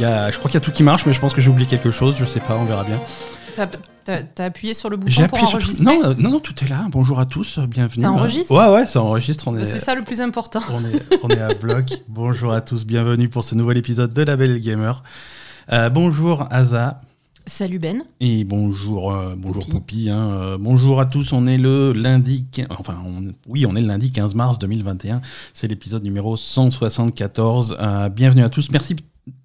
Y a, je crois qu'il y a tout qui marche, mais je pense que j'ai oublié quelque chose. Je sais pas, on verra bien. T'as appuyé sur le bouton pour sur enregistrer non, euh, non, non, tout est là. Bonjour à tous, bienvenue. Ça enregistre Ouais, ouais, ça enregistre. On est, C'est ça le plus important. on est, on est à bloc. Bonjour à tous, bienvenue pour ce nouvel épisode de La Belle Gamer. Euh, bonjour Aza Salut Ben. et bonjour, euh, bonjour Poupie. Poupie. hein. Euh, bonjour à tous, on est le lundi, enfin on- oui, on est le lundi 15 mars 2021. C'est l'épisode numéro 174. Euh, bienvenue à tous. Merci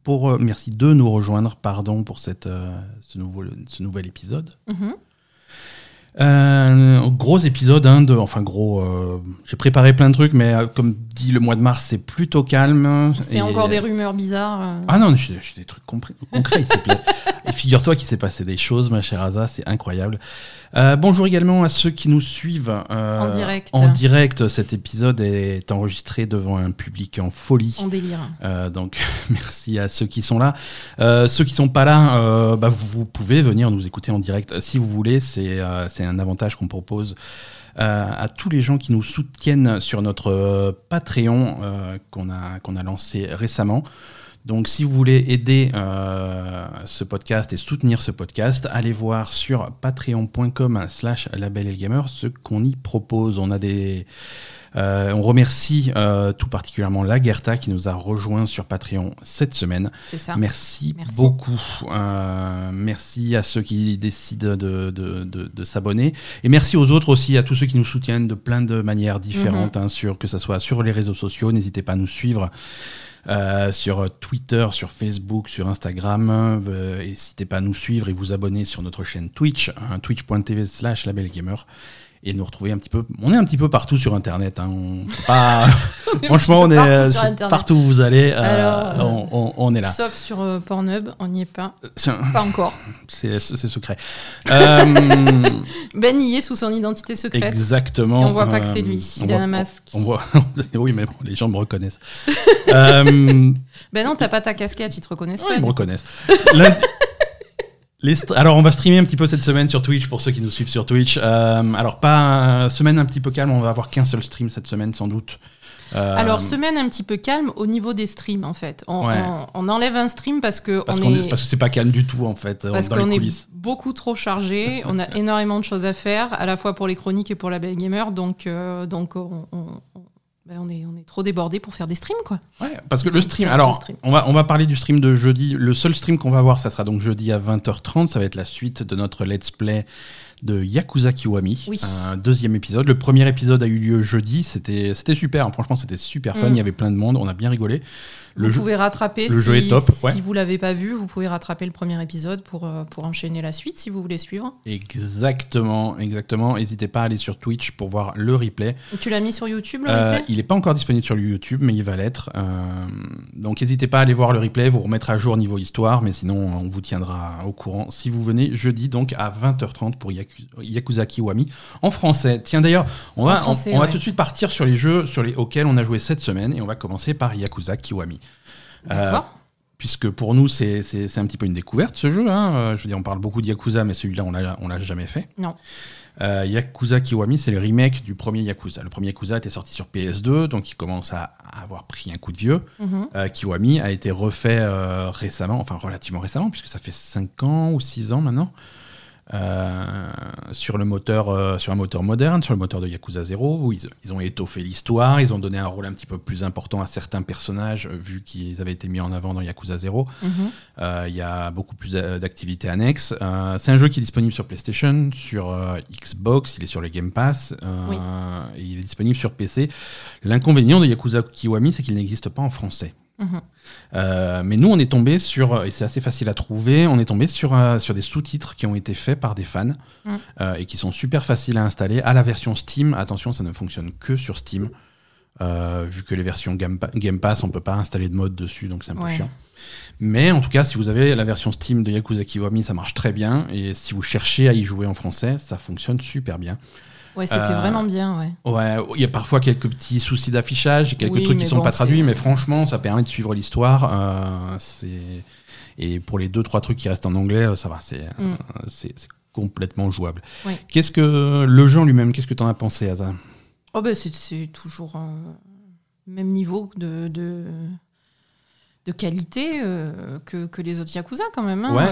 pour, euh, merci de nous rejoindre. Pardon pour cette, euh, ce, nouveau, ce nouvel épisode. Mhm. Euh, gros épisode, hein, de, enfin gros. euh, J'ai préparé plein de trucs, mais euh, comme dit le mois de mars, c'est plutôt calme. C'est Et- encore des rumeurs bizarres. Ah non, j'ai des trucs concrets. Et figure-toi qu'il s'est passé des choses, ma chère Asa, c'est incroyable. Euh, bonjour également à ceux qui nous suivent euh, En direct. En direct, cet épisode est enregistré devant un public en folie. En délire. Euh, donc merci à ceux qui sont là. Ceux qui sont pas là, bah, vous, vous pouvez venir nous écouter en direct si vous voulez. C'est c'est un avantage qu'on propose euh, à tous les gens qui nous soutiennent sur notre euh, Patreon euh, qu'on a, qu'on a lancé récemment. Donc si vous voulez aider euh, ce podcast et soutenir ce podcast, allez voir sur patreon.com slash label et le gamer ce qu'on y propose. On a des... euh, on remercie euh, tout particulièrement Lagerta qui nous a rejoint sur Patreon cette semaine. C'est ça. Merci, Merci. beaucoup. Euh, merci à ceux qui décident de, de- de- de s'abonner. Et merci aux autres aussi, à tous ceux qui nous soutiennent de plein de manières différentes, Mhm. hein, sur, que ce soit sur les réseaux sociaux. N'hésitez pas à nous suivre. Euh, sur Twitter, sur Facebook, sur Instagram. Euh, N'hésitez pas à nous suivre et vous abonner sur notre chaîne Twitch, hein, twitch.tv slash labelgamer. Et nous retrouver un petit peu. On est un petit peu partout sur Internet. hein, on- Franchement, est Partout euh, partout où vous allez. euh, Alors, on, on- on est là. Sauf sur euh, Pornhub, on n'y est pas. Tiens, Pas encore. C'est secret. Euh, Ben y est sous son identité secrète. exactement. Et on voit pas que c'est euh, lui. Il a un masque. On voit. oui, mais bon, les gens me reconnaissent. euh, Ben non, t'as pas ta casquette, ils te reconnaissent ouais, pas. ils me coup. reconnaissent. Les alors, on va streamer un petit peu cette semaine sur Twitch pour ceux qui nous suivent sur Twitch. Euh, alors, pas semaine un petit peu calme. On va avoir qu'un seul stream cette semaine, sans doute. Euh, Alors, semaine un petit peu calme au niveau des streams, en fait. On, Ouais. on- on enlève un stream parce que parce on qu'on est, parce que c'est pas calme du tout en fait parce dans les qu'on est beaucoup trop chargé. on a énormément de choses à faire, à la fois pour les chroniques et pour la Belle Gamer. Donc, euh, donc on, on- on- ben, on est, on est trop débordé pour faire des streams, quoi. Ouais, parce que le stream, alors stream. On, va, on va parler du stream de jeudi. Le seul stream qu'on va avoir, ça sera donc jeudi à 20h30. Ça va être la suite de notre let's play de Yakuza Kiwami. Oui. Un deuxième épisode. Le premier épisode a eu lieu jeudi. C'était super. Franchement, c'était super fun. Mm. Il y avait plein de monde. On a bien rigolé. Le vous jeu- pouvez rattraper le si, jeu est top, si vous l'avez pas vu, vous pouvez rattraper le premier épisode pour, euh, pour enchaîner la suite si vous voulez suivre. Exactement, exactement. N'hésitez pas à aller sur Twitch pour voir le replay. Tu l'as mis sur YouTube le Euh, replay? il n'est pas encore disponible sur YouTube, mais il va l'être. Euh, donc n'hésitez pas à aller voir le replay, vous remettre à jour niveau histoire, mais sinon on vous tiendra au courant si vous venez jeudi donc à 20h30 pour Yaku- Yakuza Kiwami en français. Tiens d'ailleurs, on va, français, on, on va tout de suite partir sur les jeux sur les, auxquels on a joué cette semaine et on va commencer par Yakuza Kiwami. Euh, puisque pour nous c'est c'est- c'est un petit peu une découverte ce jeu. hein. Euh, Je veux dire, on parle beaucoup de Yakuza, mais celui-là on l'a jamais fait. Non. Euh, Yakuza Kiwami, c'est le remake du premier Yakuza. Le premier Yakuza était sorti sur PS2, donc il commence à à avoir pris un coup de vieux. Mhm. Euh, Kiwami a été refait euh, récemment, enfin relativement récemment, puisque ça fait 5 ans ou 6 ans maintenant, euh, sur, le moteur, euh, sur un moteur moderne, sur le moteur de Yakuza 0, où ils, ils ont étoffé l'histoire, ils ont donné un rôle un petit peu plus important à certains personnages, euh, vu qu'ils avaient été mis en avant dans Yakuza 0. Mhm. Il y a beaucoup plus d'a- d'activités annexes. C'est un jeu qui est disponible sur PlayStation, sur Xbox, il est sur le Game Pass, Oui. et il est disponible sur PC. L'inconvénient de Yakuza Kiwami, c'est qu'il n'existe pas en français. Euh, mais nous, on est tombé sur, et c'est assez facile à trouver, on est tombé sur, euh, sur des sous-titres qui ont été faits par des fans Mm. euh, et qui sont super faciles à installer à la version Steam. Attention, ça ne fonctionne que sur Steam. Euh, vu que les versions Game, Pa- Game Pass, on peut pas installer de mode dessus, donc c'est un peu Ouais. chiant. Mais en tout cas, si vous avez la version Steam de Yakuza Kiwami, ça marche très bien. Et si vous cherchez à y jouer en français, ça fonctionne super bien. Ouais, c'était Euh, vraiment bien, ouais. Ouais, il y a parfois quelques petits soucis d'affichage, quelques Oui, trucs qui sont bon, pas traduits, mais franchement, ça permet de suivre l'histoire. euh, c'est et pour les deux trois trucs qui restent en anglais, euh, ça va, c'est Mm. c'est complètement jouable. Oui. Qu'est-ce que le jeu en lui-même, qu'est-ce que tu en as pensé, Asa Oh ben c'est c'est toujours euh, même niveau de, de, de qualité euh, que, que, les autres Yakuza quand même. Hein. Ouais,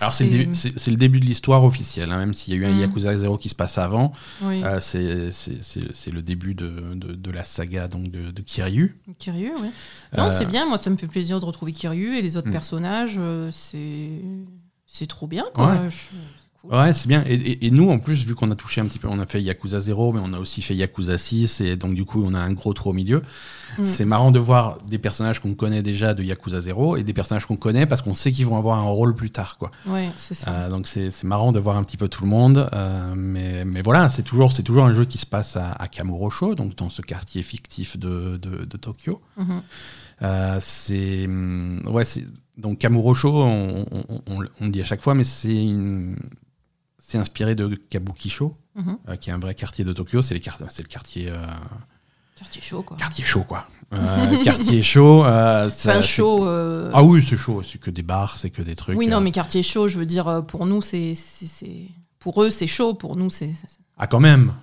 alors c'est le, le, début de l'histoire officielle, hein, même s'il y a eu un mm. Yakuza 0 qui se passe avant. Euh, c'est le début de, de, de, la saga donc de, de Kiryu. Kiryu, oui. Non, c'est bien, moi ça me fait plaisir de retrouver Kiryu et les autres mm. personnages. c'est trop bien. Quoi. Ouais, c'est bien. Et, nous, en plus, vu qu'on a touché un petit peu, on a fait Yakuza 0, mais on a aussi fait Yakuza 6, et donc du coup, on a un gros trou au milieu. Mm. C'est marrant de voir des personnages qu'on connaît déjà de Yakuza 0 et des personnages qu'on connaît parce qu'on sait qu'ils vont avoir un rôle plus tard. Quoi. Ouais, c'est ça. Euh, donc c'est marrant de voir un petit peu tout le monde. Euh, mais, mais voilà, c'est toujours, toujours un jeu qui se passe à, à Kamurocho, donc dans ce quartier fictif de, de, Tokyo. Mm-hmm. Euh, c'est. Ouais, donc Kamurocho, on, on, on, on, le dit à chaque fois, mais c'est une c'est inspiré de Kabukicho, mhm. euh, qui est un vrai quartier de Tokyo. C'est, le quartier. Euh, quartier chaud, quoi. Quartier chaud, quoi. Euh, quartier chaud. enfin, chaud. Ah oui, c'est chaud. C'est que des bars, c'est que des trucs. Oui, non, mais quartier chaud, je veux dire, pour nous, c'est. c'est, Pour eux, c'est chaud. Pour nous, c'est. Ah, quand même.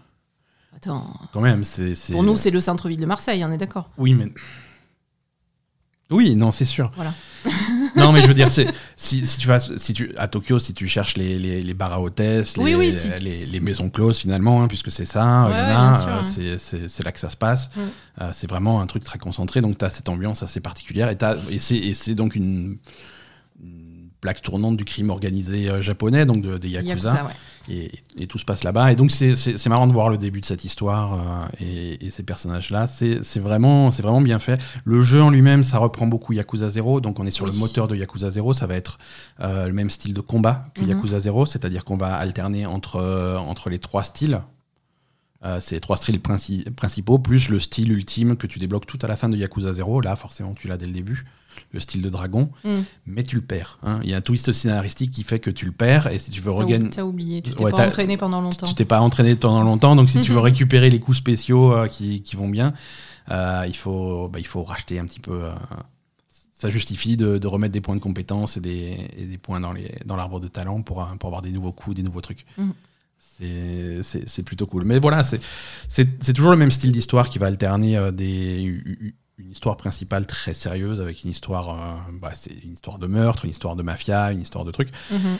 Attends. Quand même, c'est. Pour nous, c'est le centre-ville de Marseille, on est d'accord. Oui, mais. Oui, non, c'est sûr. Voilà. non, mais je veux dire, si, si, tu vas si tu, à Tokyo, si tu cherches les, les, les bars à hôtesses, les, les, maisons closes finalement, hein, puisque c'est ça, euh, c'est là que ça se passe. Euh, c'est vraiment un truc très concentré, donc tu as cette ambiance assez particulière. Et, et c'est donc une, plaque tournante du crime organisé euh, japonais, donc de, des Yakuza. et, tout se passe là-bas. Et donc c'est marrant de voir le début de cette histoire euh, et, ces personnages-là. C'est vraiment, vraiment bien fait. Le jeu en lui-même, ça reprend beaucoup Yakuza 0. Donc on est sur le moteur de Yakuza 0. Ça va être euh, le même style de combat que mhm. Yakuza 0, c'est-à-dire qu'on va alterner entre, entre les trois styles. c'est les trois styles principaux, plus le style ultime que tu débloques tout à la fin de Yakuza 0. Là, forcément, tu l'as dès le début le style de dragon, mm. mais tu le perds. Hein. Il y a un twist scénaristique qui fait que tu le perds, et si tu veux regagner. Tu as oublié, tu t'es pas entraîné pendant longtemps. Tu t'es pas entraîné pendant longtemps, donc si tu veux récupérer les coups spéciaux euh, qui, qui, vont bien, euh, il, faut, bah, il faut racheter un petit peu. Euh, ça justifie de, de, remettre des points de compétence et des, et des points dans l'arbre dans de talent pour, pour avoir des nouveaux coups, des nouveaux trucs. Mm. C'est plutôt cool. Mais voilà, c'est toujours le même style d'histoire qui va alterner des, une histoire principale très sérieuse avec une histoire, euh, bah, c'est une histoire de meurtre, une histoire de mafia, une histoire de trucs. Mhm.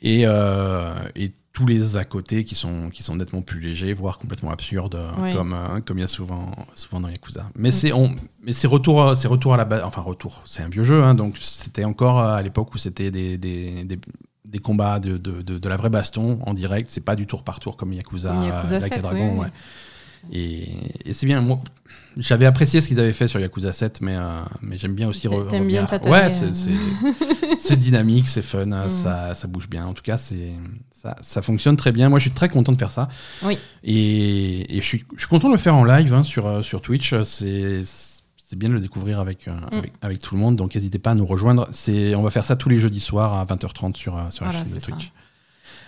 Et, euh, et, tous les à côté qui sont, qui sont nettement plus légers, voire complètement absurdes, comme, euh, comme il y a souvent, souvent dans Yakuza. Mais mm. c'est on, mais c'est retour, c'est retour à la base. Enfin, retour, c'est un vieux jeu, hein, donc c'était encore à l'époque où c'était des, des, des, combats de, de, de, la vraie baston en direct. C'est pas du tour par tour comme Yakuza, Yakuza 7, Dragon. Ouais. Et, c'est bien. Moi, j'avais apprécié ce qu'ils avaient fait sur Yakuza 7, mais, euh, mais j'aime bien aussi. T'aimes bien Ouais, c'est dynamique, c'est fun, mm. ça, ça, bouge bien. En tout cas, ça, ça fonctionne très bien. Moi, je suis très content de faire ça. Oui. Et, et je, suis, je, suis, content de le faire en live hein, sur, euh, sur Twitch. C'est c'est bien de le découvrir avec, euh, mm. avec, tout le monde. Donc n'hésitez pas à nous rejoindre. On va faire ça tous les jeudis soirs à 20h30 sur, sur la chaîne de Twitch.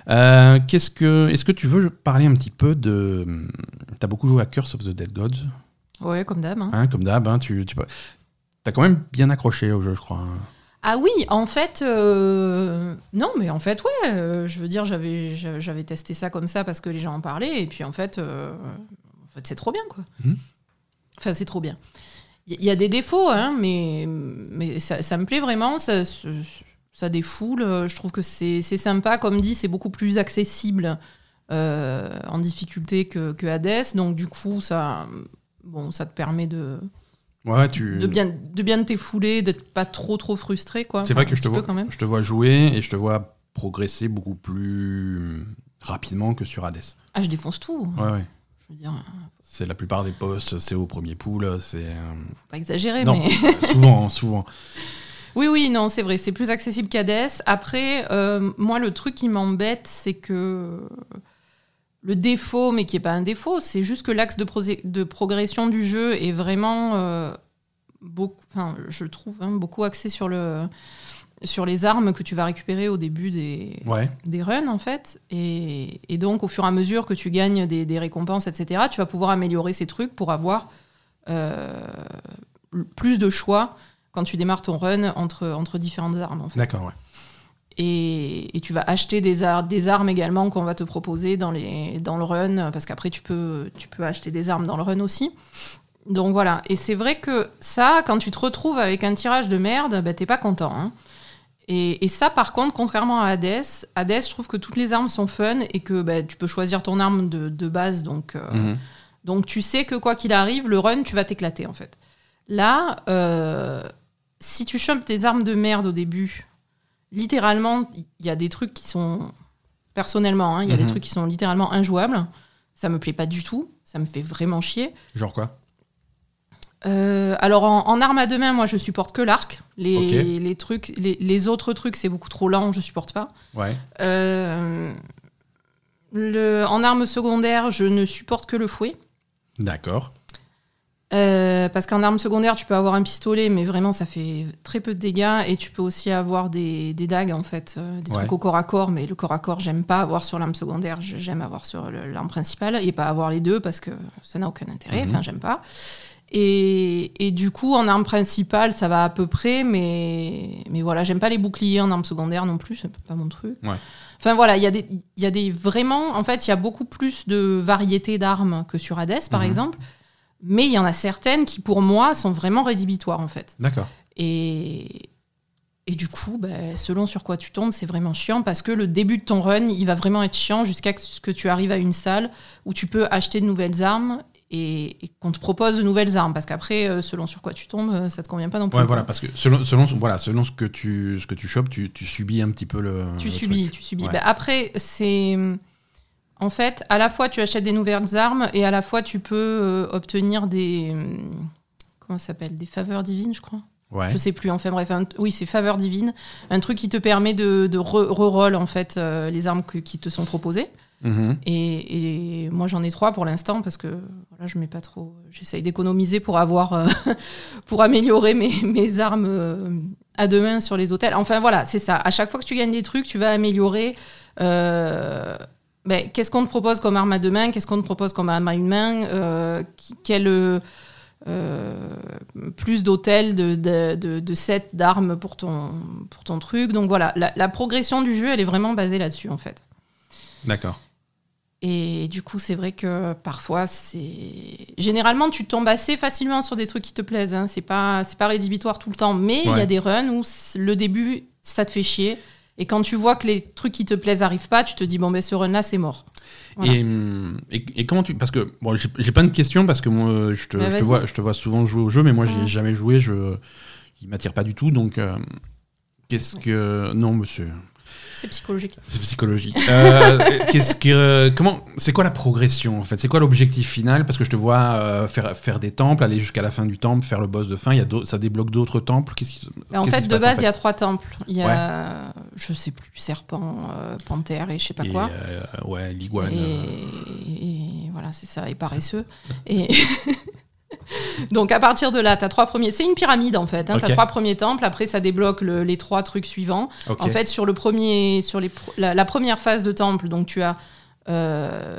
Euh, qu'est-ce que, est-ce que tu veux parler un petit peu de. Tu as beaucoup joué à Curse of the Dead Gods Ouais, comme d'hab. Hein. Hein, comme d'hab, hein, tu, tu as quand même bien accroché au jeu, je crois. Ah oui, en fait, euh, non, mais en fait, ouais, euh, je veux dire, j'avais, j'avais testé ça comme ça parce que les gens en parlaient, et puis en fait, en fait c'est trop bien, quoi. Mhm. Enfin, c'est trop bien. Il y, a des défauts, hein, mais, mais ça, ça me plaît vraiment. Ça, ça défoule. Euh, je trouve que c'est sympa. Comme dit, c'est beaucoup plus accessible euh, en difficulté que, que, Hades. Donc, du coup, ça, bon, ça te permet de. Ouais, tu... de bien de bien t'effouler, d'être pas trop trop frustré quoi. C'est vrai que je te vois quand même. je te vois jouer et je te vois progresser beaucoup plus rapidement que sur Hades. Ah, je défonce tout. Ouais, ouais. Je veux dire, c'est la plupart des postes, c'est au premier pool, c'est. Euh, Faut pas exagérer, mais. souvent, souvent. Oui, oui, non, c'est vrai, c'est plus accessible qu'Hades. Après, euh, moi, le truc qui m'embête, c'est que le défaut, mais qui n'est pas un défaut, c'est juste que l'axe de, de, progression du jeu est vraiment euh, beaucoup, enfin, je trouve, hein, beaucoup axé sur le sur les armes que tu vas récupérer au début des, des runs, en fait. Et, donc, au fur et à mesure que tu gagnes des, récompenses, etc., tu vas pouvoir améliorer ces trucs pour avoir euh, plus de choix quand tu démarres ton run entre, entre différentes armes. En fait. D'accord, ouais. Et, et, tu vas acheter des, ar des armes également qu'on va te proposer dans, les, dans le run, parce qu'après tu peux, tu peux acheter des armes dans le run aussi. Donc voilà. Et c'est vrai que ça, quand tu te retrouves avec un tirage de merde, bah, t'es pas content. hein. Et, et ça, par contre, contrairement à Hades, Hades, je trouve que toutes les armes sont fun et que bah, tu peux choisir ton arme de, de base. Donc, euh, Mhm. donc tu sais que quoi qu'il arrive, le run, tu vas t'éclater en fait. Là, euh, si tu chopes tes armes de merde au début, littéralement, il y a des trucs qui sont. Personnellement, hein, il y a des Mhm. trucs qui sont littéralement injouables. Ça me plaît pas du tout. Ça me fait vraiment chier. Genre quoi? Euh, alors en, en arme à deux mains, moi je supporte que l'arc. Les, trucs, les, les autres trucs, c'est beaucoup trop lent, je supporte pas. Ouais. Euh, le, en arme secondaire, je ne supporte que le fouet. D'accord. Euh, parce qu'en arme secondaire, tu peux avoir un pistolet, mais vraiment, ça fait très peu de dégâts. Et tu peux aussi avoir des, des dagues, en fait, euh, des Ouais. trucs au corps à corps. Mais le corps à corps, j'aime pas avoir sur l'arme secondaire, j'aime avoir sur l'arme principale. Et pas avoir les deux, parce que ça n'a aucun intérêt. Mhm. Enfin, j'aime pas. Et, et du coup, en arme principale, ça va à peu près. Mais, mais voilà, j'aime pas les boucliers en arme secondaire non plus, c'est pas mon truc. Ouais. Enfin voilà, il y, a des- y a des vraiment. En fait, il y a beaucoup plus de variétés d'armes que sur Hades, par Mhm. exemple. Mais il y en a certaines qui, pour moi, sont vraiment rédhibitoires, en fait. D'accord. Et, et du coup, bah, selon sur quoi tu tombes, c'est vraiment chiant parce que le début de ton run, il va vraiment être chiant jusqu'à ce que tu arrives à une salle où tu peux acheter de nouvelles armes et, et qu'on te propose de nouvelles armes. Parce qu'après, euh, selon sur quoi tu tombes, euh, ça te convient pas non plus. Ouais, voilà, parce que selon, selon, voilà, selon ce que tu, ce que tu chopes, tu, tu subis un petit peu le. Tu le subis, truc. tu subis. Ouais. Bah, après, c'est. En fait, à la fois tu achètes des nouvelles armes et à la fois tu peux euh, obtenir des. hum, Comment ça s'appelle Des faveurs divines, je crois. Ouais. Je sais plus. Enfin bref, un- oui, c'est faveurs divines. Un truc qui te permet de, de re- en fait euh, les armes que- qui te sont proposées. Mhm. Et, et moi j'en ai trois pour l'instant parce que voilà, je mets pas trop. J'essaye d'économiser pour avoir euh, pour améliorer mes, mes armes à deux mains sur les hôtels. Enfin voilà, c'est ça. À chaque fois que tu gagnes des trucs, tu vas améliorer. euh, ben, qu'est-ce qu'on te propose comme arme à deux mains? Qu'est-ce qu'on te propose comme arme à une main? Euh, Quel euh, plus d'hôtels, de, de, de- de sets d'armes pour ton, pour ton truc? Donc voilà, la, la progression du jeu, elle est vraiment basée là-dessus en fait. D'accord. Et du coup, c'est vrai que parfois, c'est. Généralement, tu tombes assez facilement sur des trucs qui te plaisent. Hein. C'est pas, c'est pas rédhibitoire tout le temps. Mais il y a des runs où le début, ça te fait chier. Et quand tu vois que les trucs qui te plaisent arrivent pas, tu te dis, bon, ben ce run-là, c'est mort. Voilà. Et, et, et comment tu. Parce que, bon, j'ai j'ai plein de questions parce que moi, je te, Bah, je, te vas-y. vois, je te vois souvent jouer au jeu, mais moi, j'y ai Mm. jamais joué. Je, il m'attire pas du tout. Donc, euh, qu'est-ce que. Non, monsieur? C'est psychologique. C'est psychologique. Euh, qu'est-ce que, comment, c'est quoi la progression en fait? C'est quoi l'objectif final? Parce que je te vois euh, faire, faire des temples, aller jusqu'à la fin du temple, faire le boss de fin. Il y a ça débloque d'autres temples? Qui, Ben, en fait, de passe, base, en il fait y a trois temples. Il y a, je sais plus, serpent, euh, panthère et je sais pas Et, quoi. euh, ouais, l'iguane. Et, euh, et voilà, c'est ça, et paresseux. Et donc à partir de là, tu as trois premiers. C'est une pyramide en fait. Hein, Tu as trois premiers temples, après ça débloque le- les trois trucs suivants. En fait, sur, le premier, sur les, pro- la, la première phase de temple, donc tu as. euh,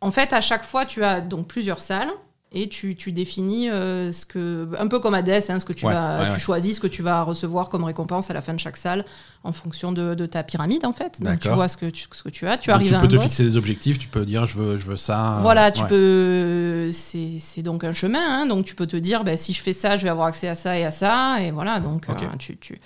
en fait, à chaque fois, tu as donc plusieurs salles. Et tu, tu définis euh, ce que. Un peu comme Hades, hein, ce que tu, Ouais, vas, ouais, tu ouais. choisis ce que tu vas recevoir comme récompense à la fin de chaque salle en fonction de, de ta pyramide en fait. Donc tu vois ce que tu, ce que tu as. Tu Donc, arrives tu à peux un te boss. fixer des objectifs, tu peux dire je veux, je veux ça. euh, Voilà, tu peux. C'est donc un chemin, hein, donc tu peux te dire, bah, si je fais ça, je vais avoir accès à ça et à ça, et voilà. Donc, euh, tu, tu-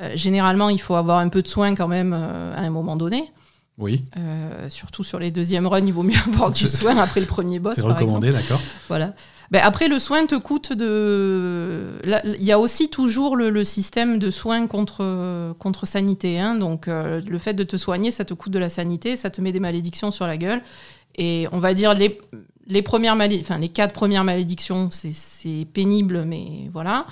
euh, généralement, il faut avoir un peu de soin quand même à un moment donné. Oui, Euh, surtout sur les deuxièmes runs, il vaut mieux avoir du soin après le premier boss. c'est recommandé, d'accord. Voilà. Ben, après, le soin te coûte de. Il y a aussi toujours le, le système de soins contre, contre sanité. hein. Donc, euh, le fait de te soigner, ça te coûte de la sanité, ça te met des malédictions sur la gueule. Et on va dire les, les premières malé- enfin, les quatre premières malédictions, c'est- pénible, mais voilà.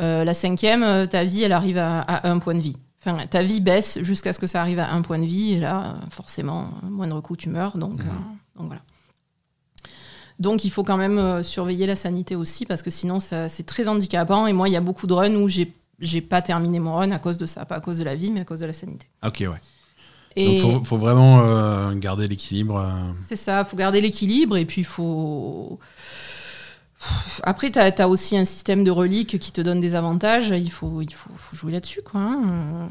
Euh, la cinquième, ta vie, elle arrive à, à un point de vie. Enfin, ta vie baisse jusqu'à ce que ça arrive à un point de vie, et là, forcément, moindre coup, tu meurs. Donc, Mhm. euh, donc voilà. Donc il faut quand même euh, surveiller la sanité aussi parce que sinon ça- c'est très handicapant. Et moi, il y a beaucoup de runs où j'ai j'ai pas terminé mon run à cause de ça, pas à cause de la vie, mais à cause de la sanité. Ok, ouais. Et Donc, faut, faut vraiment euh, garder l'équilibre. c'est ça, faut garder l'équilibre et puis il faut. Après, tu as, aussi un système de reliques qui te donne des avantages. Il faut, il faut, faut jouer là-dessus. quoi. hein. Euh,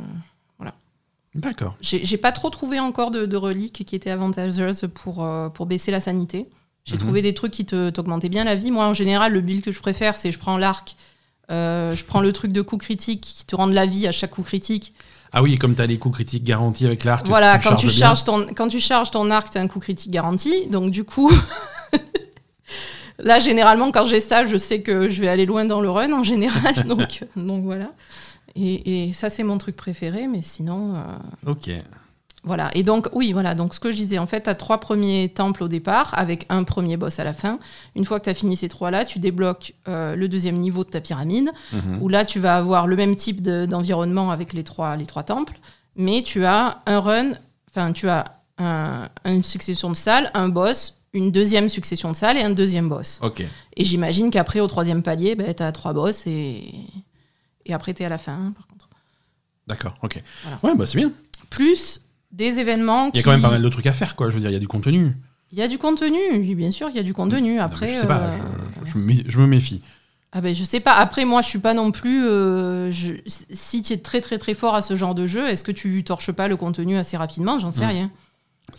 D'accord. J'ai pas trop trouvé encore de, de reliques qui étaient avantageuses pour, euh, pour baisser la sanité. J'ai Mhm. trouvé des trucs qui t'augmentaient bien la vie. Moi, en général, le build que je préfère, c'est je prends l'arc, euh, je prends le truc de coup critique qui te rend la vie à chaque coup critique. Ah oui, comme tu as les coups critiques garantis avec l'arc. Voilà, quand tu, charges ton, quand tu charges ton arc, tu as un coup critique garanti. Donc, du coup, là, généralement, quand j'ai ça, je sais que je vais aller loin dans le run en général. donc, donc voilà. Et, et ça, c'est mon truc préféré. Mais sinon, euh, Ok. voilà. Et donc, oui, voilà. Donc, ce que je disais, en fait, tu as trois premiers temples au départ avec un premier boss à la fin. Une fois que tu as fini ces trois-là, tu débloques euh, le deuxième niveau de ta pyramide Mhm. où là tu vas avoir le même type de- d'environnement avec les trois, les trois temples, mais tu as un run, enfin tu as un- une succession de salles, un boss, une deuxième succession de salles et un deuxième boss. Et j'imagine qu'après au troisième palier, ben, tu as trois boss et, et après tu es à la fin hein, par contre. D'accord, ok. Voilà. Ouais, bah c'est bien. Plus des événements Il y qui... a quand même pas mal de trucs à faire, quoi. Je veux dire, il y a du contenu. Il y a du contenu, oui, bien sûr, il y a du contenu. Après, je sais pas, euh, je, je me mé- je me méfie. Ah ben je sais pas. Après moi je suis pas non plus. euh, je- Si tu es très très très fort à ce genre de jeu, est-ce que tu torches pas le contenu assez rapidement? J'en sais Mm. rien.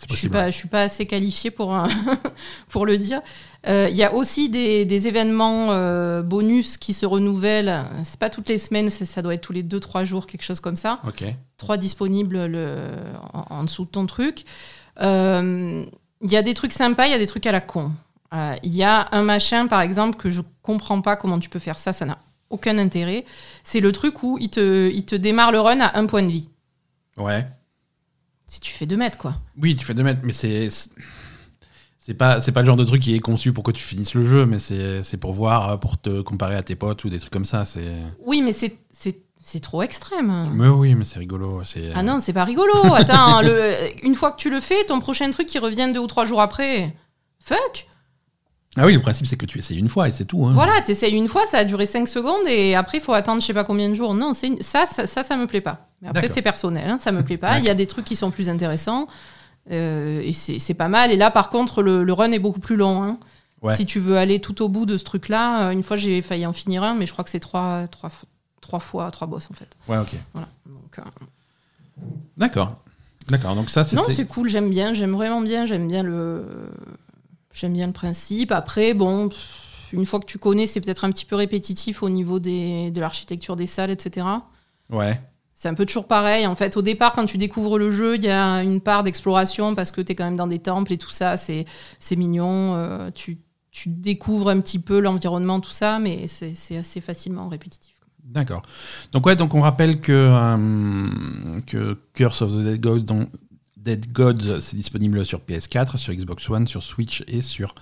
Je suis pas je suis pas assez qualifié pour un- pour le dire. Euh, Il y a aussi des, des événements euh, bonus qui se renouvellent. C'est pas toutes les semaines, ça doit être tous les 2-3 jours quelque chose comme ça. Ok. Trois disponibles le, en, en dessous de ton truc. Euh, Il y a des trucs sympas, il y a des trucs à la con. Il y a un machin, par exemple, que je comprends pas comment tu peux faire ça, ça n'a aucun intérêt. C'est le truc où il te, il te démarre le run à un point de vie. Ouais. Si tu fais 2 mètres, quoi. Oui, tu fais 2 mètres, mais c'est. C'est pas, c'est pas le genre de truc qui est conçu pour que tu finisses le jeu, mais c'est c'est pour voir, euh, pour te comparer à tes potes ou des trucs comme ça. C'est. Oui, mais c'est- c'est c'est trop extrême. Mais oui, mais c'est rigolo. C'est. Ah non, c'est pas rigolo. Attends, le- une fois que tu le fais, ton prochain truc qui revient deux ou trois jours après. Fuck Ah oui, le principe c'est que tu essayes une fois et c'est tout. hein. Voilà, t'essayes une fois, ça a duré 5 secondes et après il faut attendre je sais pas combien de jours. Non, c'est une- ça, ça, ça, ça me plaît pas. Mais après c'est personnel, hein, ça me plaît pas. Il y a des trucs qui sont plus intéressants euh, et c'est c'est pas mal. Et là par contre le, le run est beaucoup plus long. hein. Ouais. Si tu veux aller tout au bout de ce truc-là, euh, une fois j'ai failli en finir un, mais je crois que c'est trois, trois, trois fois trois boss en fait. Ouais, ok. Voilà. Euh, D'accord. D'accord. Donc ça, non, c'était. c'est cool, j'aime bien, j'aime vraiment bien, j'aime bien le, j'aime bien le principe. Après, bon, une fois que tu connais, c'est peut-être un petit peu répétitif au niveau des, de l'architecture des salles, etc. Ouais. C'est un peu toujours pareil. En fait, au départ, quand tu découvres le jeu, il y a une part d'exploration parce que tu es quand même dans des temples et tout ça. C'est, mignon. euh, tu, découvres un petit peu l'environnement, tout ça, mais c'est, assez facilement répétitif. D'accord. Donc ouais, donc on rappelle que, euh, Curse of the Dead Gods, Dead Gods, c'est disponible sur PS4, sur Xbox One, sur Switch et sur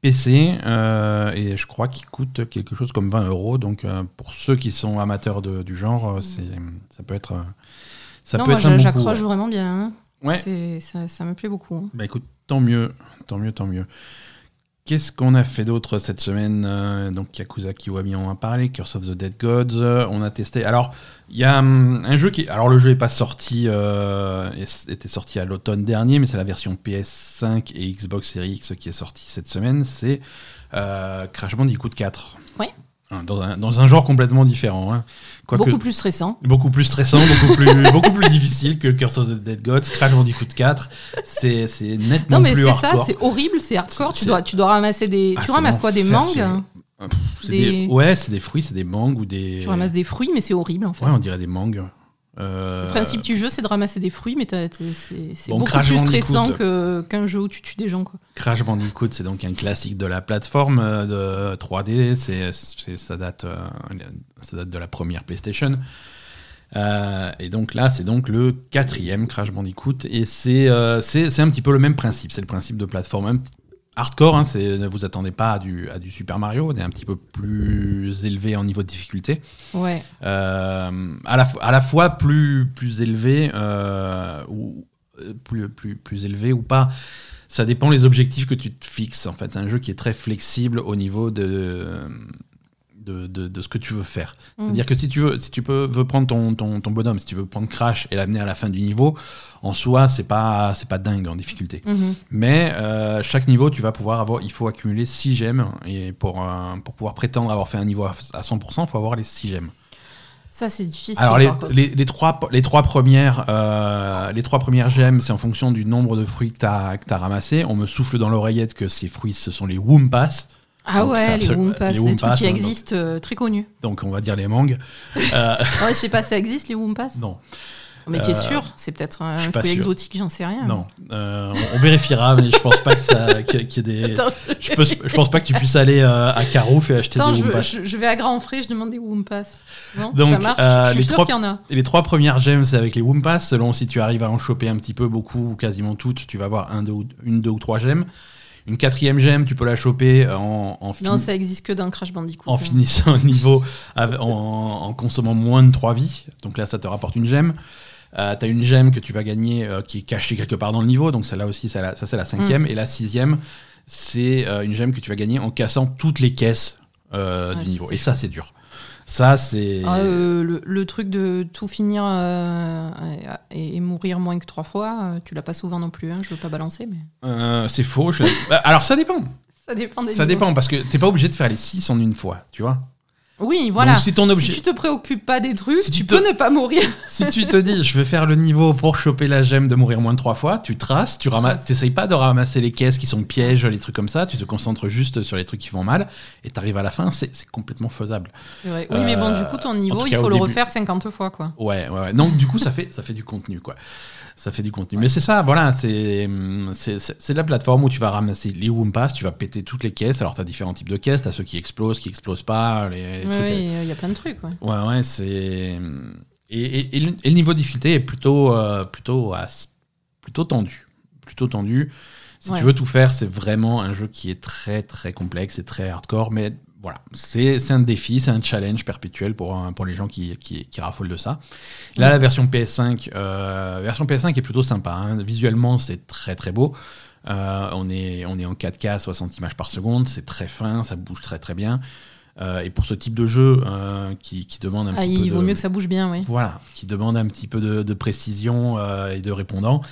PC. euh, et je crois qu'il coûte quelque chose comme 20 euros. Donc euh, pour ceux qui sont amateurs de- du genre, euh, c'est ça peut être ça non, peut moi, bon j'accroche ouais. vraiment bien. hein. Ouais. Ça, ça me plaît beaucoup. hein. Bah écoute, tant mieux, tant mieux, tant mieux. Qu'est-ce qu'on a fait d'autre cette semaine Euh, Donc Yakuza Kiwami on a parlé, Curse of the Dead Gods, euh, on a testé. Alors il y a hum, un jeu qui, alors le jeu n'est pas sorti, euh, était sorti à l'automne dernier, mais c'est la version PS5 et Xbox Series X qui est sortie cette semaine. C'est euh, Crash Bandicoot 4. Ouais. Hein, Dans un, dans un genre complètement différent. hein. Beaucoup plus stressant. Beaucoup plus stressant, beaucoup plus, beaucoup plus difficile que Curse of the Dead Gods, Crash Bandicoot 4. C'est c'est nettement Non, mais c'est ça, c'est horrible, c'est hardcore. Tu dois, tu dois ramasser des. Ah, tu ramasses quoi Des mangues des- Ouais, c'est des fruits, c'est des mangues ou des. Tu ramasses des fruits, mais c'est horrible en fait. Ouais, on dirait des mangues. Euh, Le principe du jeu, c'est de ramasser des fruits, mais c'est Bon, beaucoup Crash plus Bandicoot. stressant qu'un jeu où tu tues des gens. Quoi. Crash Bandicoot, c'est donc un classique de la plateforme euh, de 3D. C'est, ça, date, euh, ça date de la première PlayStation. Euh, et donc là, c'est donc le quatrième Crash Bandicoot. Et c'est, euh, un petit peu le même principe. C'est le principe de plateforme un hardcore. Hein, c'est, ne vous attendez pas à du, à du Super Mario. On est un petit peu plus élevé en niveau de difficulté. Ouais. Euh, à, la, à la fois plus, plus élevé euh, ou plus, plus, plus élevé ou pas. Ça dépend les objectifs que tu te fixes. En fait, c'est un jeu qui est très flexible au niveau de, de, de, de ce que tu veux faire. Mm. C'est-à-dire que si tu veux, si tu peux, veux prendre ton, ton, ton bonhomme, si tu veux prendre Crash et l'amener à la fin du niveau, en soi, c'est pas, c'est pas dingue en difficulté. Mhm. Mais euh, chaque niveau, tu vas pouvoir avoir, il faut accumuler 6 gemmes. Et pour, euh, pour pouvoir prétendre avoir fait un niveau à à 100%, il faut avoir les 6 gemmes. Ça, c'est difficile. Alors les, les, les trois, les trois premières, euh, les trois premières gemmes, c'est en fonction du nombre de fruits que tu as, as ramassé. On me souffle dans l'oreillette que ces fruits, ce sont les Wumpas. Ah donc ouais, les les des trucs qui hein, donc- existent, euh, très connus. Donc on va dire les mangues. Euh, Ouais, je sais pas, ça existe les Wumpas non, Mais t'es Euh, sûr? C'est peut-être un fruit exotique, j'en sais rien. non. Euh, on, on vérifiera, mais je pense pas que ça, qu'il y ait- des. Attends, Je, peux- je pense pas que tu puisses aller euh, à Carouf et acheter Attends, des Wumpas. je- je vais à grands frais, je demande des Wumpas. Non, Donc, ça marche euh, Je suis les sûr trois- qu'il y en a. Les trois premières gemmes, c'est avec les Wumpas. Selon si tu arrives à en choper un petit peu, beaucoup ou quasiment toutes, tu vas avoir un, deux, une, deux ou trois gemmes. Une quatrième gemme, tu peux la choper en, en, fin- Non, ça existe que dans Crash Bandicoot. en hein. finissant un niveau, en, en consommant moins de 3 vies. Donc là, ça te rapporte une gemme. Euh, tu as une gemme que tu vas gagner euh, qui est cachée quelque part dans le niveau. Donc celle-là aussi, ça, c'est la cinquième. Et la sixième, c'est euh, une gemme que tu vas gagner en cassant toutes les caisses euh, du niveau. Et ça, c'est dur. Ça, c'est... Ah, euh, le, le truc de tout finir euh, et, et mourir moins que trois fois, euh, tu l'as pas souvent non plus. Hein, je veux pas balancer, mais Euh, c'est faux. je- Bah, alors ça dépend. ça dépend des Ça niveaux. dépend parce que t'es pas obligé de faire les 6 en une fois, tu vois. Oui, voilà. Donc si ton objet, Si tu te préoccupes pas des trucs, Si tu tu, te- peux ne pas mourir. si tu te dis je vais faire le niveau pour choper la gemme de mourir moins de 3 fois, tu traces, tu ramasses, t'essayes pas de ramasser les caisses qui sont pièges, les trucs comme ça, tu te concentres juste sur les trucs qui font mal et t'arrives à la fin, c'est complètement faisable. Vrai. Oui, mais bon, du coup, ton niveau, il faut au le début. refaire 50 fois, quoi. Ouais, ouais, ouais. Donc du coup ça fait ça fait du contenu quoi. Ça fait du contenu. Mais c'est ça, voilà, c'est c'est de la plateforme où tu vas ramasser les Wumpas, tu vas péter toutes les caisses. Alors, tu as différents types de caisses, tu as ceux qui explosent, qui explosent pas, les Oui, il y a plein de trucs, ouais. Ouais, ouais, c'est. Et, et- et le, niveau de difficulté est plutôt, euh, plutôt, as- plutôt tendu. Plutôt tendu. Si Ouais. tu veux tout faire, c'est vraiment un jeu qui est très, très complexe et très hardcore. Mais voilà, c'est un défi, c'est un challenge perpétuel pour, pour les gens qui, qui, qui raffolent de ça. Là, la version PS5, euh, version PS5 est plutôt sympa. hein. Visuellement, c'est très, très beau. Euh, on, est, on est en 4K, 60 images par seconde. C'est très fin, ça bouge très, très bien. Euh, et pour ce type de jeu euh, qui, qui demande un Ah, petit peu il vaut de- mieux que ça bouge bien, oui. voilà, qui demande un petit peu de, de précision et de répondant,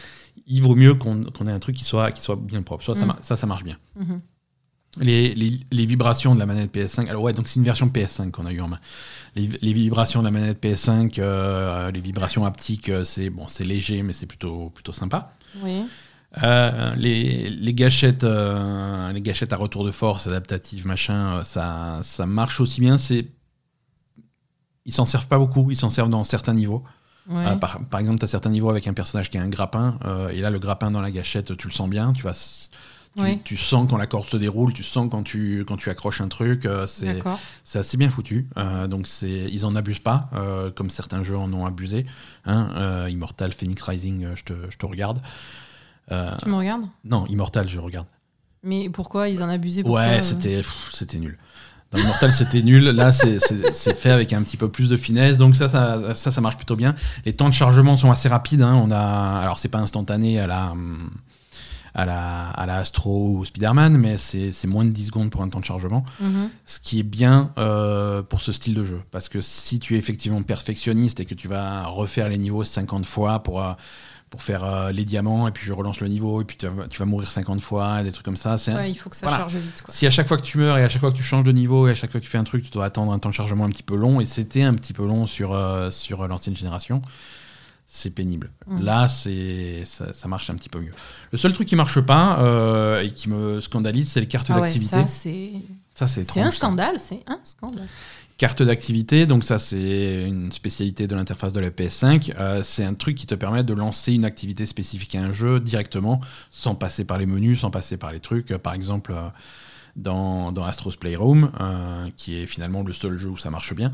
il vaut mieux qu'on ait un truc qui soit, qui soit bien propre. Ça, ça, Mm. ça, ça marche bien. Mhm. Les, les- les vibrations de la manette PS5, alors ouais, donc c'est une version PS5 qu'on a eu en main. Les, les vibrations de la manette PS5, euh, les vibrations haptiques, euh, c'est bon, c'est léger, mais c'est plutôt, plutôt sympa. Oui. Euh, les, les gâchettes, euh, les gâchettes à retour de force, adaptatives, machin, ça, ça marche aussi bien. C'est, ils s'en servent pas beaucoup. Ils s'en servent dans certains niveaux. Ouais. Euh, par, par exemple, tu as certains niveaux avec un personnage qui a un grappin, et là, le grappin dans la gâchette, tu le sens bien, tu, vas, tu, sens quand la corde se déroule, tu sens quand tu, quand tu accroches un truc, euh, c'est c'est assez bien foutu. Euh, donc, c'est ils en abusent pas, euh, comme certains jeux en ont abusé. Hein, Immortal, Phoenix Rising, je te, je te regarde. Tu me regardes? Non, Immortal, je regarde. Mais pourquoi ils en abusaient? Pourquoi, Ouais, c'était pff, c'était nul. Dans Immortal, c'était nul. Là, c'est- c'est c'est fait avec un petit peu plus de finesse. Donc ça, ça, ça, ça marche plutôt bien. Les temps de chargement sont assez rapides. hein. On a, alors c'est pas instantané à la, hum, à la, à la Astro ou Spider-Man, mais c'est moins de 10 secondes pour un temps de chargement. mhm. Ce qui est bien euh, pour ce style de jeu. Parce que si tu es effectivement perfectionniste et que tu vas refaire les niveaux 50 fois pour, euh, pour faire euh, les diamants, et puis je relance le niveau, et puis tu vas, tu vas mourir 50 fois, des trucs comme ça, c'est un- Ouais, il faut que ça Voilà. charge vite. Quoi. si à chaque fois que tu meurs et à chaque fois que tu changes de niveau et à chaque fois que tu fais un truc, tu dois attendre un temps de chargement un petit peu long, et c'était un petit peu long sur, euh, sur l'ancienne génération, c'est pénible. Mhm. Là, c'est ça, ça marche un petit peu mieux. Le seul truc qui marche pas euh, et qui me scandalise, c'est les cartes Ah ouais, d'activité. ça, c'est Ça, c'est c'est un scandale. C'est un scandale. Carte d'activité, donc ça c'est une spécialité de l'interface de la PS5. Euh, c'est un truc qui te permet de lancer une activité spécifique à un jeu directement, sans passer par les menus, sans passer par les trucs. Euh, Par exemple, euh, dans, dans Astro's Playroom, euh, qui est finalement le seul jeu où ça marche bien,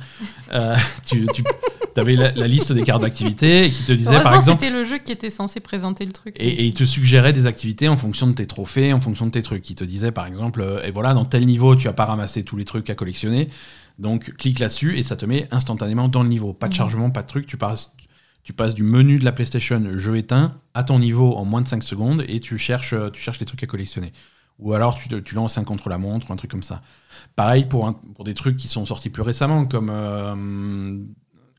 euh, tu, avais la, la liste des cartes d'activité qui te disait par exemple. c'était le jeu qui était censé présenter le truc. Et, et il te suggérait des activités en fonction de tes trophées, en fonction de tes trucs. Il te disait par exemple, euh, et voilà, dans tel niveau, tu as pas ramassé tous les trucs à collectionner. Donc clique là-dessus et ça te met instantanément dans le niveau. Pas de Mhm. chargement, pas de truc. Tu passes, tu passes du menu de la PlayStation jeu éteint à ton niveau en moins de 5 secondes et tu cherches, tu cherches les trucs à collectionner. Ou alors tu, te- tu lances un contre la montre ou un truc comme ça. Pareil pour, un- pour des trucs qui sont sortis plus récemment, comme, euh,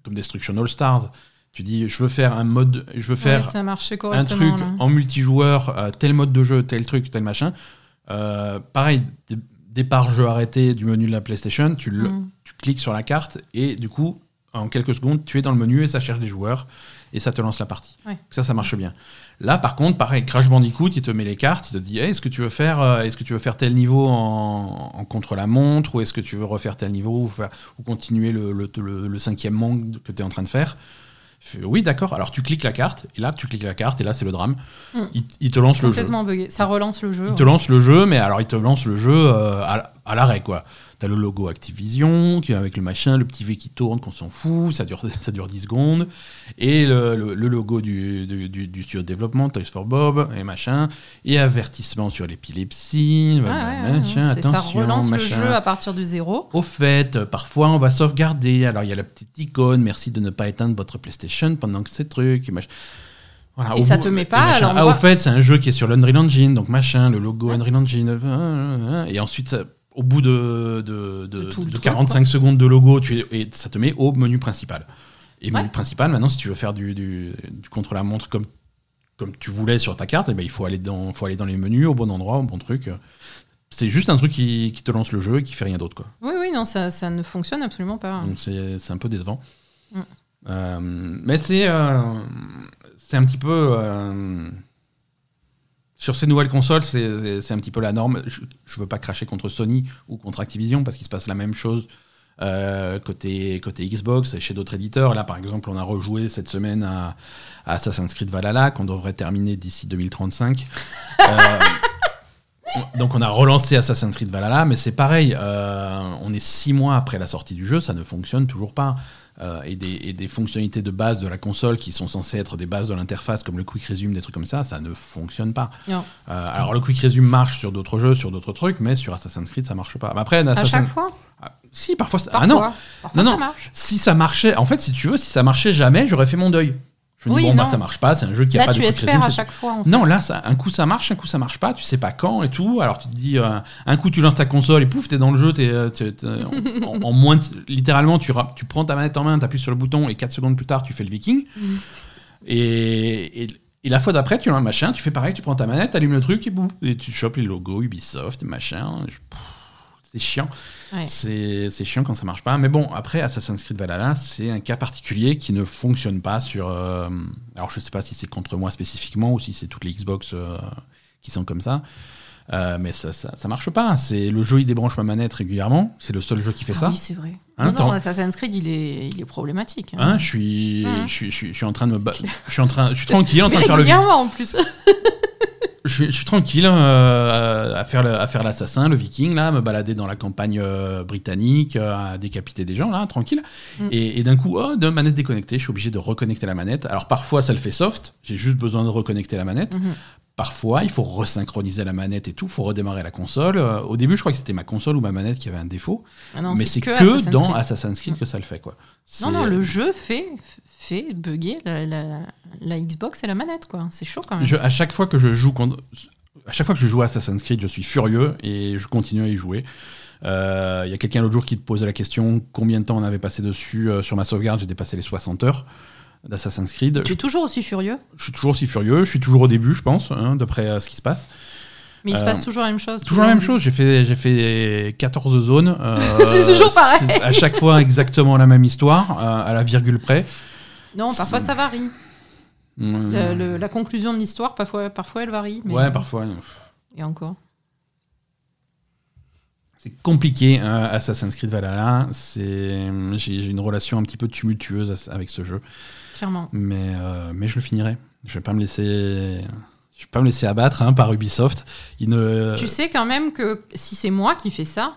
comme Destruction All Stars. Tu dis, je veux faire un mode, je veux Ouais, faire ça un truc là. en multijoueur, euh, tel mode de jeu, tel truc, tel machin. Euh, pareil, dé- départ jeu arrêté du menu de la PlayStation, tu, le- Mm. tu cliques sur la carte et du coup, en quelques secondes, tu es dans le menu et ça cherche des joueurs et ça te lance la partie. Ouais. Ça, ça marche bien. Là, par contre, pareil, Crash Bandicoot, il te met les cartes, il te dit, Hey, est-ce que tu veux faire, euh, est-ce que tu veux faire tel niveau en, en contre-la-montre ou est-ce que tu veux refaire tel niveau ou, faire- ou continuer le, le- le- le cinquième monde que tu es en train de faire? Fais, Oui, d'accord. Alors tu cliques la carte et là, tu cliques la carte et là, c'est le drame. Mm. Il, il te lance le jeu. Complètement bugué. Ça relance le jeu. Il te lance le jeu, mais alors il te lance le jeu euh, à, à l'arrêt, quoi. T'as le logo Activision, avec le machin, le petit V qui tourne, qu'on s'en fout, ça dure, ça dure 10 secondes. Et le, le- le logo du, du, du- studio de développement, Toys for Bob, et machin. Et avertissement sur l'épilepsie, Ouais, machin, c'est- ça attention, relance le machin. jeu à partir de zéro. Au fait, parfois on va sauvegarder. Alors il y a la petite icône, merci de ne pas éteindre votre PlayStation pendant que ces trucs. machin. Voilà, Et ça bout- te met et pas, machin. alors ah, voit- au fait, c'est un jeu qui est sur l'Unreal Engine, donc machin, le logo Unreal Engine. euh, euh, euh, Et ensuite, ça- au bout de, de, de- De tout le de truc, 45 secondes de logo, tu es- et ça te met au menu principal. Et Ouais. menu principal, maintenant, si tu veux faire du, du, du contre-la-montre comme, comme tu voulais sur ta carte, eh ben, il faut aller, dans, faut aller dans les menus, au bon endroit, au bon truc. C'est juste un truc qui, qui te lance le jeu et qui fait rien d'autre. quoi. Oui, oui, non, ça, ça ne fonctionne absolument pas. Donc c'est c'est un peu décevant. Mm. Euh, mais c'est euh, c'est un petit peu. euh, sur ces nouvelles consoles, c'est un petit peu la norme. Je, je veux pas cracher contre Sony ou contre Activision parce qu'il se passe la même chose euh, côté, côté Xbox et chez d'autres éditeurs. Là, par exemple, on a rejoué cette semaine à, à Assassin's Creed Valhalla qu'on devrait terminer d'ici 2035. Euh, donc on a relancé Assassin's Creed Valhalla, mais c'est pareil, euh, on est six mois après la sortie du jeu, ça ne fonctionne toujours pas. Euh, et, des, et des fonctionnalités de base de la console qui sont censées être des bases de l'interface, comme le Quick Resume, des trucs comme ça, ça ne fonctionne pas. Euh, alors le Quick Resume marche sur d'autres jeux, sur d'autres trucs, mais sur Assassin's Creed, ça marche pas. Mais Après, À Assassin's- chaque fois Ah, si, parfois. ça- Parfois. Ah non, Parfois, Non, ça non. marche. si ça marchait, en fait, si tu veux, si ça marchait jamais, j'aurais fait mon deuil. Je me dis, Oui, bon, bah non. ça marche pas, c'est un jeu qui a Là, pas tu de Quick espères à chaque fois. en fait. non, là, ça, un coup ça marche, un coup ça marche pas, tu sais pas quand et tout. Alors tu te dis, euh, un coup tu lances ta console et pouf, t'es dans le jeu, t'es, euh, t'es- t'es- en, en moins de- littéralement, tu, tu prends ta manette en main, t'appuies sur le bouton et 4 secondes plus tard, tu fais le viking. Mhm. Et, et, et la fois d'après, tu as un machin, tu fais pareil, tu prends ta manette, t'allumes le truc et boum, et tu chopes les logos Ubisoft, machin. Je- pff, C'est chiant. Ouais. C'est chiant quand ça marche pas. Mais bon, après, Assassin's Creed Valhalla, c'est un cas particulier qui ne fonctionne pas sur. euh, alors, je sais pas si c'est contre moi spécifiquement ou si c'est toutes les Xbox euh, qui sont comme ça. Euh, mais ça, ça, ça marche pas. C'est le jeu, il débranche ma manette régulièrement. C'est le seul jeu qui fait Ah ça. oui, c'est vrai. Hein, non, non, Assassin's Creed, il est, il est problématique. hein. Hein, je suis, Mhm. je suis, je suis, je suis en train de me, je suis en train, je suis tranquille en train de faire le, en plus. je suis, je suis tranquille euh, à faire le- à faire l'assassin, le viking là, me balader dans la campagne euh, britannique, euh, à décapiter des gens là, tranquille. Mm. Et, et d'un coup, oh, de manette déconnectée, je suis obligé de reconnecter la manette. Alors parfois ça le fait soft, j'ai juste besoin de reconnecter la manette. Mhm. Parfois, il faut resynchroniser la manette et tout, il faut redémarrer la console. Euh, au début, je crois que c'était ma console ou ma manette qui avait un défaut, Ah non, mais c'est que, dans. Assassin's Creed que ça le fait quoi. Non, non, le jeu fait, fait bugger la, la- la Xbox et la manette, quoi. C'est chaud quand même. Je- à chaque fois que je joue contre- à chaque fois que je joue à Assassin's Creed, je suis furieux et je continue à y jouer. Euh, Il y a quelqu'un l'autre jour qui te posait la question combien de temps on avait passé dessus euh, sur ma sauvegarde? J'ai dépassé les 60 heures d'Assassin's Creed. Tu es toujours aussi furieux, Je suis toujours aussi furieux. Je suis toujours au début, je pense, hein, d'après euh, ce qui se passe. mais il se Euh, passe toujours la même chose. Toujours la même chose. J'ai fait, j'ai fait 14 zones. euh, C'est toujours pareil. c'est À chaque fois, exactement la même histoire, euh, à la virgule près. Non, parfois ça varie. Le- le- la conclusion de l'histoire, parfois, parfois elle varie. Mais... Ouais, parfois. Et encore. C'est compliqué, Assassin's Creed Valhalla. C'est, j'ai, j'ai une relation un petit peu tumultueuse avec ce jeu, Clairement. mais, euh, mais je le finirai. Je vais pas me laisser, je vais pas me laisser abattre hein, par Ubisoft. Il ne, Tu sais quand même que si c'est moi qui fais ça,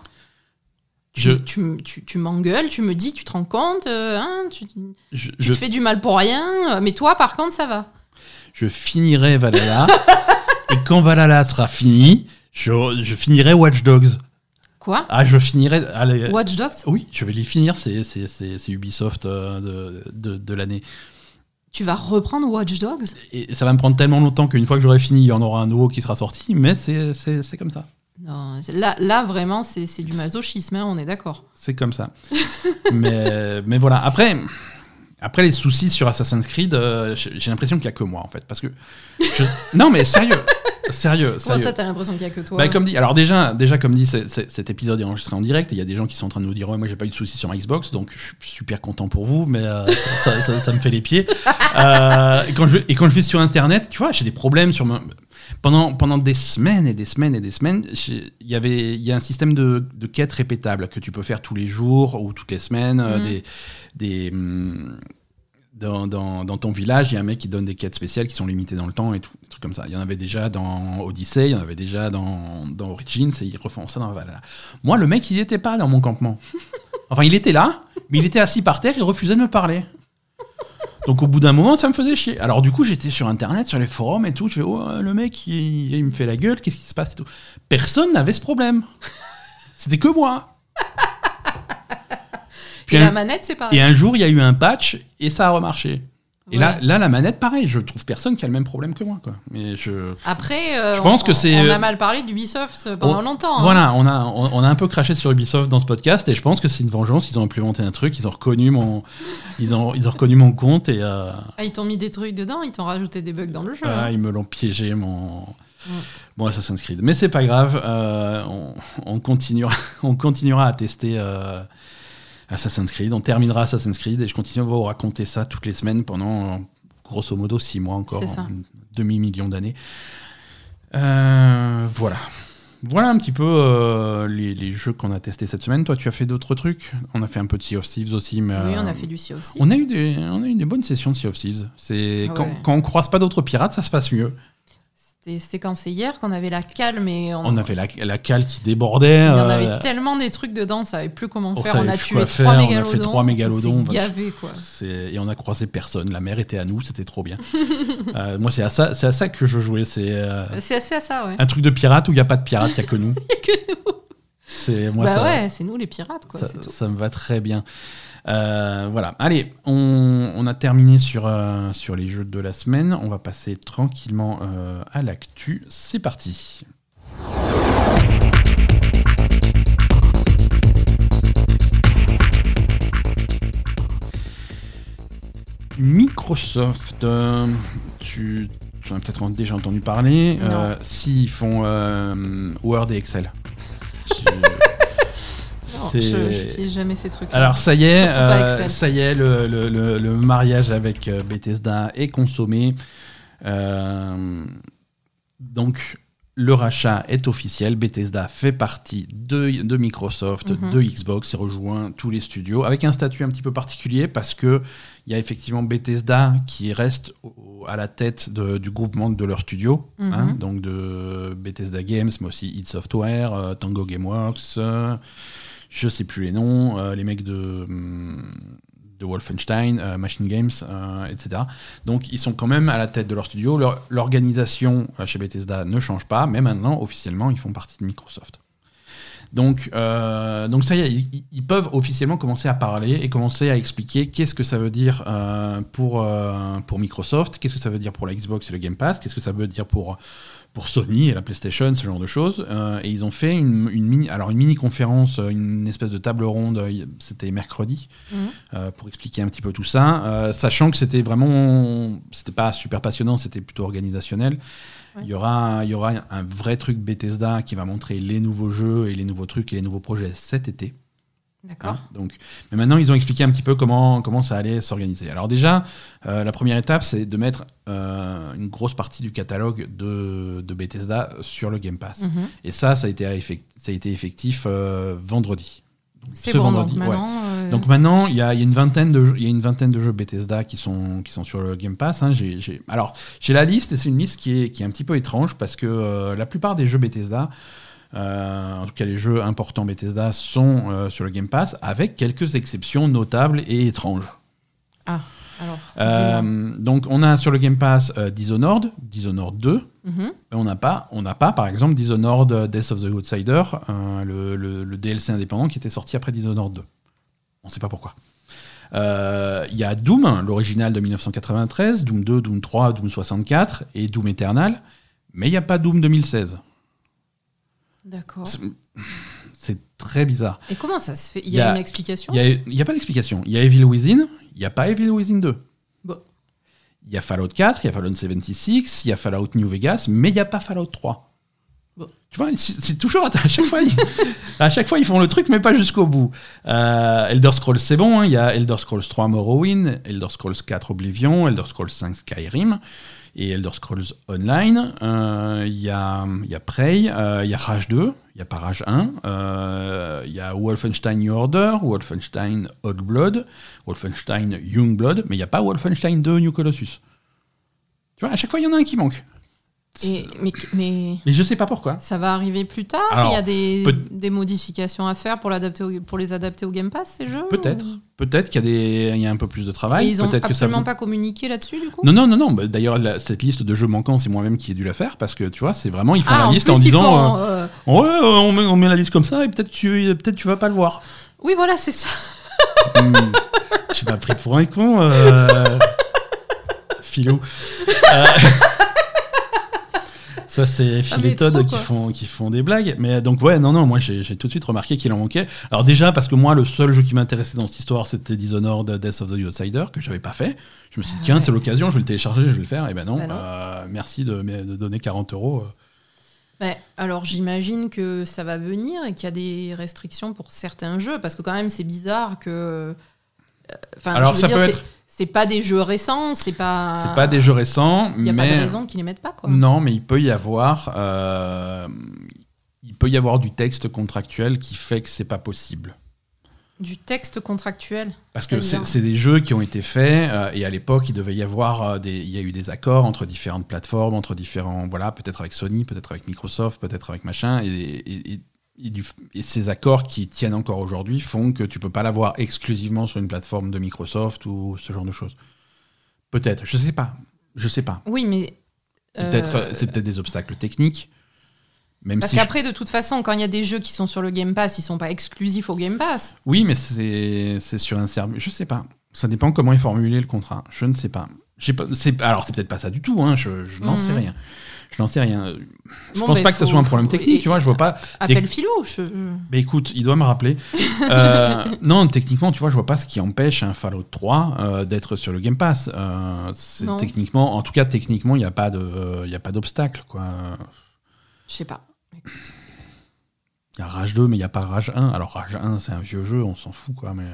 tu, Je- tu, tu- tu m'engueules, tu me dis, tu te rends compte, euh, hein, tu, tu je, je, te fais du mal pour rien, euh, mais toi par contre ça va. je finirai Valhalla, et quand Valhalla sera fini, je, je finirai Watch Dogs. Quoi Ah, je finirai. allez, Watch Dogs oui, je vais les finir. C'est, c'est, c'est, c'est Ubisoft euh, de, de, de l'année. Tu vas reprendre Watch Dogs Et ça va me prendre tellement longtemps qu'une fois que j'aurai fini, il y en aura un nouveau qui sera sorti. Mais c'est, comme ça. Non, là, là vraiment c'est du masochisme, hein, on est d'accord. C'est comme ça. mais, mais voilà. Après, après les soucis sur Assassin's Creed, euh, j'ai j'ai l'impression qu'il n'y a que moi, en fait. Parce que. je- Non, mais sérieux. Sérieux, Comment sérieux. ça, t'as l'impression qu'il y a que toi Bah, comme dit, alors déjà, déjà comme dit, cet épisode est enregistré en direct. Il y a des gens qui sont en train de nous dire ouais, moi j'ai pas eu de soucis sur ma Xbox, donc je suis super content pour vous, mais euh, ça, ça- ça me fait les pieds. Euh, et, quand je, et quand je vais sur Internet, tu vois, j'ai des problèmes sur ma- pendant pendant des semaines et des semaines et des semaines. Il y avait il y a un système de, de quêtes répétables que tu peux faire tous les jours ou toutes les semaines. euh, Mhm. des des hum, dans, dans, dans ton village, il y a un mec qui donne des quêtes spéciales qui sont limitées dans le temps et tout, des trucs comme ça. Il y en avait déjà dans Odyssey, il y en avait déjà dans, dans Origins et ils refont ça dans Valhalla. Moi, le mec, il n'était pas dans mon campement. Enfin, il était là, mais il était assis par terre, il refusait de me parler. Donc au bout d'un moment, ça me faisait chier. Alors du coup, j'étais sur Internet, sur les forums et tout. Je fais, oh, le mec, il, il me fait la gueule, qu'est-ce qui se passe et tout. Personne n'avait ce problème. C'était que moi. Puis Et un- la manette, c'est pareil. et un jour, il y a eu un patch et ça a remarché. Et là, Ouais. là, la manette, pareil, je trouve personne qui a le même problème que moi. Quoi. Mais je... Après, euh, Je pense on- que c'est, On euh, a mal parlé d'Ubisoft euh, pendant on- longtemps. hein. Voilà, on a, on, on a un peu craché sur Ubisoft dans ce podcast et je pense que c'est une vengeance. Ils ont implémenté un truc, ils ont reconnu mon, ils ont, ils ont reconnu mon compte et euh, Ah, ils t'ont mis des trucs dedans, ils t'ont rajouté des bugs dans le jeu. ah, hein. ils me l'ont piégé mon, Mm. mon Assassin's Creed. Mais c'est pas grave, euh, on, on continuera, on continuera à tester euh, Assassin's Creed. On terminera Assassin's Creed et je continue à vous raconter ça toutes les semaines pendant euh, grosso modo six mois encore, demi-million d'années. Euh, voilà. Voilà un petit peu euh, les, les jeux qu'on a testés cette semaine. Toi, tu as fait d'autres trucs? On a fait un peu de Sea of Thieves aussi. Mais, Oui, on euh, a fait du Sea aussi. on a eu des, on a eu des bonnes sessions de Sea of Thieves. C'est Ah quand, quand on croise pas d'autres pirates, ça se passe mieux. C'était c'est hier qu'on avait la calme et on, On avait la, la cale qui débordait. il y en euh, avait tellement des trucs dedans, on savait plus comment faire. On a tué trois faire, on a fait mégalodons. trois mégalodons, bah, gavé, quoi. et on a croisé personne. La mer était à nous, c'était trop bien. Euh, moi, c'est à ça, c'est à ça que je jouais. C'est euh, C'est assez à ça, ouais. un truc de pirate où il n'y a pas de pirate, il n'y a que nous. C'est moi bah ça. ouais, c'est nous les pirates, quoi. ça, c'est tout. ça me va très bien. Euh, voilà. Allez, on, on a terminé sur, euh, sur les jeux de la semaine. On va passer tranquillement euh, à l'actu. C'est parti. Microsoft, tu, tu en as peut-être déjà entendu parler. S'ils font Word et Excel. Je- j'utilise jamais ces trucs. alors ça y est, euh, Excel. ça y est, le, le- le- le mariage avec euh, Bethesda est consommé. Euh, donc le rachat est officiel. Bethesda fait partie de, de Microsoft, Mhm. de Xbox et rejoint tous les studios avec un statut un petit peu particulier parce que il y a effectivement Bethesda qui reste au- à la tête de- du groupement de leurs studios, Mhm. hein, donc de Bethesda Games, mais aussi id Software, euh, Tango Gameworks. euh, je sais plus les noms, euh, les mecs de, hum, de Wolfenstein, euh, Machine Games, euh, etc. Donc ils sont quand même à la tête de leur studio. L'organisation chez Bethesda ne change pas, mais maintenant, officiellement, ils font partie de Microsoft. Donc, donc ça y est, ils, peuvent officiellement commencer à parler et commencer à expliquer qu'est-ce que ça veut dire pour, pour Microsoft, qu'est-ce que ça veut dire pour la Xbox et le Game Pass, qu'est-ce que ça veut dire pour, pour Sony et la PlayStation, ce genre de choses. Euh, et ils ont fait une, une mini, alors une mini conférence, une espèce de table ronde, euh, c'était mercredi, Mhm. euh, pour expliquer un petit peu tout ça, euh, sachant que c'était vraiment, c'était pas super passionnant, c'était plutôt organisationnel. Ouais. Il y aura, il y aura un vrai truc Bethesda qui va montrer les nouveaux jeux et les nouveaux trucs et les nouveaux projets cet été. D'accord. Hein, donc, mais maintenant, ils ont expliqué un petit peu comment, comment ça allait s'organiser. Alors déjà, euh, la première étape, c'est de mettre euh, une grosse partie du catalogue de, de Bethesda sur le Game Pass. Mhm. Et ça, ça a été, ça a été effectif euh, vendredi. C'est ce bon, vendredi, donc maintenant. Donc maintenant, il y a, il y a une vingtaine de jeux, il y a une vingtaine de jeux Bethesda qui sont, qui sont sur le Game Pass. hein. Alors, j'ai la liste et c'est une liste qui est, qui est un petit peu étrange parce que la plupart des jeux Bethesda, en tout cas les jeux importants Bethesda, sont euh, sur le Game Pass avec quelques exceptions notables et étranges. Ah, alors. Euh, donc on a sur le Game Pass euh, Dishonored, Dishonored 2, Mhm. mais on n'a pas, on n'a pas, par exemple, Dishonored euh, Death of the Outsider, euh, le, le- le DLC indépendant qui était sorti après Dishonored 2. On ne sait pas pourquoi. Euh, Il y a Doom, l'original de 1993, Doom 2, Doom 3, Doom 64 et Doom Eternal, mais il n'y a pas Doom 2016. D'accord. C'est- très bizarre. Et comment ça se fait Il y, y a une explication Il n'y a, pas d'explication. Il y a Evil Within, il n'y a pas Evil Within 2. Bon. Il y a Fallout 4, il y a Fallout 76, il y a Fallout New Vegas, mais il n'y a pas Fallout 3. Tu vois, c'est toujours à chaque fois, ils, à chaque fois ils font le truc, mais pas jusqu'au bout. Euh, Elder Scrolls c'est bon, hein. il y a Elder Scrolls 3 Morrowind, Elder Scrolls 4 Oblivion, Elder Scrolls 5 Skyrim et Elder Scrolls Online. Euh, il y, a, y a Prey, euh, il y a Rage 2, il n'y a pas Rage 1, il y a Wolfenstein New Order, Wolfenstein Old Blood, Wolfenstein Young Blood, mais il n'y a pas Wolfenstein 2 New Colossus. Tu vois, à chaque fois il y en a un qui manque mais, mais, mais, je sais pas pourquoi. Ça va arriver plus tard Il y a des, des, modifications à faire pour, pour les adapter au Game Pass, ces jeux Peut-être. Peut-être qu'il y, a des, il y a un peu plus de travail. Et ils ont absolument pas communiqué là-dessus, du coup? Non, non, non. non. Bah, d'ailleurs, cette liste de jeux manquants, c'est moi-même qui ai dû la faire parce que, tu vois, c'est vraiment, ils font ah, la liste en disant euh, euh, Ouais, on met, on met, la liste comme ça et peut-être tu, peut tu vas pas le voir. Oui, voilà, c'est ça. Hmm. Je suis pas pris pour un con. Euh... Philo. Euh, ça, c'est ah, Phil qui font, qui font des blagues. Mais donc, ouais, non, non, moi, j'ai tout de suite remarqué qu'il en manquait. Alors, déjà, parce que moi, le seul jeu qui m'intéressait dans cette histoire, c'était Dishonored Death of the Outsider, que j'avais pas fait. Je me suis dit, ah tiens, c'est l'occasion, je vais le télécharger, je vais le faire. Et ben non, bah euh, merci de, de, donner 40 euros. Bah, alors j'imagine que ça va venir et qu'il y a des restrictions pour certains jeux, parce que quand même c'est bizarre que... Euh, enfin, alors ça peut être c'est pas des jeux récents, c'est pas. C'est pas des jeux récents, Il n'y a pas de raison qu'ils les mettent pas, quoi. Non, mais il peut y avoir. Euh, il peut y avoir du texte contractuel qui fait que c'est pas possible. Du texte contractuel Parce que c'est des jeux qui ont été faits euh, et à l'époque il devait y avoir euh, des, il y a eu des accords entre différentes plateformes, entre différents voilà peut-être avec Sony, peut-être avec Microsoft, peut-être avec machin et, et, ces accords qui tiennent encore aujourd'hui font que tu peux pas l'avoir exclusivement sur une plateforme de Microsoft ou ce genre de choses. Peut-être, je sais pas, je sais pas. Oui, mais c'est peut-être euh, c'est peut-être des obstacles techniques. Même Parce qu'après, de toute façon, quand il y a des jeux qui sont sur le Game Pass, ils sont pas exclusifs au Game Pass. Oui, mais c'est sur un service. Je sais pas. Ça dépend comment est formulé le contrat. Je ne sais pas. pas alors, c'est peut-être pas ça du tout. Hein. Je, n'en sais mhm. rien. Je n'en sais rien. Je pense pas que ce soit un problème technique, tu vois. Je vois pas. Appelle Philo. Mais écoute, il doit me rappeler. Euh, non, techniquement, tu vois, je vois pas ce qui empêche un Fallout 3 euh, d'être sur le Game Pass. Euh, techniquement, en tout cas, techniquement, il n'y a pas de, il a pas d'obstacle, quoi. Je sais pas. Il y a Rage 2, mais il n'y a pas Rage 1. Alors Rage 1, c'est un vieux jeu, on s'en fout, quoi. Mais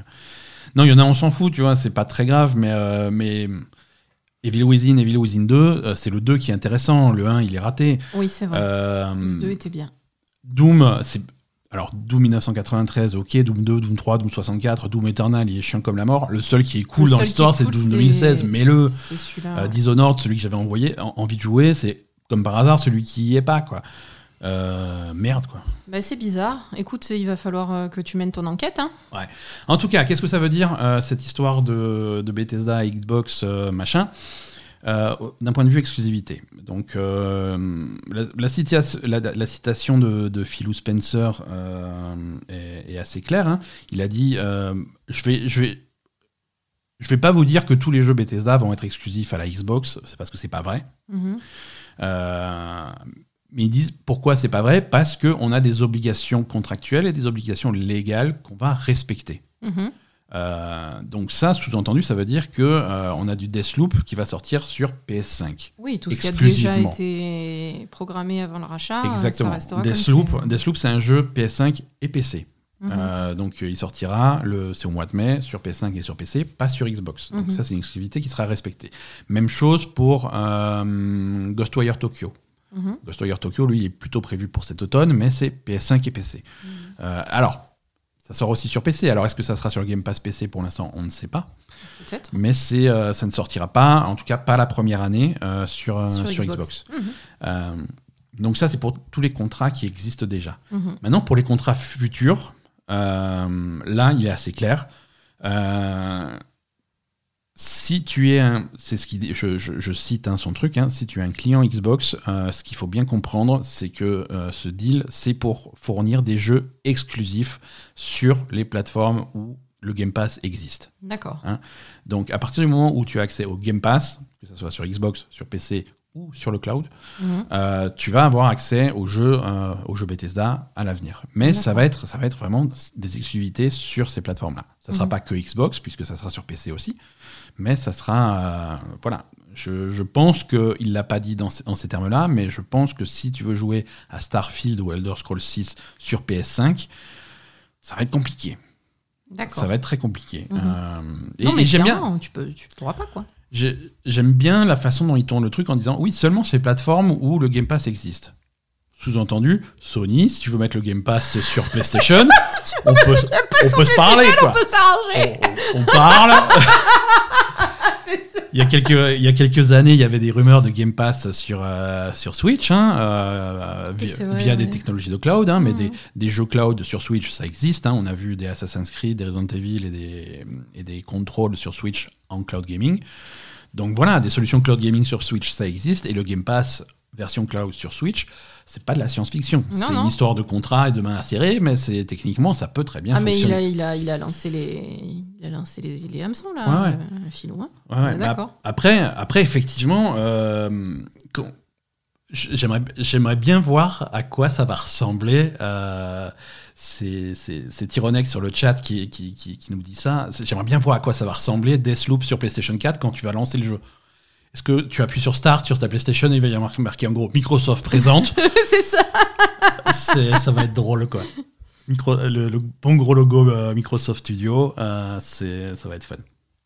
non, il y en a, on s'en fout, tu vois. C'est pas très grave, mais mais Evil Within, Evil Within 2, euh, c'est le 2 qui est intéressant. Le 1, il est raté. Oui, c'est vrai. Euh, le 2 était bien. Doom, c'est. Alors, Doom 1993, ok, Doom 2, Doom 3, Doom 64, Doom Eternal, il est chiant comme la mort. Le seul qui est cool dans l'histoire, c'est Doom 2016. Mais le euh, Dishonored, celui que j'avais envoyé, envie de jouer, c'est comme par hasard celui qui y est pas, quoi. Euh, merde, quoi. Bah, c'est bizarre. Écoute, il va falloir euh, que tu mènes ton enquête. Hein. Ouais. En tout cas, qu'est-ce que ça veut dire, euh, cette histoire de, de Bethesda, Xbox, machin d'un point de vue exclusivité? Donc, la, la, citation de, de, Philou Spencer est, assez claire. Hein. Il a dit Je vais. Je vais je vais pas vous dire que tous les jeux Bethesda vont être exclusifs à la Xbox, c'est parce que c'est pas vrai. Mm-hmm. Mais ils disent pourquoi c'est pas vrai? Parce qu'on a des obligations contractuelles et des obligations légales qu'on va respecter. Mhm. Euh, donc ça, sous-entendu, ça veut dire que euh, on a du Deathloop qui va sortir sur PS5. Oui, tout ce qui a déjà été programmé avant le rachat. Exactement. Ça Deathloop, Deathloop c'est un jeu PS5 et PC. Mhm. Euh, donc il sortira, c'est au mois de mai, sur PS5 et sur PC, pas sur Xbox. Donc mhm. ça, c'est une exclusivité qui sera respectée. Même chose pour Ghostwire Tokyo. Mm -hmm. Tokyo, lui, est plutôt prévu pour cet automne, mais c'est PS5 et PC. Mhm. Euh, alors, ça sort aussi sur PC. Alors, est-ce que ça sera sur le Game Pass PC pour l'instant On ne sait pas. Peut-être. Mais c'est, euh, ça ne sortira pas, en tout cas pas la première année, euh, sur, sur, Xbox. Mhm. donc, ça, c'est pour tous les contrats qui existent déjà. Mhm. Maintenant, pour les contrats futurs, là, il est assez clair si tu es un, c'est ce qui, je, je, cite hein, son truc, hein, si tu es un client Xbox, euh, ce qu'il faut bien comprendre, c'est que euh, ce deal, c'est pour fournir des jeux exclusifs sur les plateformes où le Game Pass existe. D'accord. Hein. Donc à partir du moment où tu as accès au Game Pass, que ce soit sur Xbox, sur PC ou sur le cloud, mhm. euh, tu vas avoir accès aux jeux, aux jeux Bethesda à l'avenir. Mais ça va, être, ça va être vraiment des exclusivités sur ces plateformes-là. Ça ne sera mhm. pas que Xbox, puisque ça sera sur PC aussi mais ça sera. Euh, voilà. Je, je pense qu'il l'a pas dit dans, ces- en ces termes-là, mais je pense que si tu veux jouer à Starfield ou Elder Scrolls 6 sur PS5, ça va être compliqué. D'accord. Ça va être très compliqué. Mhm. Euh, et Non, mais et j'aime bien, tu, peux, tu pourras pas, quoi. j'ai- j'aime bien la façon dont ils tournent le truc en disant oui, seulement ces plateformes où le Game Pass existe. Sous-entendu, Sony, si tu veux mettre le Game Pass sur PlayStation, on peut, on peut se parler, On quoi. peut s'arranger On, on parle. Il y, a quelques, il y a quelques années, il y avait des rumeurs de Game Pass sur, euh, sur Switch, hein, euh, vrai, via des technologies de cloud, hein, mais des, des jeux cloud sur Switch, ça existe. hein. on a vu des Assassin's Creed, des Resident Evil et des, et des Control sur Switch en cloud gaming. Donc voilà, des solutions cloud gaming sur Switch, ça existe. Et le Game Pass version cloud sur Switch, c'est pas de la science-fiction. C'est une histoire de contrat et de main à serrer, mais c'est techniquement, ça peut très bien Ah, mais il fonctionner. a, il, a, il a lancé les, il a lancé les, les hameçons, là, Ouais, ouais. euh, Philou. hein. Ouais, bah, d'accord. après, après, effectivement, euh, j'aimerais, j'aimerais bien voir à quoi ça va ressembler. Euh, c'est, Tyronex sur le chat qui, qui, qui, qui nous dit ça. J'aimerais bien voir à quoi ça va ressembler Deathloop sur PlayStation 4 quand tu vas lancer le jeu. Est-ce que tu appuies sur Start sur ta PlayStation et il va y avoir marqué en gros Microsoft présente c'est ça. Ça va être drôle quoi. Micro, le, le bon gros logo euh, Microsoft Studio, euh, c'est, ça va être fun.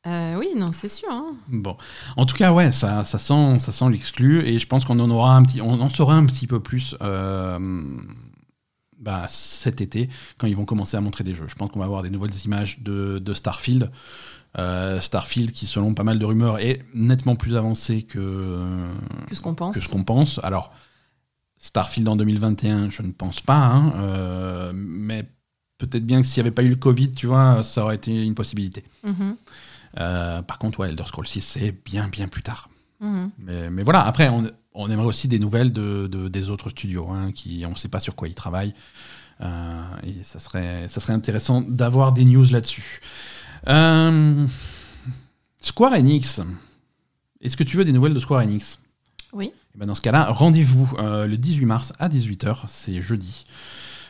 Euh, oui, non, c'est sûr. hein. Bon, en tout cas, ouais, ça, ça sent, ça sent l'exclu, et je pense qu'on en aura un petit, on en saura un petit peu plus euh, bah, cet été quand ils vont commencer à montrer des jeux. Je pense qu'on va avoir des nouvelles images de, de Starfield. Euh, Starfield, qui selon pas mal de rumeurs est nettement plus avancé que, Que ce qu'on pense. que ce qu'on pense. Alors, Starfield en 2021, je ne pense pas, hein, euh, mais peut-être bien que s'il n'y avait pas eu le Covid, tu vois, ça aurait été une possibilité. Mhm, Euh, par contre, ouais, Elder Scrolls 6, c'est bien, bien plus tard. mhm. Mais, mais voilà, après, on, on aimerait aussi des nouvelles de, de- des autres studios, hein, qui on ne sait pas sur quoi ils travaillent. Et ça serait, ça serait intéressant d'avoir des news là-dessus. Euh, Square Enix. Est-ce que tu veux des nouvelles de Square Enix? Oui. Eh ben, Dans ce cas-là, rendez-vous euh, le 18 mars à 18h, c'est jeudi.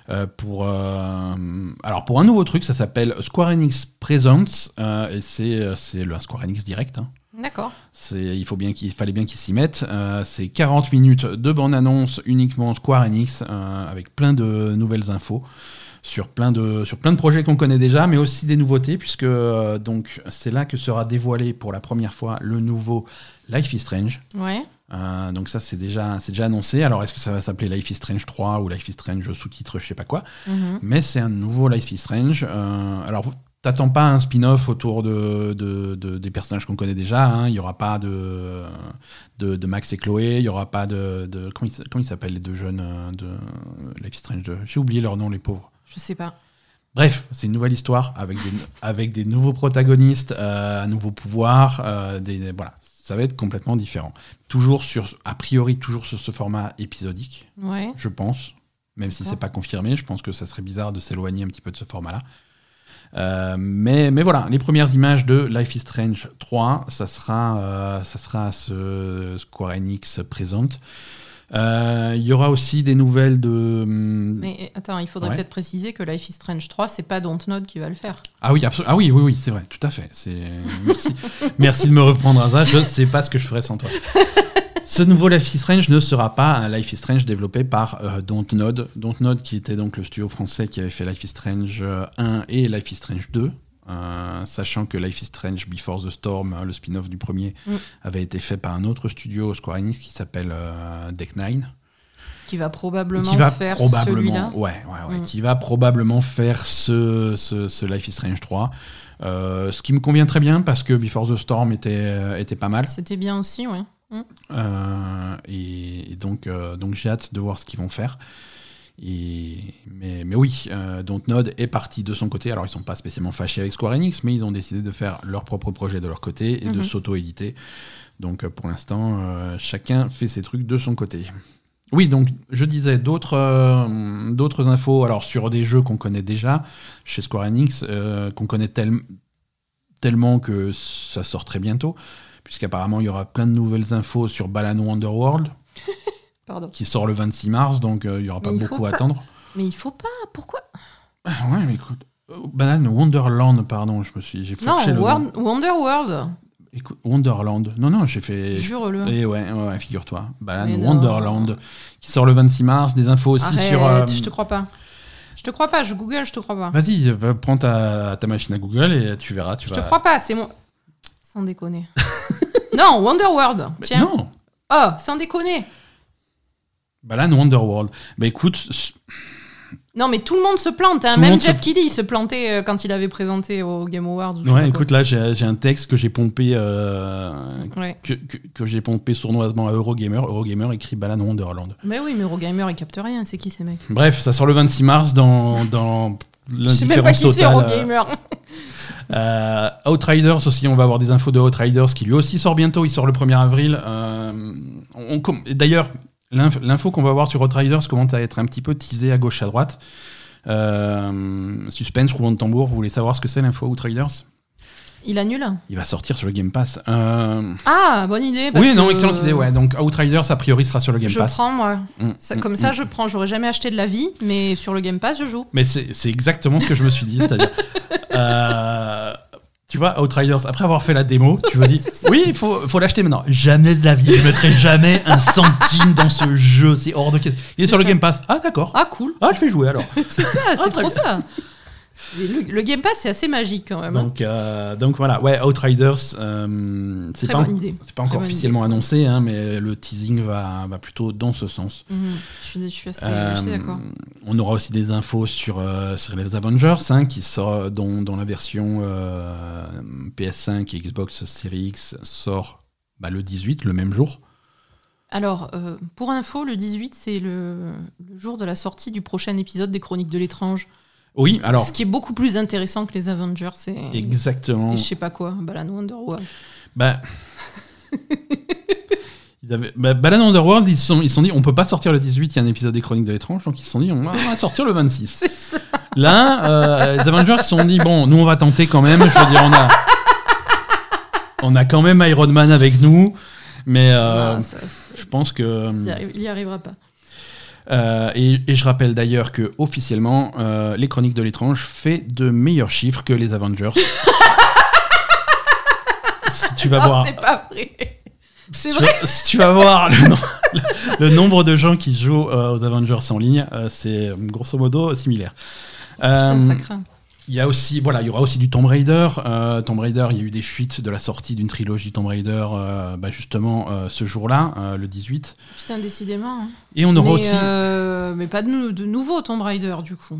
euh, pour, alors pour un nouveau truc, ça s'appelle Square Enix Presents, et c'est c'est le Square Enix Direct. hein. D'accord. C'est, il, faut bien qu'il fallait bien qu'ils s'y mettent. Euh, c'est 40 minutes de bande-annonce uniquement Square Enix, euh, avec plein de nouvelles infos sur plein de, sur plein de projets qu'on connaît déjà, mais aussi des nouveautés, puisque euh, donc, c'est là que sera dévoilé pour la première fois le nouveau Life is Strange. Ouais. Euh, donc ça, c'est déjà, c'est déjà annoncé. Alors, est-ce que ça va s'appeler Life is Strange 3 ou Life is Strange sous-titre, je sais pas quoi Mhm. mais c'est un nouveau Life is Strange. Euh, alors, t'attends pas un spin-off autour de, de- de- des personnages qu'on connaît déjà. hein. Il y aura pas de, de, de Max et Chloé. Il y aura pas de. de- comment, ils, s'appellent les deux jeunes de Life is Strange 2 J'ai oublié leur nom, les pauvres. Je sais pas. Bref, c'est une nouvelle histoire avec des, avec des nouveaux protagonistes, euh, un nouveau pouvoir. euh, des, des- voilà, ça va être complètement différent. Toujours sur, a priori, toujours sur ce format épisodique Ouais. je pense, même si c'est pas confirmé. Je pense que ça serait bizarre de s'éloigner un petit peu de ce format-là. Euh, mais, mais voilà, les premières images de Life is Strange 3, ça sera, ça sera ce Square Enix présente. Euh, Il y aura aussi des nouvelles de. hum, Mais attends, il faudrait Ouais. peut-être préciser que Life is Strange 3, c'est pas Dontnod qui va le faire. Ah oui, ah oui, oui, oui, c'est vrai, tout à fait. Merci, merci de me reprendre à ça. Je ne sais pas ce que je ferais sans toi. Ce nouveau Life is Strange ne sera pas un Life is Strange développé par euh, Dontnod. Dontnod, qui était donc le studio français qui avait fait Life is Strange euh, 1 et Life is Strange 2. Euh, sachant que Life is Strange Before the Storm, le spin-off du premier, Mm. avait été fait par un autre studio Square Enix qui s'appelle euh, Deck Nine Qui va probablement qui va faire celui-là. ouais, ouais, ouais, Mm. qui va probablement faire ce, ce, ce Life is Strange 3. Euh, ce qui me convient très bien parce que Before the Storm était, était pas mal. C'était bien aussi, oui. Euh, et, et donc, donc j'ai hâte de voir ce qu'ils vont faire. Et, mais, mais oui, euh, Dontnod est parti de son côté. Alors, ils sont pas spécialement fâchés avec Square Enix, mais ils ont décidé de faire leur propre projet de leur côté et de Mhm. s'auto-éditer. Donc, euh, pour l'instant, euh, chacun fait ses trucs de son côté. Oui, donc je disais d'autres euh, d'autres infos alors sur des jeux qu'on connaît déjà chez Square Enix, qu'on connaît tel- tellement que ça sort très bientôt, puisqu'apparemment il y aura plein de nouvelles infos sur Balan Wonderworld Pardon. qui sort le 26 mars, donc euh, il n'y aura pas Mais beaucoup à pas- attendre. Mais il faut pas. Pourquoi? Ah ouais, mais écoute, euh, Balan Wonderland, pardon, je me suis, j'ai Non, le nom. World- Wonderworld. Écoute, Wonderland. Non, non, j'ai fait. Jure-le. Et ouais, ouais, ouais, figure-toi. Non. Wonderland, qui sort le 26 mars. Des infos aussi Arrête, sur. euh, je te crois pas. Je te crois pas, je Google, je te crois pas. Vas-y, va- prends ta, ta machine à Google et tu verras. Tu je vas... te crois pas, c'est mon. Sans déconner. non, Wonderworld. Mais Tiens. Non, Oh, sans déconner. Balan Wonderworld. Bah écoute, Non, mais tout le monde se plante. hein. Même Jeff se- Keighley se plantait euh, quand il avait présenté au Game Awards. ouais, écoute, là j'ai un texte que j'ai pompé, euh. Ouais. que, que- que j'ai pompé sournoisement à Eurogamer. Eurogamer écrit Balan Wonderland. Mais oui, mais Eurogamer, il capte rien. C'est qui ces mecs? Bref, ça sort le 26 mars dans, dans Je sais même pas qui c'est totale. Eurogamer. Euh, Outriders aussi, on va avoir des infos de Outriders qui lui aussi sort bientôt. Il sort le 1er avril. Euh, D'ailleurs, l'info qu'on va voir sur Outriders commence à être un petit peu teasée à gauche à droite. Euh, suspense, roulement de tambour. Vous voulez savoir ce que c'est l'info Outriders Il annule? Il va sortir sur le Game Pass. Euh, Ah, bonne idée. parce Oui, non, excellente idée. Ouais. Donc Outriders a priori sera sur le Game Je Pass. prends, moi. Mm, Ça- mm, comme mm. ça, je prends. J'aurais jamais acheté de la vie, mais sur le Game Pass, je joue. Mais c'est c'est exactement ce que je me suis dit. C'est-à-dire, euh, tu vois, Outriders, après avoir fait la démo, tu me dis, oui, il faut, faut l'acheter maintenant. Jamais de la vie, je mettrai jamais un centime dans ce jeu, c'est hors de question. Il est sur le. Game Pass. Ah, d'accord. Ah, cool. Ah, je vais jouer alors. C'est ça, c'est très trop bien. ça. Le, le Game Pass, c'est assez magique quand même. hein. Donc, euh, donc voilà, ouais, Outriders, euh, c'est pas, encore idée. officiellement annoncé, hein, mais le teasing va, va plutôt dans ce sens. Mhm. Je suis, je suis assez, Euh, d'accord. on aura aussi des infos sur, euh, sur les Avengers, hein, qui sort, dont, dont la version euh, PS5 et Xbox Series X sort bah, le 18, le même jour. Alors, euh, pour info, le 18, c'est le, le jour de la sortie du prochain épisode des Chroniques de l'étrange. Oui, alors, Ce qui est beaucoup plus intéressant que les Avengers, c'est. exactement. Et je sais pas quoi, Balan Wonderworld. Bah, ils avaient, bah, Balan Underworld, ils se sont, ils sont dit, on peut pas sortir le 18, il y a un épisode des Chroniques de l'étrange, donc ils se sont dit, on va, sortir le 26. C'est ça. Là, euh, les Avengers se sont dit bon, nous on va tenter quand même. Je veux dire, on a, on a quand même Iron Man avec nous, mais euh, Ah, ça- je pense que. il, y arrive- il y arrivera pas. Euh, et, et je rappelle d'ailleurs que officiellement, euh, les Chroniques de l'étrange fait de meilleurs chiffres que les Avengers. si tu vas voir, c'est pas vrai. C'est si tu vrai. vas- si tu vas voir le, nom- le nombre de gens qui jouent euh, aux Avengers en ligne, c'est grosso modo similaire. Putain, ça craint. Il y a aussi, voilà, il y aura aussi du Tomb Raider. Euh, Tomb Raider, il y a eu des fuites de la sortie d'une trilogie Tomb Raider, euh, bah, justement euh, ce jour-là, le 18. Putain, décidément. hein. Et on aura mais, aussi. mais pas de nouveau Tomb Raider, du coup.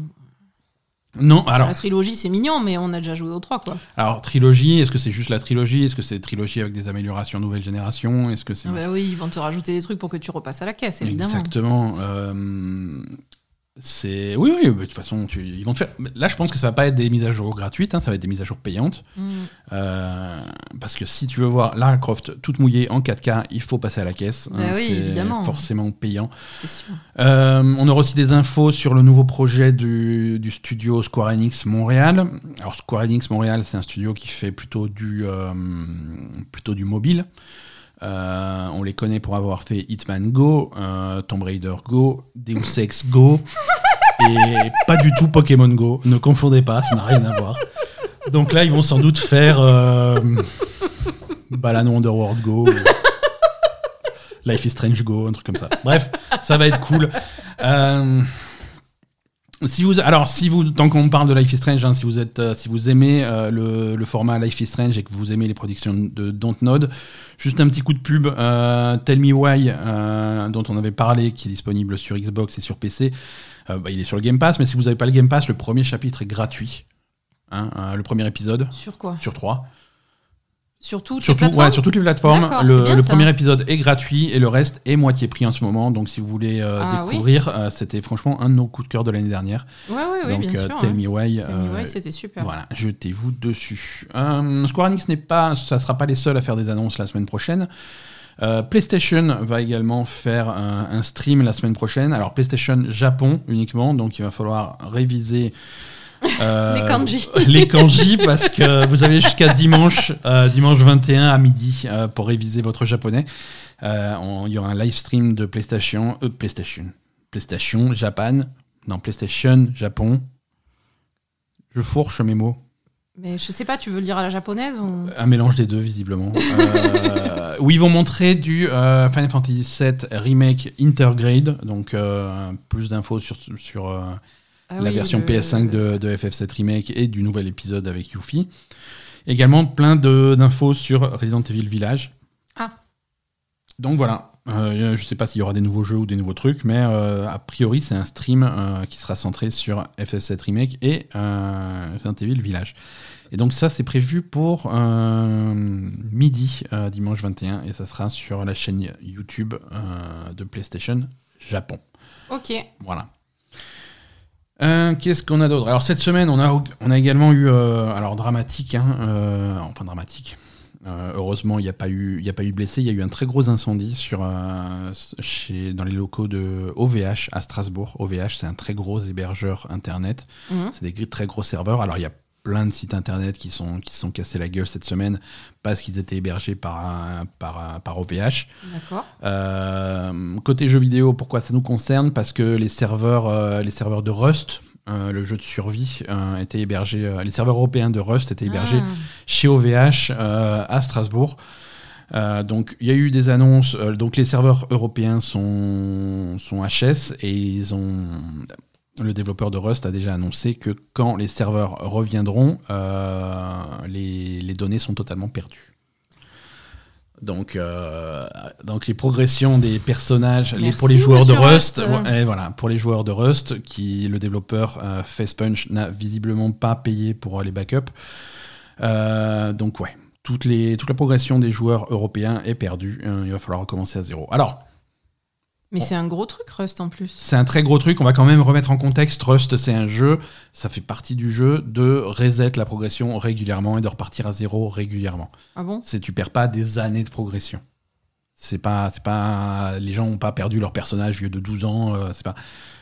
Non, alors, La trilogie, c'est mignon, mais on a déjà joué aux trois, quoi. alors trilogie. Est-ce que c'est juste la trilogie? Est-ce que c'est trilogie avec des améliorations nouvelle génération Est-ce que c'est Ah bah oui, ils vont te rajouter des trucs pour que tu repasses à la caisse, évidemment. Exactement. C'est oui, oui. De toute façon, tu... ils vont te faire. Là, je pense que ça va pas être des mises à jour gratuites. hein, ça va être des mises à jour payantes. Mm. Euh, parce que si tu veux voir Lara Croft toute mouillée en 4K, il faut passer à la caisse. Bah hein, oui, c'est forcément payant. Sûr. Euh, on aura aussi des infos sur le nouveau projet du, du studio Square Enix Montréal. Alors Square Enix Montréal, c'est un studio qui fait plutôt du, euh, plutôt du mobile. Euh, on les connaît pour avoir fait Hitman Go, euh, Tomb Raider Go, Deus Ex Go et pas du tout Pokémon Go. Ne confondez pas, ça n'a rien à voir. Donc là, ils vont sans doute faire euh, Balan Wonderworld Go. Life is Strange Go, un truc comme ça. Bref, ça va être cool. Euh, si vous, alors, si vous, tant qu'on parle de Life is Strange, hein, si vous êtes, euh, si vous aimez euh, le, le format Life is Strange et que vous aimez les productions de Dontnod, juste un petit coup de pub. euh, Tell Me Why, dont on avait parlé, qui est disponible sur Xbox et sur PC. bah, il est sur le Game Pass, mais si vous n'avez pas le Game Pass, le premier chapitre est gratuit. Hein, le premier épisode Sur quoi? Sur trois. Sur toutes les ouais, sur toutes les plateformes. Le, premier épisode est gratuit et le reste est moitié prix en ce moment. Donc, si vous voulez euh, Ah oui. découvrir, euh, c'était franchement un de nos coups de cœur de l'année dernière. Ouais, ouais, ouais, donc, bien euh, sûr. Tell hein. Me Why. Euh, Why, c'était super. voilà, jetez-vous dessus. Square Enix n'est pas, ça sera pas les seuls à faire des annonces la semaine prochaine. PlayStation va également faire un, un stream la semaine prochaine. Alors PlayStation Japon uniquement, donc il va falloir réviser Les kanji. les kanji parce que vous avez jusqu'à dimanche, euh, dimanche 21 à midi euh, pour réviser votre japonais. Euh, on- Il y aura un live stream de PlayStation, euh, PlayStation, PlayStation Japan, non PlayStation Japon. Je fourche mes mots. Mais je sais pas, tu veux le dire à la japonaise ou... Un mélange des deux, visiblement. euh, où ils vont montrer du euh, Final Fantasy VII Remake Intergrade, donc euh, plus d'infos sur, sur euh, Ah la oui, version le- PS5 de, de FF7 Remake et du nouvel épisode avec Yuffie. Également plein d'infos sur Resident Evil Village. Ah. Donc voilà, Euh, je sais pas s'il y aura des nouveaux jeux ou des nouveaux trucs, mais euh, a priori c'est un stream euh, qui sera centré sur FF7 Remake et Resident Evil Village. Et donc ça c'est prévu pour midi dimanche 21 et ça sera sur la chaîne YouTube de PlayStation Japon. Ok. Voilà. Euh, Qu'est-ce qu'on a d'autre? Alors cette semaine, on a, on a également eu, euh, alors dramatique, hein, euh, enfin dramatique. Euh, heureusement, il n'y a pas eu, il a pas eu de blessés. Il y a eu un très gros incendie sur, euh, chez, dans les locaux de OVH à Strasbourg. OVH, c'est un très gros hébergeur internet. Mhm. C'est des très gros serveurs. Alors il y a plein de sites internet qui sont qui sont cassés la gueule cette semaine parce qu'ils étaient hébergés par un- par, un- par OVH. D'accord. Euh, côté jeux vidéo, pourquoi ça nous concerne? Parce que les serveurs, euh, les serveurs de Rust, euh, le jeu de survie, euh, étaient hébergés. euh, les serveurs européens de Rust étaient hébergés Ah. chez OVH euh, à Strasbourg. Donc il y a eu des annonces. donc les serveurs européens sont, sont HS et ils ont. Le développeur de Rust a déjà annoncé que quand les serveurs reviendront, euh, les, les données sont totalement perdues. Donc, euh, donc les progressions des personnages, les, pour les joueurs de Rust, Rust. et voilà, pour les joueurs de Rust, qui le développeur euh, Facepunch n'a visiblement pas payé pour les backups. Donc ouais, toutes les, toute la progression des joueurs européens est perdue. Il va falloir recommencer à zéro. Alors, Mais c'est un gros truc, Rust, en plus. c'est un très gros truc. On va quand même remettre en contexte. Rust, c'est un jeu. Ça fait partie du jeu de reset la progression régulièrement et de repartir à zéro régulièrement. Ah bon? C'est tu perds pas des années de progression. C'est pas, c'est pas, les gens ont pas perdu leur personnage vieux de 12 ans. euh, c'est pas,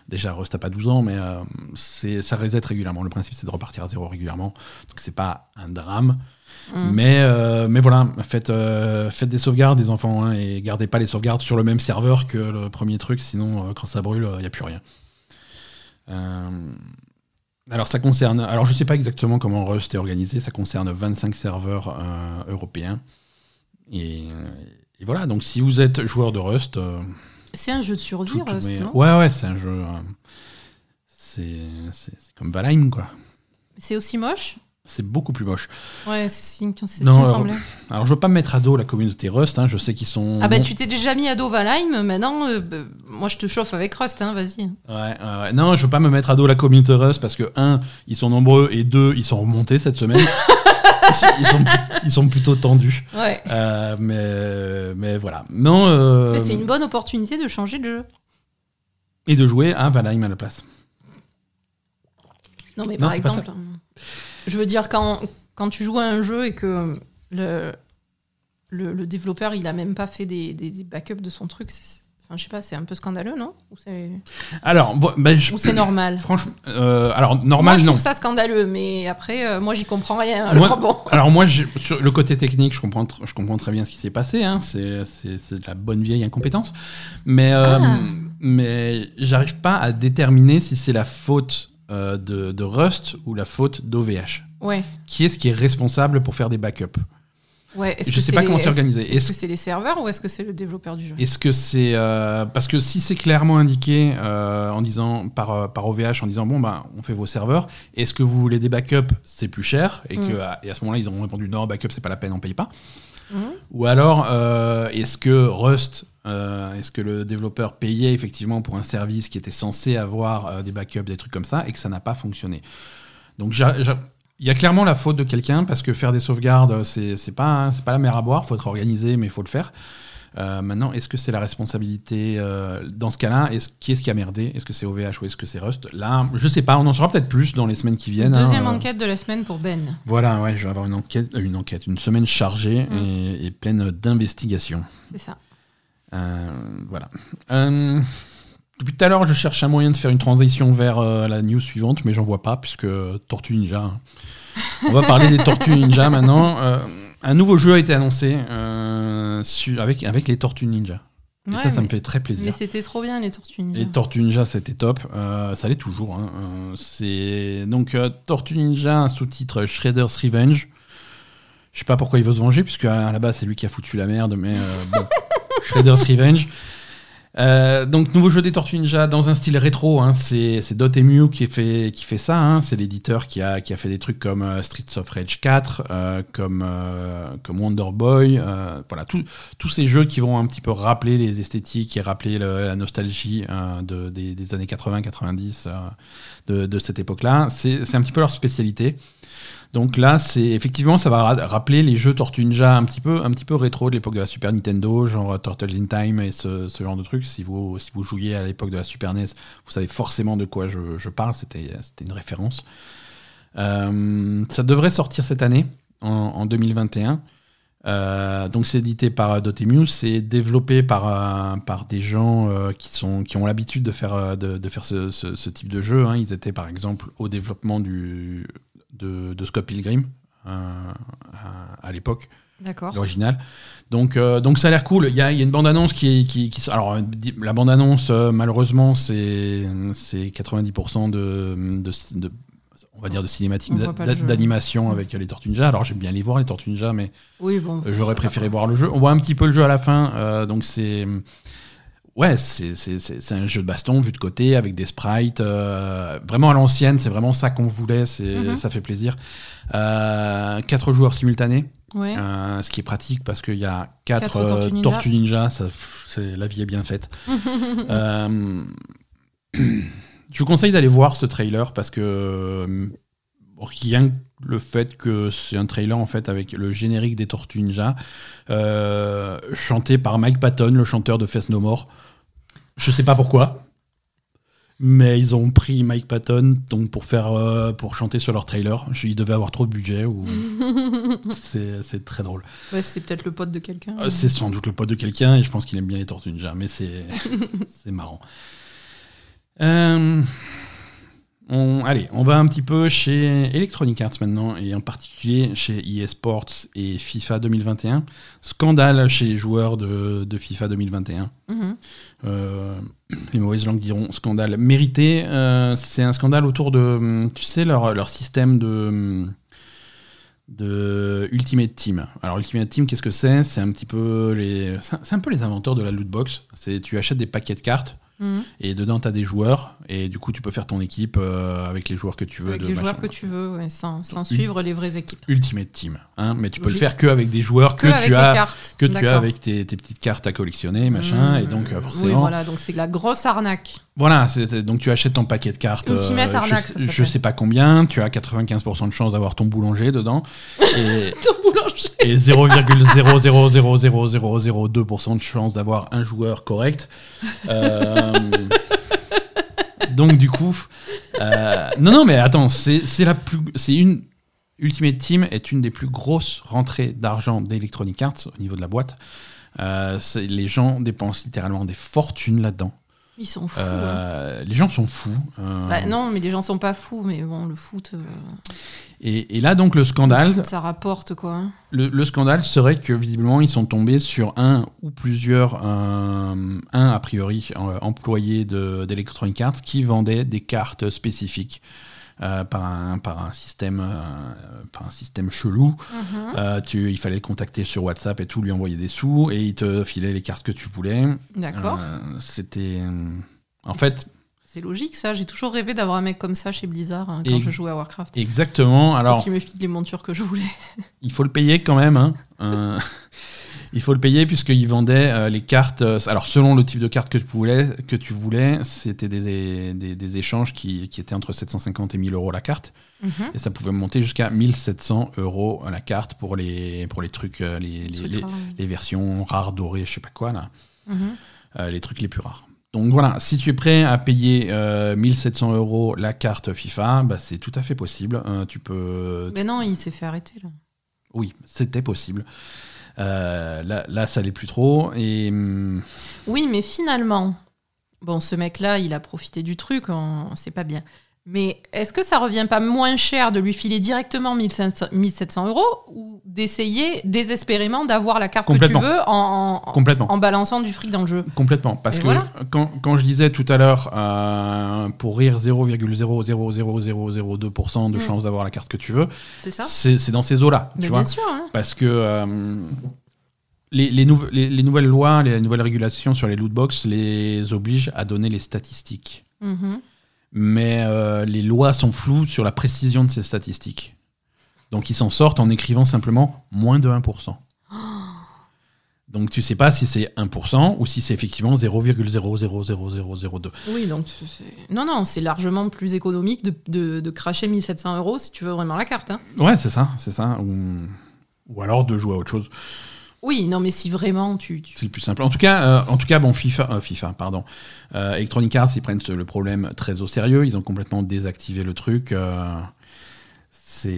déjà Rust a pas 12 ans, mais euh, c'est, ça reset régulièrement. Le principe c'est de repartir à zéro régulièrement. Donc c'est pas un drame. Mm. Mais, euh, mais voilà, faites, euh, faites des sauvegardes, les enfants, hein, et gardez pas les sauvegardes sur le même serveur que le premier truc, sinon, euh, quand ça brûle, il n'y a plus rien. Alors, ça concerne. Alors, je sais pas exactement comment Rust est organisé, ça concerne 25 serveurs européens. Et, et voilà, donc si vous êtes joueur de Rust. C'est un jeu de survie, tout- tout Rust, non? Ouais, ouais, c'est un jeu. c'est comme Valheim, quoi. C'est aussi moche? C'est beaucoup plus moche. Ouais, c'est ce qui me semblait. Alors, je veux pas me mettre à dos la communauté Rust, hein, je sais qu'ils sont. Ah bah tu t'es déjà mis à dos Valheim, maintenant, euh, bah, moi je te chauffe avec Rust, hein, vas-y. Ouais, ouais, ouais. Non, je veux pas me mettre à dos la communauté Rust parce que, un, ils sont nombreux et deux, ils sont remontés cette semaine. ils, sont, ils sont plutôt tendus. Ouais. Euh, mais, mais voilà. Non. euh, Mais C'est une bonne opportunité de changer de jeu. Et de jouer à Valheim à la place. Non mais Non, par pas exemple, je veux dire quand, quand tu joues à un jeu et que le, le, le développeur il a même pas fait des, des, des backups de son truc, c'est- enfin je sais pas, c'est un peu scandaleux, non? Ou c'est Alors, bon, ben, je- ou c'est normal? Franchement, euh, alors Moi normal je non. trouve ça scandaleux, mais après euh, moi j'y comprends rien. Moi- Alors bon. Alors moi, je- sur le côté technique, je comprends, je comprends très bien ce qui s'est passé. hein. C'est de la bonne vieille incompétence. Mais, euh, Ah. mais j'arrive pas à déterminer si c'est la faute euh, de, de Rust ou la faute d'OVH. Ouais. Qui est-ce qui est responsable pour faire des backups Ouais, est-ce Je que sais pas les- comment c'est est-ce- organisé. Est-ce Est-ce- que c'est les serveurs ou est-ce que c'est le développeur du jeu? Est-ce que c'est euh, parce que si c'est clairement indiqué euh, en disant par, par OVH en disant bon bah on fait vos serveurs, est-ce que vous voulez des backups? C'est plus cher et que Mm. et à ce moment-là ils ont répondu non backup c'est pas la peine on paye pas. Mhm. Ou alors euh, est-ce que Rust euh, est-ce que le développeur payait effectivement pour un service qui était censé avoir euh, des backups des trucs comme ça et que ça n'a pas fonctionné? Donc il y a clairement la faute de quelqu'un parce que faire des sauvegardes c'est pas c'est pas la mer à boire, faut être organisé mais il faut le faire. Euh, maintenant, est-ce que c'est la responsabilité euh, dans ce cas-là est-ce, Qui est-ce qui a merdé? Est-ce que c'est OVH ou est-ce que c'est Rust? Là, je sais pas, on en saura peut-être plus dans les semaines qui viennent. Deuxième hein. enquête de la semaine pour Ben. Voilà, ouais, je vais avoir une enquête, une enquête, une semaine chargée Mm. et, et pleine d'investigations. C'est ça. Euh, voilà. Euh, depuis tout à l'heure, je cherche un moyen de faire une transition vers euh, la news suivante, mais j'en vois pas puisque Tortue Ninja. hein. On va parler des Tortues Ninja maintenant. Euh, un nouveau jeu a été annoncé su- avec, avec les Tortues Ninja. Et ça, ça me fait très plaisir. Mais c'était trop bien les Tortues Ninja. Et Tortue Ninja, c'était top. Ça l'est toujours. hein. C'est donc Tortue Ninja, sous-titre Shredder's Revenge. Je sais pas pourquoi il veut se venger, puisque à la base c'est lui qui a foutu la merde, mais bon. Shredder's Revenge. Euh, donc nouveau jeu des Tortues Ninja dans un style rétro. hein. c'est Dotemu qui fait qui fait ça. hein. C'est l'éditeur qui a qui a fait des trucs comme euh, Streets of Rage 4, euh, comme euh, comme Wonder Boy. euh, voilà tout- tous ces jeux qui vont un petit peu rappeler les esthétiques et rappeler le- la nostalgie euh, de, des, des années 80-90 euh, de, de cette époque-là. C'est c'est un petit peu leur spécialité. Donc là, c'est effectivement, ça va ra- rappeler les jeux Tortue Ninja un petit peu, un petit peu rétro de l'époque de la Super Nintendo, genre Turtles in Time et ce, genre de trucs. Si vous, si vous jouiez à l'époque de la Super NES, vous savez forcément de quoi je, parle. C'était une référence. Euh, ça devrait sortir cette année, en, en 2021. Euh, donc c'est édité par Dotemu, c'est développé par, euh, par des gens euh, qui, sont, qui ont l'habitude de faire, euh, de, faire ce type de jeu. hein. Ils étaient par exemple au développement du, de, de Scott Pilgrim euh, à, à l'époque, D'accord. l'original. Donc, euh, donc ça a l'air cool. Il y a, y a une bande-annonce qui, qui, qui- Alors, la bande-annonce, euh, malheureusement, c'est c'est 90% de, de, de- On va dire de cinématique, d'animation avec les Tortues Ninja. Alors j'aime bien les voir, les Tortues Ninja, mais Oui, bon. J'aurais préféré voir le jeu. On voit un petit peu le jeu à la fin, euh, donc c'est. Ouais, c'est un jeu de baston vu de côté avec des sprites. euh, vraiment à l'ancienne, c'est vraiment ça qu'on voulait, c'est Mhm. ça fait plaisir. Euh, quatre joueurs simultanés, Ouais. euh, ce qui est pratique parce qu'il y a quatre, Quatre Tortues Ninja. Tortues Ninja, ça, c'est- la vie est bien faite. Je vous conseille d'aller voir ce trailer parce que rien que le fait que c'est un trailer en fait avec le générique des Tortues Ninja euh, chanté par Mike Patton, le chanteur de Fest No More. Je sais pas pourquoi. Mais ils ont pris Mike Patton donc pour faire euh, pour chanter sur leur trailer. Ils devaient avoir trop de budget ou c'est c'est très drôle. Ouais, c'est peut-être le pote de quelqu'un. Euh, C'est sans doute le pote de quelqu'un et je pense qu'il aime bien les Tortues Ninja, mais c'est c'est marrant. Euh, on, allez, on va un petit peu chez Electronic Arts maintenant et en particulier chez EA Sports et FIFA 2021. Scandale chez les joueurs de, de FIFA 2021. Mhm. Euh, les mauvaises langues diront scandale mérité. Euh, c'est un scandale autour de, tu sais, leur, leur système de, de Ultimate Team. Alors Ultimate Team, qu'est-ce que c'est? C'est un petit peu les, c'est un- c'est un peu les inventeurs de la loot box. C'est tu achètes des paquets de cartes Mhm. et dedans tu as des joueurs et du coup tu peux faire ton équipe euh, avec les joueurs que tu veux. Avec de les joueurs que tu veux, ouais, sans, suivre les vraies équipes. Ultimate Team, hein, mais tu peux Logique. le faire que avec des joueurs que, tu as que tu as avec tes, tes petites cartes à collectionner, machin, et donc euh, forcément. Oui, voilà, donc c'est de la grosse arnaque. Voilà, donc tu achètes ton paquet de cartes. Ultimate euh, arnaque, je, je sais pas combien, tu as 95% de chance d'avoir ton boulanger dedans. Et, Ton boulanger. et 0,0000002% de chance d'avoir un joueur correct. Euh, donc du coup, euh, non non mais attends, c'est la plus, c'est une Ultimate Team est une des plus grosses rentrées d'argent d'Electronic Arts au niveau de la boîte. Les gens dépensent littéralement des fortunes là-dedans. Ils sont fous. hein. Euh, les gens sont fous. euh, Bah, non, mais les gens sont pas fous, mais bon, le foot, euh, et, et là donc le le scandale, foot, ça rapporte quoi. hein. le, le scandale serait que visiblement ils sont tombés sur un ou plusieurs, un a priori euh, employé de- d'Electronic Arts qui vendait des cartes spécifiques euh, par, un, par un système, euh, par un système chelou. Mhm. Euh, tu, il fallait le contacter sur WhatsApp et tout, lui envoyer des sous et il te filait les cartes que tu voulais. D'accord. C'était, en fait, C'est logique ça. J'ai toujours rêvé d'avoir un mec comme ça chez Blizzard hein, quand Et- je jouais à Warcraft. exactement. Alors, Qui me file les montures que je voulais. il faut le payer quand même. hein. Euh, il faut le payer puisqu'il vendait euh, les cartes. euh, alors, selon le type de carte que tu voulais, que tu voulais c'était des, des, des échanges qui, qui étaient entre 750 et 1000 euros la carte. Mhm. Et ça pouvait monter jusqu'à 1700 euros la carte pour les, pour les trucs, euh, les, les, versions rares, dorées, je sais pas quoi, là. Mhm. Euh, les trucs les plus rares. Donc voilà, si tu es prêt à payer euh, 1700 euros la carte FIFA, bah, c'est tout à fait possible. Euh, tu peux. Mais non, il s'est fait arrêter là. Oui, c'était possible. Euh, là, ça l'est plus trop. Et hum, Oui, mais finalement, bon, ce mec-là, il a profité du truc, on- c'est pas bien. Mais est-ce que ça revient pas moins cher de lui filer directement 1500 1700 euros ou d'essayer désespérément d'avoir la carte que tu veux en, en, Complètement. en balançant du fric dans le jeu? Complètement. Parce Et que voilà. quand, quand je disais tout à l'heure, euh, pour rire 0,00002% de Mm. chance d'avoir la carte que tu veux, C'est dans ces eaux-là. Bien sûr. hein. Parce que euh, les, les, nouve- les- les nouvelles lois, les nouvelles régulations sur les lootbox les obligent à donner les statistiques. Mhm. Mais euh, les lois sont floues sur la précision de ces statistiques. Donc ils s'en sortent en écrivant simplement moins de 1%. Donc tu sais pas si c'est 1% ou si c'est effectivement 0,000002. Oui, donc c'est- non, non, c'est largement plus économique de, de, de cracher 1700 euros si tu veux vraiment la carte. hein. Ouais, c'est ça, c'est ça. Ou, ou alors de jouer à autre chose. Oui, non, mais si vraiment tu, tu- C'est le plus simple. En tout cas, euh, en tout cas bon, FIFA, euh, FIFA pardon. Euh, Electronic Arts, ils prennent le problème très au sérieux. Ils ont complètement désactivé le truc. c'est.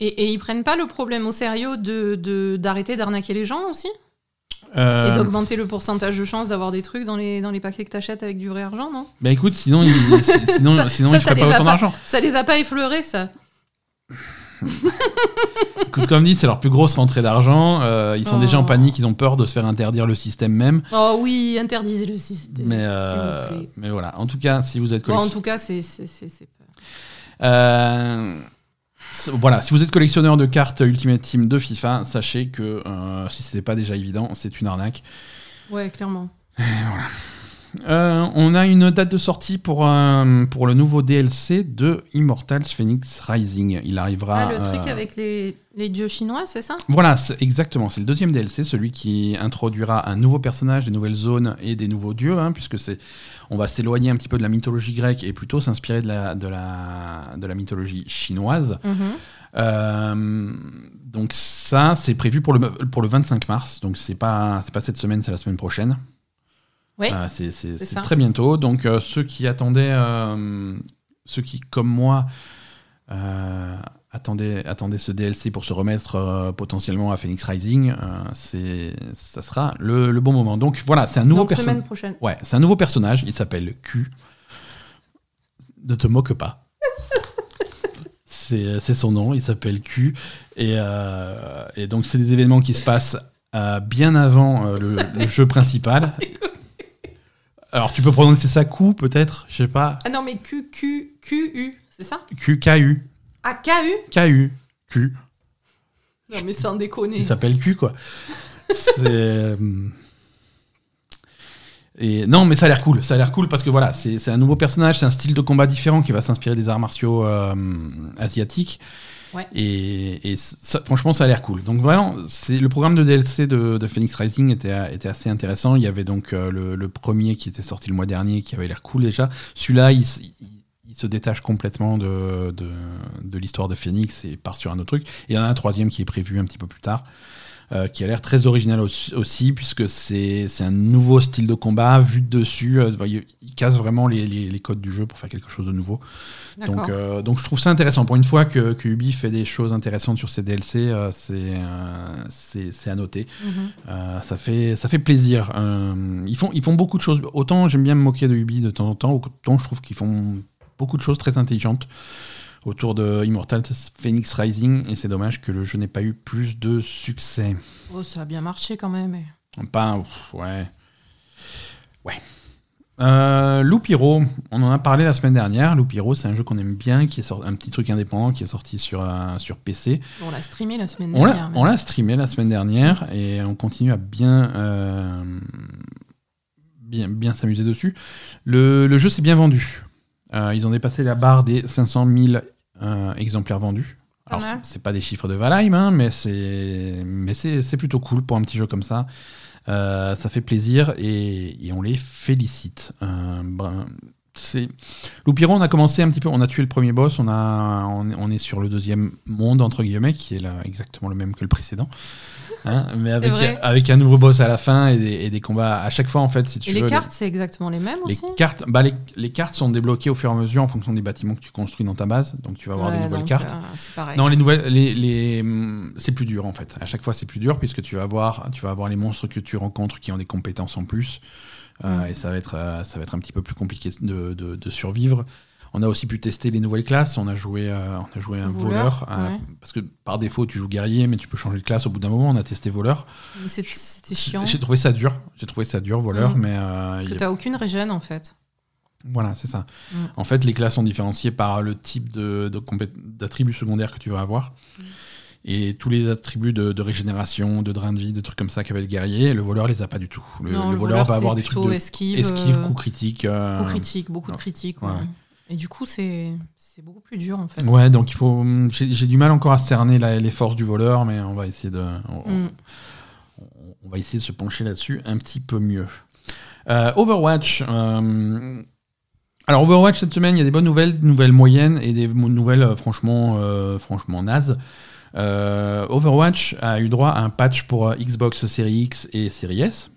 Et, et ils prennent pas le problème au sérieux de d'arrêter d'arnaquer les gens aussi? Euh, Et d'augmenter le pourcentage de chance d'avoir des trucs dans les, dans les paquets que t'achètes avec du vrai argent, non? Bah écoute, sinon, ils, sinon, sinon ça, ils ça feraient les pas autant d'argent. Ça les a pas effleurés, ça comme dit, c'est leur plus grosse rentrée d'argent. euh, ils sont Oh. déjà en panique, ils ont peur de se faire interdire le système même. Oh oui, interdisez le système. Mais, euh, vous plaît. mais voilà, en tout cas, si vous êtes Bon, en collectionneur. tout cas, c'est. Euh, voilà, si vous êtes collectionneur de cartes Ultimate Team de FIFA, sachez que si ce n'est pas déjà évident, c'est une arnaque. Ouais, clairement. Euh, on a une date de sortie pour, euh, pour le nouveau DLC de Immortals Phoenix Rising. Il arrivera. Ah, le truc euh, avec les, les dieux chinois, c'est ça? Voilà, c'est- exactement. C'est le deuxième DLC, celui qui introduira un nouveau personnage, des nouvelles zones et des nouveaux dieux, hein, puisque c'est, on va s'éloigner un petit peu de la mythologie grecque et plutôt s'inspirer de la, de la, de la mythologie chinoise. Mhm. Donc ça, c'est prévu pour le, pour le 25 mars. Donc c'est pas, c'est pas cette semaine, c'est la semaine prochaine. Oui, Euh, c'est très bientôt. Donc euh, ceux qui attendaient, euh, ceux qui comme moi euh, attendaient, attendaient ce DLC pour se remettre potentiellement à Phoenix Rising, c'est, ça sera le, le bon moment. Donc voilà, c'est un nouveau personnage. semaine prochaine. Ouais, c'est un nouveau personnage. Il s'appelle Q. Ne te moque pas. c'est son nom. Il s'appelle Q. Et, et donc, c'est des événements qui se passent euh, bien avant euh, le, le jeu principal. Alors, tu peux prononcer ça Q, peut-être Je sais pas. Ah non, mais Q, Q, Q, U, c'est ça? Q, K-U. Ah, K, U? K-U. Q. Non, mais sans déconner. Il s'appelle Q, quoi. C'est. euh, Et non, mais ça a l'air cool. Ça a l'air cool parce que voilà, c'est c'est un nouveau personnage, c'est un style de combat différent qui va s'inspirer des arts martiaux euh, asiatiques. Et, franchement, ça a l'air cool. Donc vraiment, c'est le programme de DLC de, Phoenix Rising était, était assez intéressant. Il y avait donc euh, le, premier qui était sorti le mois dernier qui avait l'air cool déjà. Celui-là, il se détache complètement de, de, de l'histoire de Phoenix et part sur un autre truc. Et il y en a un troisième qui est prévu un petit peu plus tard. Euh, qui a l'air très original aussi, aussi, puisque c'est un nouveau style de combat vu de dessus. euh, il, il casse vraiment les, les- les codes du jeu pour faire quelque chose de nouveau. Donc, euh, donc je trouve ça intéressant. Pour une fois que, que Ubi fait des choses intéressantes sur ses DLC, c'est à noter. Mhm. Euh, ça, fait, ça fait plaisir. Ils, font, ils font beaucoup de choses. Autant j'aime bien me moquer de Ubi de temps en temps, autant je trouve qu'ils font beaucoup de choses très intelligentes autour de Immortals Phoenix Rising. Et c'est dommage que le jeu n'ait pas eu plus de succès. Oh, ça a bien marché quand même. Pas. pff, ouais. Ouais. Euh, Loop Hero, on en a parlé la semaine dernière. Loop Hero, c'est un jeu qu'on aime bien, qui est sorti, un petit truc indépendant qui est sorti sur, euh, sur PC. On l'a streamé la semaine dernière. on l'a streamé la semaine dernière et on continue à bien, euh, bien, bien s'amuser dessus. Le, le jeu s'est bien vendu. Euh, ils ont dépassé la barre des 500 000 euh, exemplaires vendus. Alors, mal. c'est, pas des chiffres de Valheim, hein, mais, c'est, mais c'est, c'est plutôt cool pour un petit jeu comme ça. Euh, ça fait plaisir et, et on les félicite. Euh, bra- c'est... Loupiro, on a commencé un petit peu, on a tué le premier boss, on, a, on est sur le deuxième monde, entre guillemets, qui est là, exactement le même que le précédent. Hein, mais avec, avec un nouveau boss à la fin et des, et des combats à chaque fois, en fait, si tu Et les cartes, c'est exactement les mêmes les, aussi cartes, bah, les, les cartes sont débloquées au fur et à mesure en fonction des bâtiments que tu construis dans ta base, donc tu vas avoir des nouvelles donc, cartes. euh. Non, les nouvelles, les, les, hum, c'est plus dur en fait. À chaque fois, c'est plus dur puisque tu vas avoir, tu vas avoir les monstres que tu rencontres qui ont des compétences en plus, Euh, Mm. et ça va être, euh, ça va être un petit peu plus compliqué de, de- de survivre. On a aussi pu tester les nouvelles classes. On a joué, euh, on a joué un voleur. Voleur, ouais. Parce que par défaut, tu joues guerrier, mais tu peux changer de classe au bout d'un moment. On a testé voleur. C'était chiant. J'ai trouvé ça dur. J'ai trouvé ça dur, voleur, Mm. mais euh, Parce que y a- t'as aucune régène en fait. voilà, c'est ça. Mm. En fait, les classes sont différenciées par le type de, de secondaires que tu vas avoir. Mm. Et tous les attributs de, de régénération, de drain de vie, de trucs comme ça qu'avait le guerrier, le voleur les a pas du tout. Le, non, le le voleur va avoir des trucs de esquive, esquive, euh, coup critique. euh, coup critique, beaucoup de critiques. Ouais. ouais. Et du coup, c'est beaucoup plus dur en fait. Ouais, donc il faut. J'ai du mal encore à cerner la- les forces du voleur, mais on va essayer de. on- Mm. on, va essayer de se pencher là-dessus un petit peu mieux. Euh, Overwatch. euh, alors Overwatch cette semaine, il y a des bonnes nouvelles, des nouvelles moyennes et des nouvelles euh, franchement, euh, franchement nazes. Overwatch a eu droit à un patch pour Xbox Series X et Series S.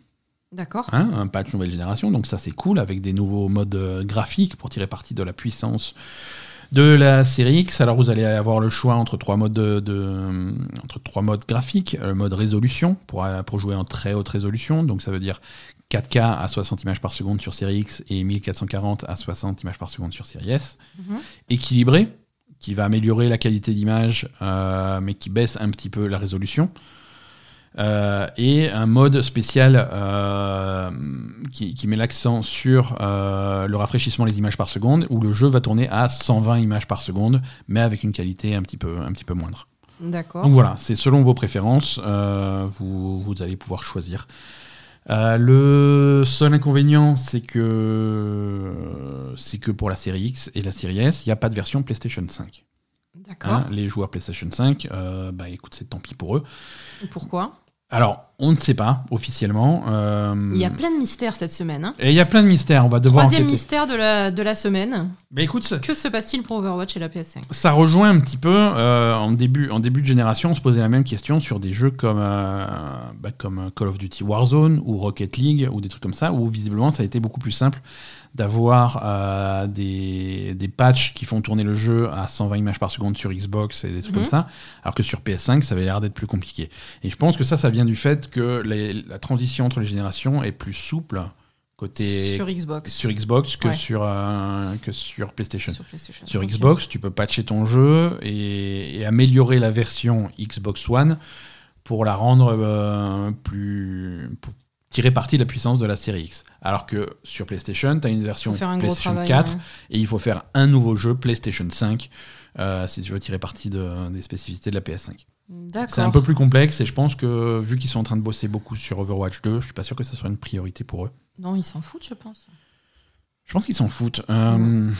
D'accord. Hein, un patch nouvelle génération, donc ça c'est cool avec des nouveaux modes euh, graphiques pour tirer parti de la puissance de la série X. Alors vous allez avoir le choix entre trois modes de, de- entre trois modes graphiques, le mode résolution pour, euh, pour jouer en très haute résolution, donc ça veut dire 4K à 60 images par seconde sur série X et 1440 à 60 images par seconde sur série S. Mhm. Équilibré, qui va améliorer la qualité d'image, euh, mais qui baisse un petit peu la résolution. Euh, et un mode spécial euh, qui, qui met l'accent sur euh, le rafraîchissement des images par seconde, où le jeu va tourner à 120 images par seconde, mais avec une qualité un petit peu, un petit peu moindre. D'accord. Donc voilà, c'est selon vos préférences, vous, vous allez pouvoir choisir. Le seul inconvénient, c'est que c'est que pour la série X et la série S, il n'y a pas de version PlayStation 5. D'accord. Hein, les joueurs PlayStation 5, euh, bah écoute, c'est tant pis pour eux. Pourquoi? Alors, on ne sait pas officiellement. euh, Il y a plein de mystères cette semaine. hein. et il y a plein de mystères. On va devoir Troisième enquêter. mystère de la, de la semaine. Mais écoute, Que se passe-t-il pour Overwatch et la PS5 ça rejoint un petit peu euh, en début en début de génération. On se posait la même question sur des jeux comme euh, bah, comme Call of Duty Warzone ou Rocket League ou des trucs comme ça, où visiblement ça a été beaucoup plus simple d'avoir euh, des, des patchs qui font tourner le jeu à 120 images par seconde sur Xbox et des trucs Mhm. comme ça, alors que sur PS5, ça avait l'air d'être plus compliqué. Et je pense que ça, ça vient du fait que les- la transition entre les générations est plus souple côté Sur Xbox. sur Xbox que, Ouais. sur, euh, que sur PlayStation. Sur PlayStation. Sur Ok. Xbox, tu peux patcher ton jeu et, et améliorer la version Xbox One pour la rendre euh, plus. pour tirer parti de la puissance de la série X. Alors que sur PlayStation, tu as une version un PlayStation travail. 4 ouais. et il faut faire un nouveau jeu PlayStation 5 euh, si tu veux tirer parti de- des spécificités de la PS5. D'accord. C'est un peu plus complexe et je pense que vu qu'ils sont en train de bosser beaucoup sur Overwatch 2, je suis pas sûr que ça soit une priorité pour eux. Non, ils s'en foutent, je pense. Je pense qu'ils s'en foutent. Euh,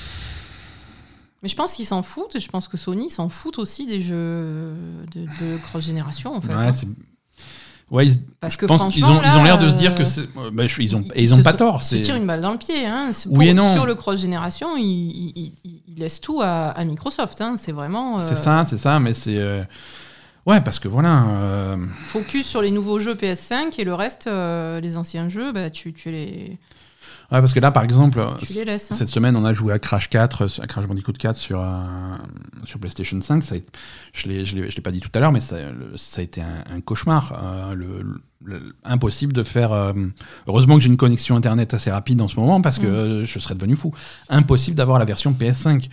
Mais je pense qu'ils s'en foutent et je pense que Sony s'en fout aussi des jeux de, de cross-génération, en fait. ouais, hein. Ouais, ils- Parce que pense- ils ont, ils l'air de se dire que c'est. euh, bah, ils ont, et ils ont se pas sont- tort. se c'est- tirent une balle dans le pied. Hein. Oui et non. Sur le cross-génération, ils, ils- ils- ils laissent tout à, à Microsoft. Hein. C'est vraiment euh, C'est ça, c'est ça, mais c'est. euh, Ouais, parce que voilà. euh, focus sur les nouveaux jeux PS5 et le reste, euh, les anciens jeux, bah, tu, tu, les, Ouais, parce que là, par exemple, laisses. hein. cette semaine, on a joué à Crash 4, à Crash Bandicoot 4 sur, euh, sur PlayStation 5. Ça a je ne l'ai pas dit tout à l'heure, mais ça, ça a été un, un cauchemar. euh, le, le- le- impossible de faire. euh, heureusement que j'ai une connexion internet assez rapide en ce moment parce que Mm. euh, je serais devenu fou. Impossible d'avoir la version PS5.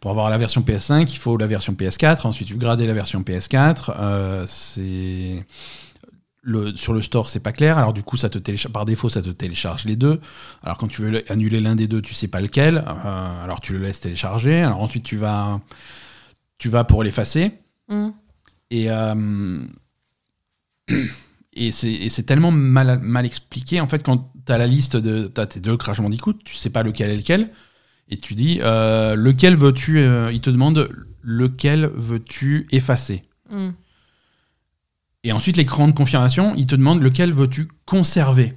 Pour avoir la version PS5, il faut la version PS4. Ensuite, tu grader la version PS4. euh, c'est le, sur le store, c'est pas clair. Alors du coup, ça te télécharge, par défaut, ça te télécharge les deux. Alors quand tu veux le- annuler l'un des deux, tu sais pas lequel. euh, alors tu le laisses télécharger. Alors ensuite, tu vas, tu vas pour l'effacer. Mm. Et, euh, et c'est tellement mal, mal expliqué. En fait, quand tu as la liste de. As tes deux Crash Bandicoot, tu sais pas lequel est lequel. Et tu dis, euh, lequel veux-tu. il te demande lequel veux-tu effacer. Mm. Et ensuite, l'écran de confirmation, il te demande lequel veux-tu conserver.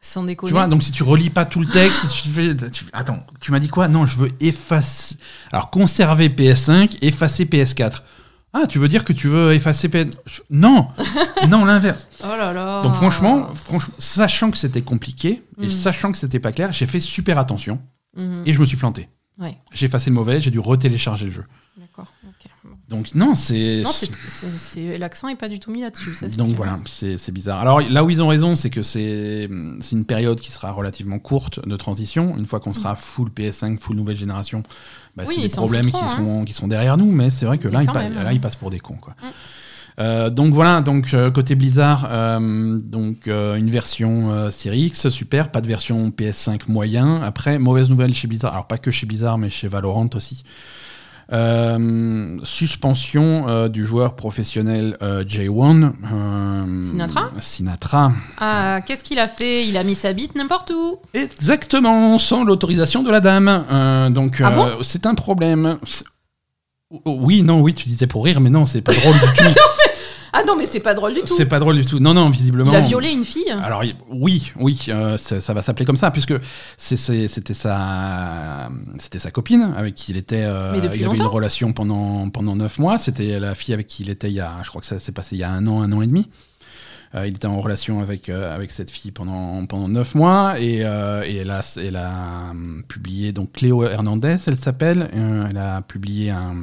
Sans déconner. Tu vois, donc si tu relis pas tout le texte, tu fais, tu- attends, tu m'as dit quoi? Non, je veux effacer. Alors conserver PS5, effacer PS4. Ah, tu veux dire que tu veux effacer PS Non, non l'inverse. oh là là. Donc franchement, franchement, sachant que c'était compliqué et Mm. sachant que c'était pas clair, j'ai fait super attention Mhm. et je me suis planté. Ouais, J'ai effacé le mauvais, j'ai dû retélécharger le jeu. d'accord. Donc non, c'est l'accent est pas du tout mis là-dessus. donc clair. voilà, c'est bizarre. Alors là où ils ont raison, c'est que c'est une période qui sera relativement courte de transition. Une fois qu'on sera full PS5, full nouvelle génération, bah, Mm. Oui, c'est des problèmes qui hein. sont, qui sont derrière nous. Mais c'est vrai que Mais là, ils, quand pa- même, là, hein. ils passent pour des cons. Quoi. Mm. Euh, donc voilà, donc euh, côté Blizzard, euh, donc une version Series X, super, pas de version PS5 moyen. Après, mauvaise nouvelle chez Blizzard, alors pas que chez Blizzard, mais chez Valorant aussi. Euh, suspension euh, du joueur professionnel euh, J1. euh, Sinatra Sinatra. Ah, qu'est-ce qu'il a fait? Il a mis sa bite n'importe où. Exactement, sans l'autorisation de la dame. Donc Ah bon c'est un problème. C'est- Oh, Oui, non, oui, tu disais pour rire, mais non, c'est pas drôle du tout. Ah non, mais c'est pas drôle du tout. C'est pas drôle du tout. Non, non, visiblement. Il a violé une fille. Alors oui, oui, euh, ça, ça va s'appeler comme ça, puisque c'était sa, c'était sa copine avec qui il était. euh, Mais depuis il avait une relation pendant pendant neuf mois. C'était la fille avec qui il était il y a, je crois que ça s'est passé il y a un an, un an et demi. Euh, il était en relation avec euh, avec cette fille pendant pendant neuf mois et, euh, et elle a elle a hum, publié donc Cléo Hernandez, elle s'appelle. Elle a publié un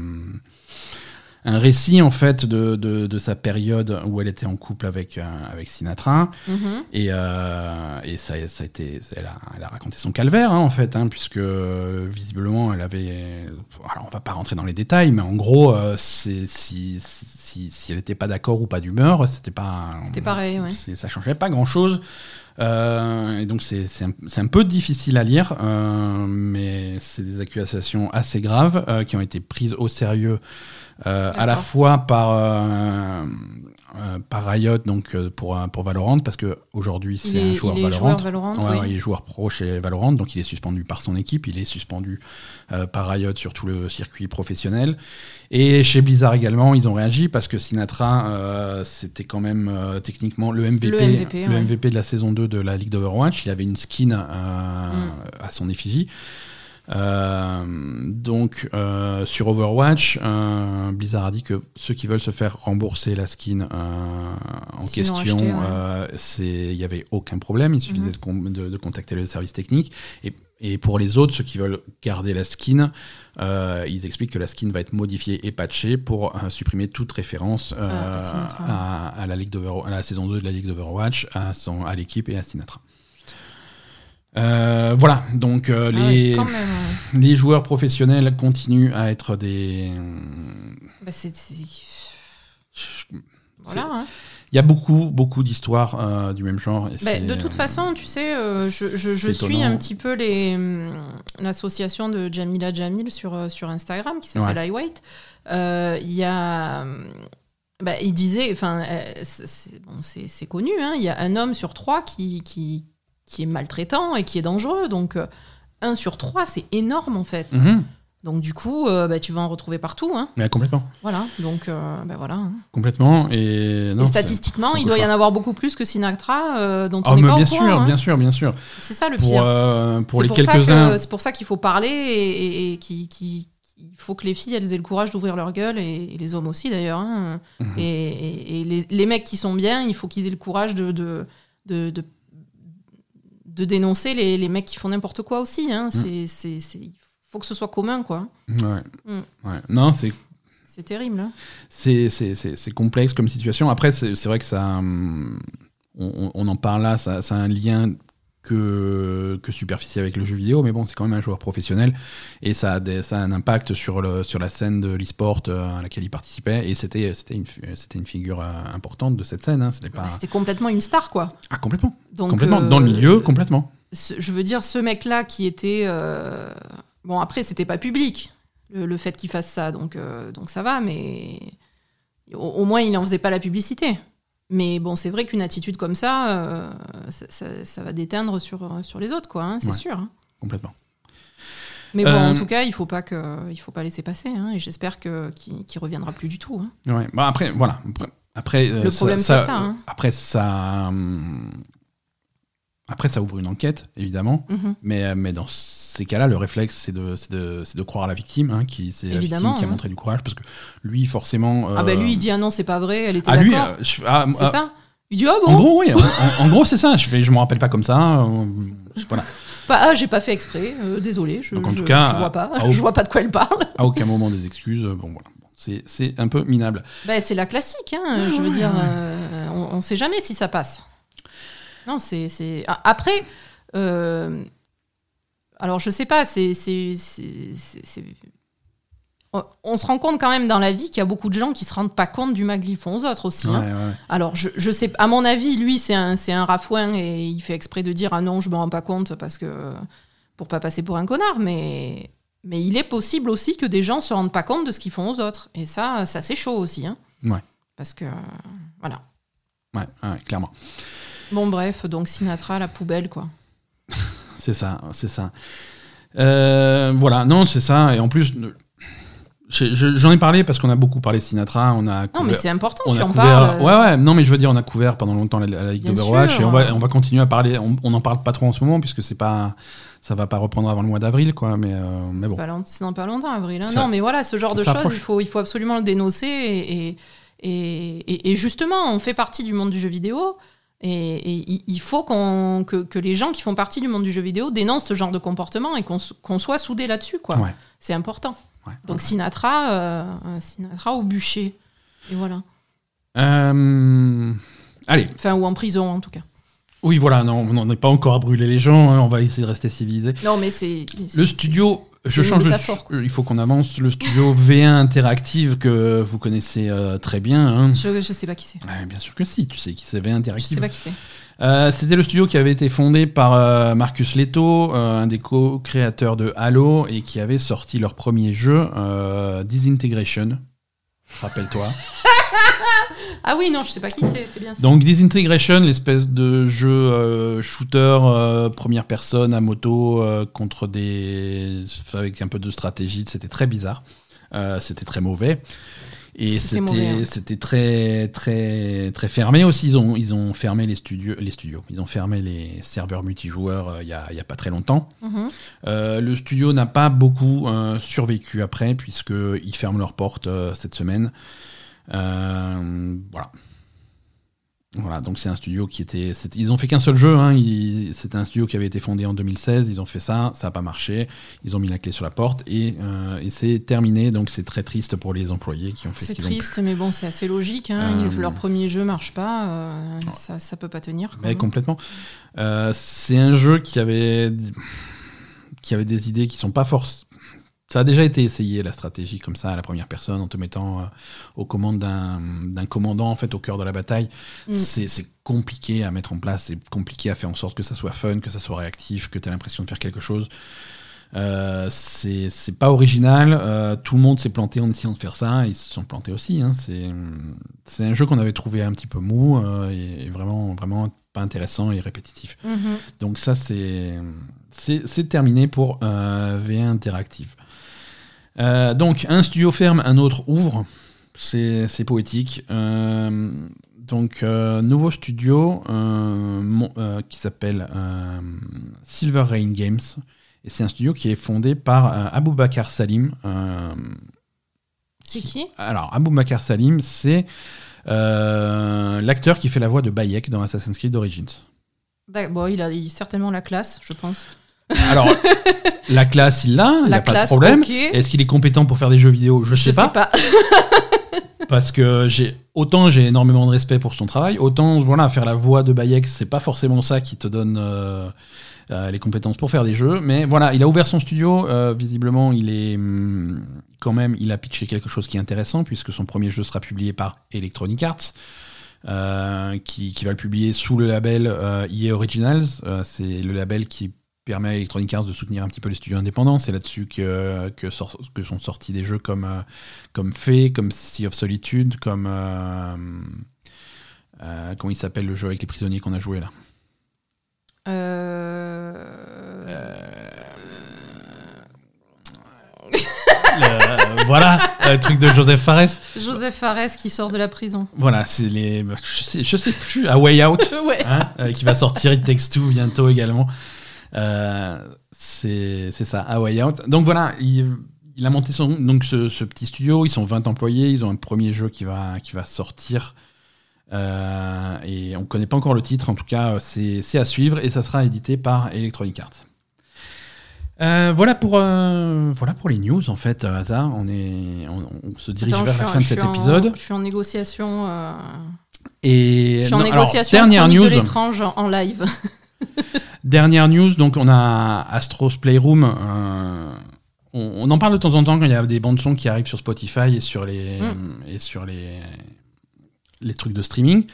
un récit en fait de, de, de sa période où elle était en couple avec, euh, avec Sinatra. Mhm. Et, euh, et ça, ça a été, elle, a, elle a raconté son calvaire, hein, en fait, hein, puisque visiblement, elle avait. Alors, on va pas rentrer dans les détails, mais en gros, euh, si, si, si, si elle n'était pas d'accord ou pas d'humeur, c'était pas. C'était pareil, ouais. Ça changeait pas grand chose. Et donc, c'est, c'est, un, un peu difficile à lire, euh, mais c'est des accusations assez graves euh, qui ont été prises au sérieux. euh, à la fois par, euh, par Riot donc euh, pour, euh, pour Valorant parce que aujourd'hui c'est un joueur il est Valorant. joueur Valorant. Ouais, oui. ouais, il est joueur pro chez Valorant, donc il est suspendu par son équipe, il est suspendu euh, par Riot sur tout le circuit professionnel. Et chez Blizzard également, ils ont réagi parce que Sinatra, c'était quand même techniquement le MVP, Le MVP, le ouais. MVP de la saison 2 de la Ligue d'Overwatch. Il avait une skin Mm. à son effigie. Euh, donc euh, sur Overwatch, euh, Blizzard a dit que ceux qui veulent se faire rembourser la skin en question, acheté, ouais. euh, c'est il y avait aucun problème. Il suffisait Mhm. de, con- de- de contacter le service technique. Et, et pour les autres, ceux qui veulent garder la skin, euh, ils expliquent que la skin va être modifiée et patchée pour euh, supprimer toute référence euh, Ah, à la Ligue d'Over- à la saison 2 de la Ligue d'Overwatch, à, son- à l'équipe et à Sinatra. Euh, voilà, donc euh, Ah les, les joueurs professionnels continuent à être des. Bah, c'est- Voilà. hein. Il y a beaucoup, beaucoup d'histoires euh, du même genre. et Bah, de toute façon, tu sais, je, je- je c'est suis un petit peu hum, l'association de Jamila Jamil sur, sur Instagram qui s'appelle Ouais. iWhite. Il y a. hum, Bah, il disait, enfin, c'est- bon, connu, hein, il y a un homme sur trois qui, qui, qui est maltraitant et qui est dangereux. Donc, euh, un sur trois, c'est énorme en fait. mhm. Donc, du coup, euh, bah, tu vas en retrouver partout. Hein. Mais complètement. Voilà. Donc, euh, bah, voilà. hein. Complètement. Et, non, et c'est- statistiquement, il doit y en avoir beaucoup plus que Sinatra, euh, dont Ah, on n'est pas bien au sûr, courant. hein. bien sûr, bien sûr. C'est ça le Pour, pire. euh, pour les quelques-uns. que- C'est pour ça qu'il faut parler et, et- et qu'il faut que les filles elles aient le courage d'ouvrir leur gueule et, les hommes aussi d'ailleurs. hein. Mhm. Et, les, les mecs qui sont bien, il faut qu'ils aient le courage de, de, de, de- de dénoncer les, les mecs qui font n'importe quoi aussi. Hein. C'est- c'est- Il faut que ce soit commun, quoi. Ouais. Mm. Ouais. Non, c'est C'est terrible. hein. c'est- c'est c'est- c'est complexe comme situation. Après, c'est c'est vrai que ça. hum, On, on en parle là, ça, ça a un lien que, que superficiel avec le jeu vidéo, mais bon, c'est quand même un joueur professionnel et ça a, des- ça a un impact sur, le, sur la scène de l'e-sport euh, à laquelle il participait. Et c'était une, figure euh, importante de cette scène. hein. C'était pas. Complètement une star, quoi. Ah, complètement. Donc, complètement. euh, Dans le milieu, complètement. ce- je veux dire, ce mec-là qui était. euh, Bon, après, c'était pas public, le, le fait qu'il fasse ça, donc, euh, donc ça va, mais au, au moins, il n'en faisait pas la publicité. Mais bon, c'est vrai qu'une attitude comme ça, euh, ça, ça- ça va déteindre sur, sur les autres, quoi, hein, c'est Ouais. sûr. hein. Complètement. Mais bon, Euh, en tout cas, il faut pas que, il faut pas laisser passer, hein, et j'espère que qu'il qu'il reviendra plus du tout. hein. Ouais. Bah, après, voilà. Après- Après, euh, Le problème, c'est ça, hein. Après, ça. Après, ça ouvre une enquête, évidemment. Mhm. Mais, euh, mais dans ces cas-là, le réflexe, c'est de, c'est de, c'est de croire à la victime, hein, qui, c'est la victime qui a hein. montré du courage, parce que lui, forcement. Ah bah euh, lui, il dit ah non, c'est pas vrai, elle était Ah, lui, d'accord. euh, je- ah, c'est ah, ça Il dit ah bon En gros, oui. En, gros, c'est ça. Je fais, je me rappelle pas comme ça. euh, je- voilà. Bah, ah, j'ai pas fait exprès, euh, désolé, je, Donc, en je- tout cas, je vois pas, je vois pas de quoi elle parle. À aucun moment des excuses. Bon, voilà. C'est c'est un peu minable. Bah, c'est la classique, hein, je veux dire, euh, on ne sait jamais si ça passe. Non, c'est. c'est- Ah, Après, euh, alors je sais pas, c'est. On- On se rend compte quand même dans la vie qu'il y a beaucoup de gens qui se rendent pas compte du mal qu'ils font aux autres aussi. hein. Ouais. Alors, je, je sais, à mon avis, lui, c'est un, c'est un rafouin et il fait exprès de dire Ah non, je me rends pas compte parce que. pour pas passer pour un connard, mais. Mais il est possible aussi que des gens se rendent pas compte de ce qu'ils font aux autres. Et ça, ça c'est chaud aussi. Hein. Ouais. Parce que. Voilà. Ouais, ouais, clairement. Bon, bref, donc Sinatra, la poubelle, quoi. C'est ça, c'est ça. Euh, voilà, non, c'est ça. Et en plus, je- je- j'en ai parlé parce qu'on a beaucoup parlé de Sinatra. On a Non, mais c'est important, on tu a en couvert. parles. Ouais, ouais, non, mais je veux dire, on a couvert pendant longtemps la, la Ligue d'Overwatch et on va, on va continuer à parler. On n'en parle pas trop en ce moment puisque c'est pas, ça va pas reprendre avant le mois d'avril, quoi. Mais, euh, mais bon. C'est dans pas longtemps, avril. hein. Non, mais voilà, ce genre de choses, il faut, il faut absolument le dénoncer. Et, et, et- et justement, on fait partie du monde du jeu vidéo. Et, et il- faut qu'on, que, que les gens qui font partie du monde du jeu vidéo dénoncent ce genre de comportement et qu'on, qu'on soit soudés là-dessus. Quoi. Ouais. C'est important. Ouais, Donc ouais. Sinatra, euh, Sinatra au bûcher. Et voilà. Euh, Allez, Enfin, ou en prison, en tout cas. oui, voilà, non, on n'en est pas encore à brûler les gens. hein, on va essayer de rester civilisé. Non, mais c'est. Le studio, je change de quoi. il faut qu'on avance. Le studio V1 Interactive que vous connaissez euh, très bien. hein. Je, je sais pas qui c'est. Ouais, bien sûr que si, tu sais qui c'est V1 Je Interactive. sais pas qui c'est. Euh, C'était le studio qui avait été fondé par euh, Marcus Leto, euh, un des co-créateurs de Halo, et qui avait sorti leur premier jeu, euh, Disintegration. Rappelle-toi. Ah oui, non, je sais pas qui c'est. C'est bien ça. Donc Disintegration, l'espèce de jeu euh, shooter euh, première personne à moto euh, contre des avec un peu de stratégie, c'était très bizarre. C'était très mauvais. Et C'était hein. c'était très très très fermé aussi. Ils ont ils ont fermé les studios les studios. Ils ont fermé les serveurs multijoueurs euh, il y a y a pas très longtemps. Mhm. Euh, le studio n'a pas beaucoup euh, survécu après, puisqu'ils ferment leurs portes euh, cette semaine. Euh, voilà. Voilà, donc c'est un studio qui était. Ils ont fait qu'un seul jeu. Hein, C'était un studio qui avait été fondé en 2016. Ils ont fait ça, ça n'a pas marché. Ils ont mis la clé sur la porte et, euh, et c'est terminé. Donc c'est très triste pour les employés qui ont fait ce C'est ont triste, mais bon, c'est assez logique. Hein. Euh, Leur premier jeu marche pas, euh, ça, ça peut pas tenir. quoi. Mais complètement. C'est un jeu qui avait, qui avait des idées qui sont pas forcément. Ça a déjà été essayé la stratégie comme ça à la première personne en te mettant euh, aux commandes d'un d'un commandant en fait au cœur de la bataille. Mm. C'est compliqué à mettre en place, c'est compliqué à faire en sorte que ça soit fun, que ça soit réactif, que tu as l'impression de faire quelque chose. Euh, c'est pas original. euh, tout le monde s'est planté en essayant de faire ça. Ils se sont plantés aussi. hein. C'est un jeu qu'on avait trouvé un petit peu mou euh, et, et vraiment vraiment pas intéressant et répétitif. Mhm. Donc ça c'est terminé pour euh, V1 Interactive. Euh, donc un studio ferme, un autre ouvre. C'est poétique. Euh, donc euh, nouveau studio euh, mon- qui s'appelle Silver Rain Games. Et c'est un studio qui est fondé par Aboubakar Salim. C'est qui? Alors, Abou Bakar Salim, c'est l'acteur qui fait la voix de Bayek dans Assassin's Creed Origins. D'ac- Bon, il a certainement la classe, je pense. Alors, la classe, il l'a, il n'y a pas de classe, problème. Est-ce qu'il est compétent pour faire des jeux vidéo? Je sais pas. sais pas. Parce que j'ai autant j'ai énormément de respect pour son travail, autant voilà faire la voix de Bayek, c'est pas forcément ça qui te donne euh, euh, les compétences pour faire des jeux. Mais voilà, il a ouvert son studio. euh, visiblement, il est hum, quand même, il a pitché quelque chose qui est intéressant puisque son premier jeu sera publié par Electronic Arts. euh, qui, qui va le publier sous le label euh, EA Originals. Euh, c'est le label qui permet à Electronic Arts de soutenir un petit peu les studios indépendants. C'est là-dessus que, que, sort- que sont sortis des jeux comme, euh, comme Fée, comme Sea of Solitude, comme. euh, euh, comment il s'appelle le jeu avec les prisonniers qu'on a joué là? Le- Voilà, le truc de Joseph Fares. Joseph Fares qui sort de la prison. Voilà, c'est les. Je sais, je sais plus, A Way Out. ouais. hein, qui va sortir It Takes Two bientôt également. Euh, c'est ça, A Way Out. Donc voilà, il, il a monté son, donc ce, ce petit studio, ils sont 20 employés, ils ont un premier jeu qui va, qui va sortir. Euh, et on ne connaît pas encore le titre, en tout cas, c'est à suivre et ça sera édité par Electronic Arts. Euh, voilà, pour, euh, voilà pour les news, en fait, hasard. On, est, on, on se dirige Attends, vers la fin de cet en- épisode. je suis en négociation. Et je suis en non, alors, négociation. dernière news. de l'étrange en live. Dernière news, donc on a Astros Playroom. euh, on, on en parle de temps en temps quand il y a des bandes son qui arrivent sur Spotify et sur les, Mm. et sur les, les trucs de streaming.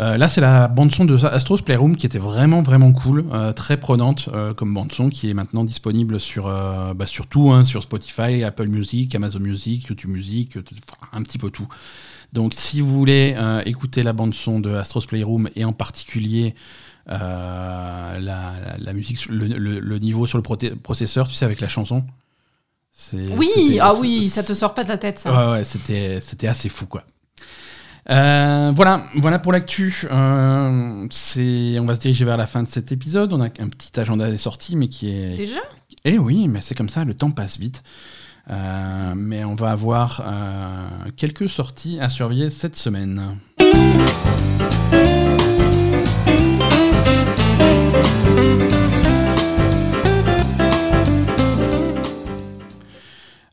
Euh, là, c'est la bande son de Astros Playroom qui était vraiment vraiment cool, euh, très prenante euh, comme bande son qui est maintenant disponible sur bah, sur tout, hein, sur Spotify, Apple Music, Amazon Music, YouTube Music, un petit peu tout. Donc, si vous voulez écouter la bande son de Astros Playroom et en particulier la, la- la musique, le, le- le niveau sur le processeur, tu sais, avec la chanson. Oui, ah oui, ça te sort pas de la tête, ça. Ouais, ouais, c'était, c'était assez fou, quoi. Euh, voilà, voilà pour l'actu. Euh, c'est, on va se diriger vers la fin de cet épisode. On a un petit agenda des sorties, mais qui est. Déjà? Eh oui, mais c'est comme ça, le temps passe vite. Euh, mais on va avoir euh, quelques sorties à surveiller cette semaine.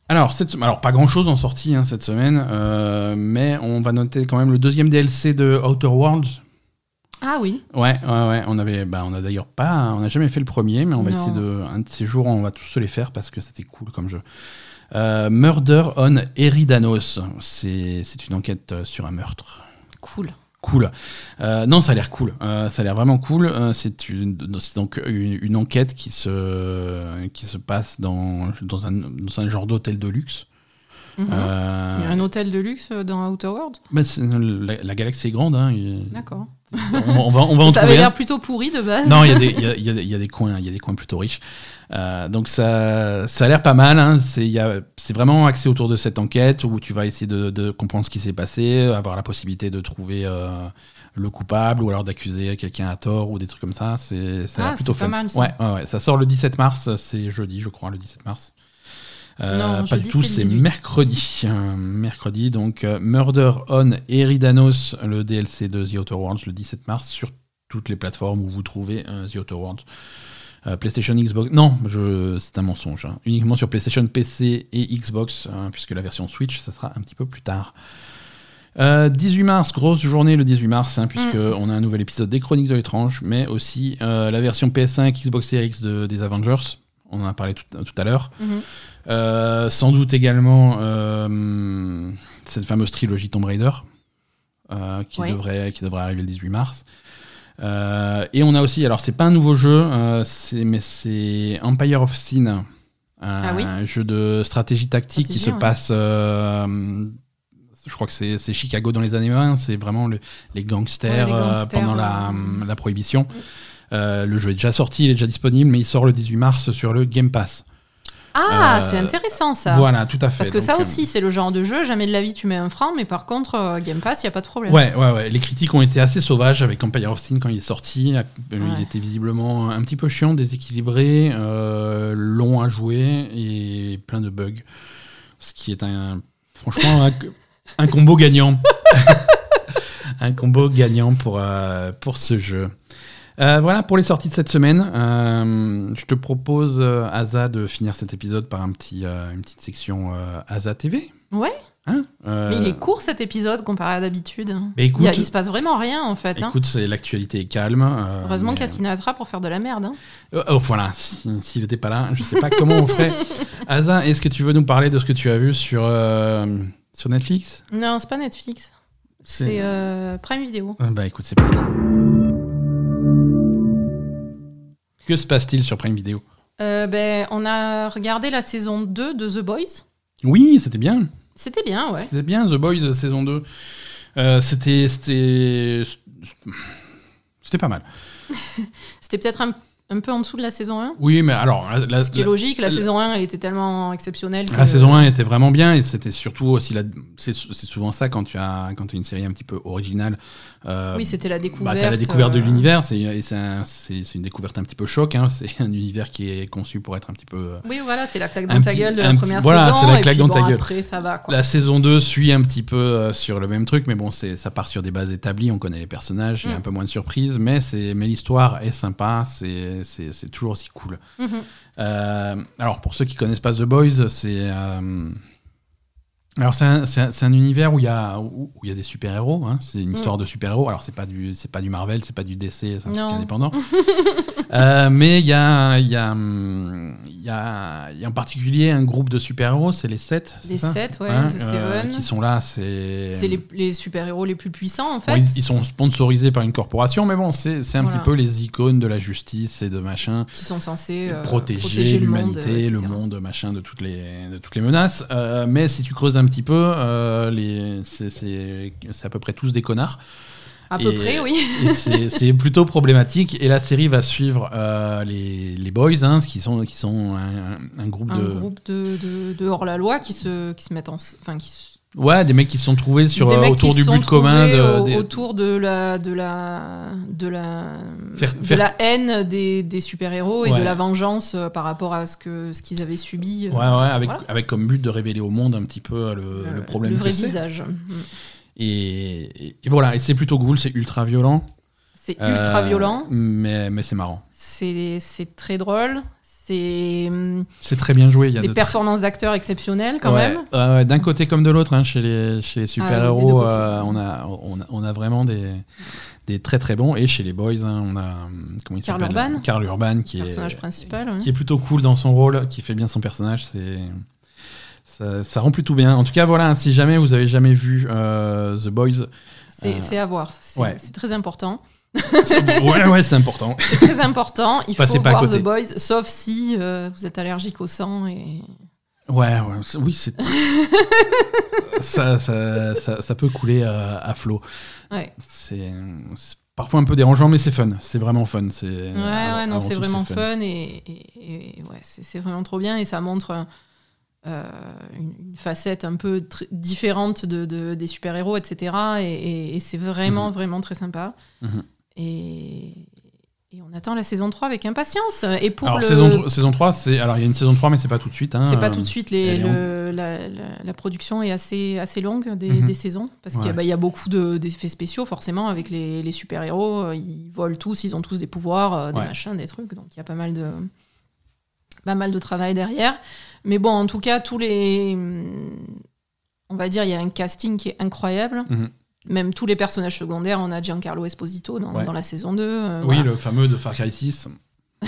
Alors, cette, alors pas grand chose en sortie hein, cette semaine, euh, mais on va noter quand même le deuxième DLC de Outer Worlds. Ah oui. Ouais, ouais, ouais. On avait, bah, on a d'ailleurs pas, on n'a jamais fait le premier, mais on va Non. essayer de, un de ces jours, on va tous se les faire parce que c'était cool comme jeu. Euh, Murder on Eridanos, c'est, c'est une enquête euh, sur un meurtre. Cool. Cool. Euh, non, ça a l'air cool. Euh, ça a l'air vraiment cool. Euh, c'est, une, donc une, une enquête qui se, qui se passe dans, dans, un, dans un genre d'hôtel de luxe. Mhm. Il y a un hôtel de luxe dans Outer World bah, c'est- la, la galaxie est grande. Hein, D'accord. On, on va, on va en Ça avait l'air plutôt pourri de base. Non, il y, a des- y y y a coins, il y a des coins plutôt riches. Euh, donc ça, ça a l'air pas mal. hein. C'est vraiment axé autour de cette enquête où tu vas essayer de, de comprendre ce qui s'est passé, avoir la possibilité de trouver euh, le coupable ou alors d'accuser quelqu'un à tort ou des trucs comme ça. C'est Ah, plutôt pas fun. mal, ça. Ouais, ouais, ouais. Ça sort le 17 mars. C'est jeudi, je crois, le 17 mars. Euh, Non, pas du tout, c'est le c'est 18. mercredi. Mercredi, donc euh, Murder on Eridanos, le DLC de The Outer Worlds, le 17 mars, sur toutes les plateformes où vous trouvez euh, The Outer Worlds. Euh, PlayStation, Xbox. Non, c'est un mensonge. hein. Uniquement sur PlayStation, PC et Xbox, hein, puisque la version Switch, ça sera un petit peu plus tard. Euh, 18 mars, grosse journée le 18 mars, hein, puisque Mm. on a un nouvel épisode des Chroniques de l'étrange, mais aussi euh, la version PS5, Xbox Series X de- des Avengers. On en a parlé tout, tout à l'heure. Mhm. Euh, sans doute également euh, cette fameuse trilogie Tomb Raider euh, qui, devrait, qui devrait arriver le 18 mars. Et on a aussi, alors c'est pas un nouveau jeu, mais c'est Empire of Sin, un Ah oui jeu de stratégie tactique qui se ouais. passe, je crois que c'est Chicago dans les années 20, c'est vraiment le- les gangsters, Ouais, les gangsters, pendant la, la prohibition. Euh, le jeu est déjà sorti, il est déjà disponible, mais il sort le 18 mars sur le Game Pass. Ah, Euh, c'est intéressant ça. Voilà, tout à fait. Parce que Donc, ça euh, aussi, c'est le genre de jeu, jamais de la vie tu mets un franc, mais par contre, euh, Game Pass, il n'y a pas de problème. Ouais, ouais, ouais. Les critiques ont été assez sauvages avec Empire of Sin quand il est sorti. Euh, Il était visiblement un petit peu chiant, déséquilibré, euh, long à jouer et plein de bugs. Ce qui est un, franchement, un, un combo gagnant. un combo gagnant pour, euh, pour ce jeu. Euh, voilà pour les sorties de cette semaine. Euh, je te propose, euh, Asa, de finir cet épisode par un petit, euh, une petite section Asa TV. Ouais. Hein Mais il est court cet épisode comparé à d'habitude. écoute, Il, a- il se passe vraiment rien en fait. hein. Écoute, l'actualité est calme. euh, Heureusement mais- qu'il y a Sinatra pour faire de la merde. hein. Euh, oh, voilà, si- s'il n'était pas là, je sais pas comment on ferait. Asa, est-ce que tu veux nous parler de ce que tu as vu sur, euh, sur Netflix? Non, c'est pas Netflix. C'est- euh, Prime Video. Bah écoute, c'est parti. Que se passe-t-il sur Prime Video? Euh, ben, on a regardé la saison 2 de The Boys. Oui, c'était bien. C'était bien, ouais. C'était bien, The Boys saison 2. Euh, c'était. C'était. C'était pas mal. C'était peut-être un, un peu en dessous de la saison 1. Oui, mais alors. La, Ce qui est logique, la la- saison 1, elle était tellement exceptionnelle. que- La saison 1 était vraiment bien et c'était surtout aussi c'est c'est souvent ça quand tu as quand tu as une série un petit peu originale. Euh, Oui, c'était la bah, découverte. t'as la découverte de euh, l'univers c'est et c'est un- c'est c'est une découverte un petit peu choc. hein. C'est un univers qui est conçu pour être un petit peu. euh, Oui, voilà, c'est la claque dans ta gueule de la première voilà, saison. c'est la claque dans ta gueule. Après, ça va, quoi. La saison 2 suit un petit peu euh, sur le même truc, mais bon, ça part sur des bases établies. On connaît les personnages, il y a Mm. un peu moins de surprises, mais l'histoire est sympa. C'est toujours aussi cool. Mhm. Euh, alors, pour ceux qui connaissent pas The Boys, c'est. euh, alors, c'est un, un- un univers où il y a, où il y a des super-héros. hein. C'est une histoire de super-héros. Alors, c'est pas, du- c'est pas du Marvel, c'est pas du DC, c'est un truc indépendant. Euh, mais il y a, il y, a, hum, il y, a, il y a en particulier un groupe de super-héros, c'est les 7. Les sept, ouais, The Seven. Qui sont là, c'est. C'est les, les super-héros les plus puissants, en fait. Bon, ils, ils sont sponsorisés par une corporation, mais bon, c'est c'est un Voilà. petit peu les icônes de la justice et de machin qui sont censés euh, protéger, l'humanité, le monde, machin, de toutes les, de toutes les menaces. Euh, mais si tu creuses un petit peu, euh, les- c'est c'est- c'est à peu près tous des connards. À peu Et- près, oui. C'est plutôt problématique. Et la série va suivre euh, les, les Boys, hein, qui sont, qui sont un, un groupe Un de. groupe de, de, de hors-la-loi qui se, qui se mettent en. Enfin, qui se- Ouais, des mecs qui se sont trouvés sur, euh, autour du but commun. De, au- des- Autour de la, de la, de la, Faire- de faire- la haine des, des super-héros et de la vengeance euh, par rapport à ce que ce qu'ils avaient subi. Ouais, ouais, avec, voilà. avec comme but de révéler au monde un petit peu le, le problème Le vrai visage. Et, voilà, et c'est plutôt cool, c'est ultra violent. C'est ultra Euh, violent. Mais, mais c'est marrant. C'est très drôle. C'est hum, C'est très bien joué. Il y a des de performances d'acteurs exceptionnelles quand Ouais, même. D'un côté comme de l'autre, hein, chez les, chez les Ah, super-héros, euh, on, a, on, a, on a vraiment des, des très très bons. Et chez les boys, hein, on a hum, comment il Karl s'appelle Urban. Karl Urban, qui Personnage est, principal. ouais. qui est plutôt cool dans son rôle, qui fait bien son personnage. C'est ça, ça rend plutôt bien. En tout cas, voilà, si jamais vous avez jamais vu euh, The Boys, C'est Euh, c'est à voir. C'est ouais. très important. ouais, ouais, c'est important. C'est très important. Il Passez faut pas voir. The Boys, sauf si euh, vous êtes allergique au sang et Ouais, ouais, oui, c'est. ça, ça, ça, ça peut couler à, à flot. ouais. C'est parfois un peu dérangeant, mais c'est fun. C'est vraiment fun. C'est Ouais, ouais, non, c'est vraiment fun et, et- et ouais, c'est vraiment trop bien et ça montre euh, une, une facette un peu différente de, de- des super-héros, etc. Et, et- et c'est vraiment, Mhm. vraiment très sympa. Mhm. Et, et on attend la saison 3 avec impatience. Et pour Alors, le... saison, saison 3, c'est. Alors, il y a une saison 3, mais c'est pas tout de suite. hein. C'est pas tout de suite. Les, le- la, la- la production est assez, assez longue des, Mhm. des saisons parce qu'il y, a- Ouais. bah, il y a beaucoup de- d'effets spéciaux forcément avec les, les super-héros. euh, Ils volent tous, ils ont tous des pouvoirs, euh, des Ouais. machins, des trucs. Donc il y a pas mal de, pas mal de travail derrière. Mais bon, en tout cas, tous les. On va dire, il y a un casting qui est incroyable. Mhm. Même tous les personnages secondaires, on a Giancarlo Esposito dans, Ouais. dans la saison 2. euh, Oui, voilà. le fameux de Far Cry 6.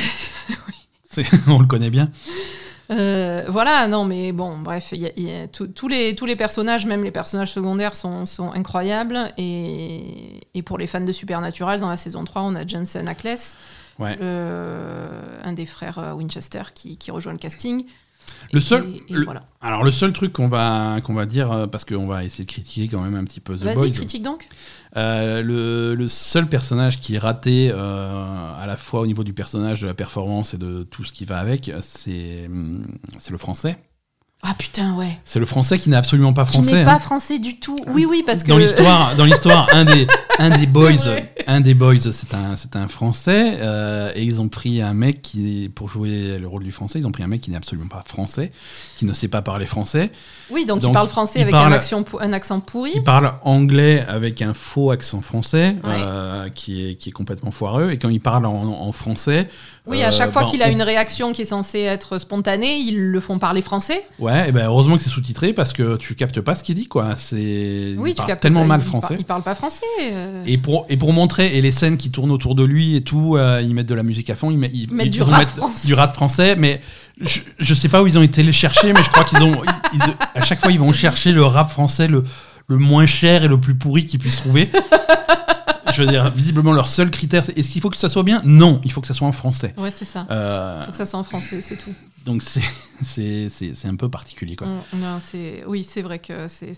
C'est- On le connaît bien. Euh, voilà, non, mais bon, bref, il y a- il y a tout- tous, les, tous les personnages, même les personnages secondaires, sont, sont incroyables. Et, et pour les fans de Supernatural, dans la saison 3, on a Jensen Ackles, Ouais. un des frères euh, Winchester, qui, qui rejoint le casting. Le seul. et le- voilà. Alors, le seul truc qu'on va, qu'on va dire, euh, parce qu'on va essayer de critiquer quand même un petit peu The Vas-y, Boys. critique donc. Euh, le, le seul personnage qui est raté euh, à la fois au niveau du personnage, de la performance et de tout ce qui va avec, c'est hum, c'est le français. Ah putain, ouais. C'est le français qui n'est absolument pas Qui français. n'est hein. pas français du tout. Oui, oui, parce que. Dans l'histoire, dans l'histoire, un des un des boys, un des boys, c'est un c'est un français euh, et ils ont pris un mec qui pour jouer le rôle du français, ils ont pris un mec qui n'est absolument pas français, qui ne sait pas parler français, Oui, donc, Donc, il parle français il avec parle- un, accent, un accent pourri. qui parle anglais avec un faux accent français, Ouais. euh, qui est qui est complètement foireux et quand il parle en, en français, Oui, à euh, chaque fois ben, qu'il a on- une réaction qui est censée être spontanée, ils le font parler français. ouais, et ben heureusement que c'est sous-titré parce que tu captes pas ce qu'il dit quoi, c'est Oui, tellement pas, mal il par- français. Il parle pas français. euh. Et pour, et pour montrer, et les scènes qui tournent autour de lui et tout, euh, ils mettent de la musique à fond, ils, met- ils, Ils mettent ils du rap français. du rap français, mais je, je sais pas où ils ont été les chercher, mais je crois qu'ils ont. à chaque fois, ils vont chercher le rap français le, le moins cher et le plus pourri qu'ils puissent trouver. Je veux dire, visiblement, leur seul critère, c'est est-ce qu'il faut que ça soit bien? Non, il faut que ça soit en français. Ouais, c'est ça. Euh, Faut que ça soit en français, c'est tout. donc c'est- un peu particulier, quoi. On- non, oui, c'est vrai que c'est-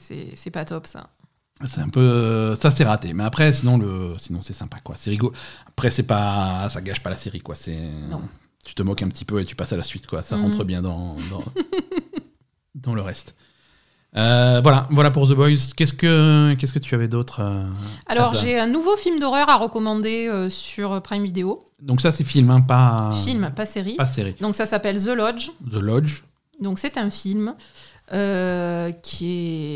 pas top ça. C'est un peu ça c'est raté mais après sinon le sinon c'est sympa quoi c'est rigolo après c'est pas ça gâche pas la série quoi c'est Non. tu te moques un petit peu et tu passes à la suite quoi ça Mhm. rentre bien dans dans, dans le reste Euh, voilà voilà pour The Boys qu'est-ce que qu'est-ce que tu avais d'autre euh, Alors, j'ai un nouveau film d'horreur à recommander euh, sur Prime Video. donc ça c'est film hein, pas Film, pas série. pas série Donc, ça s'appelle The Lodge. The Lodge Donc, c'est un film qui,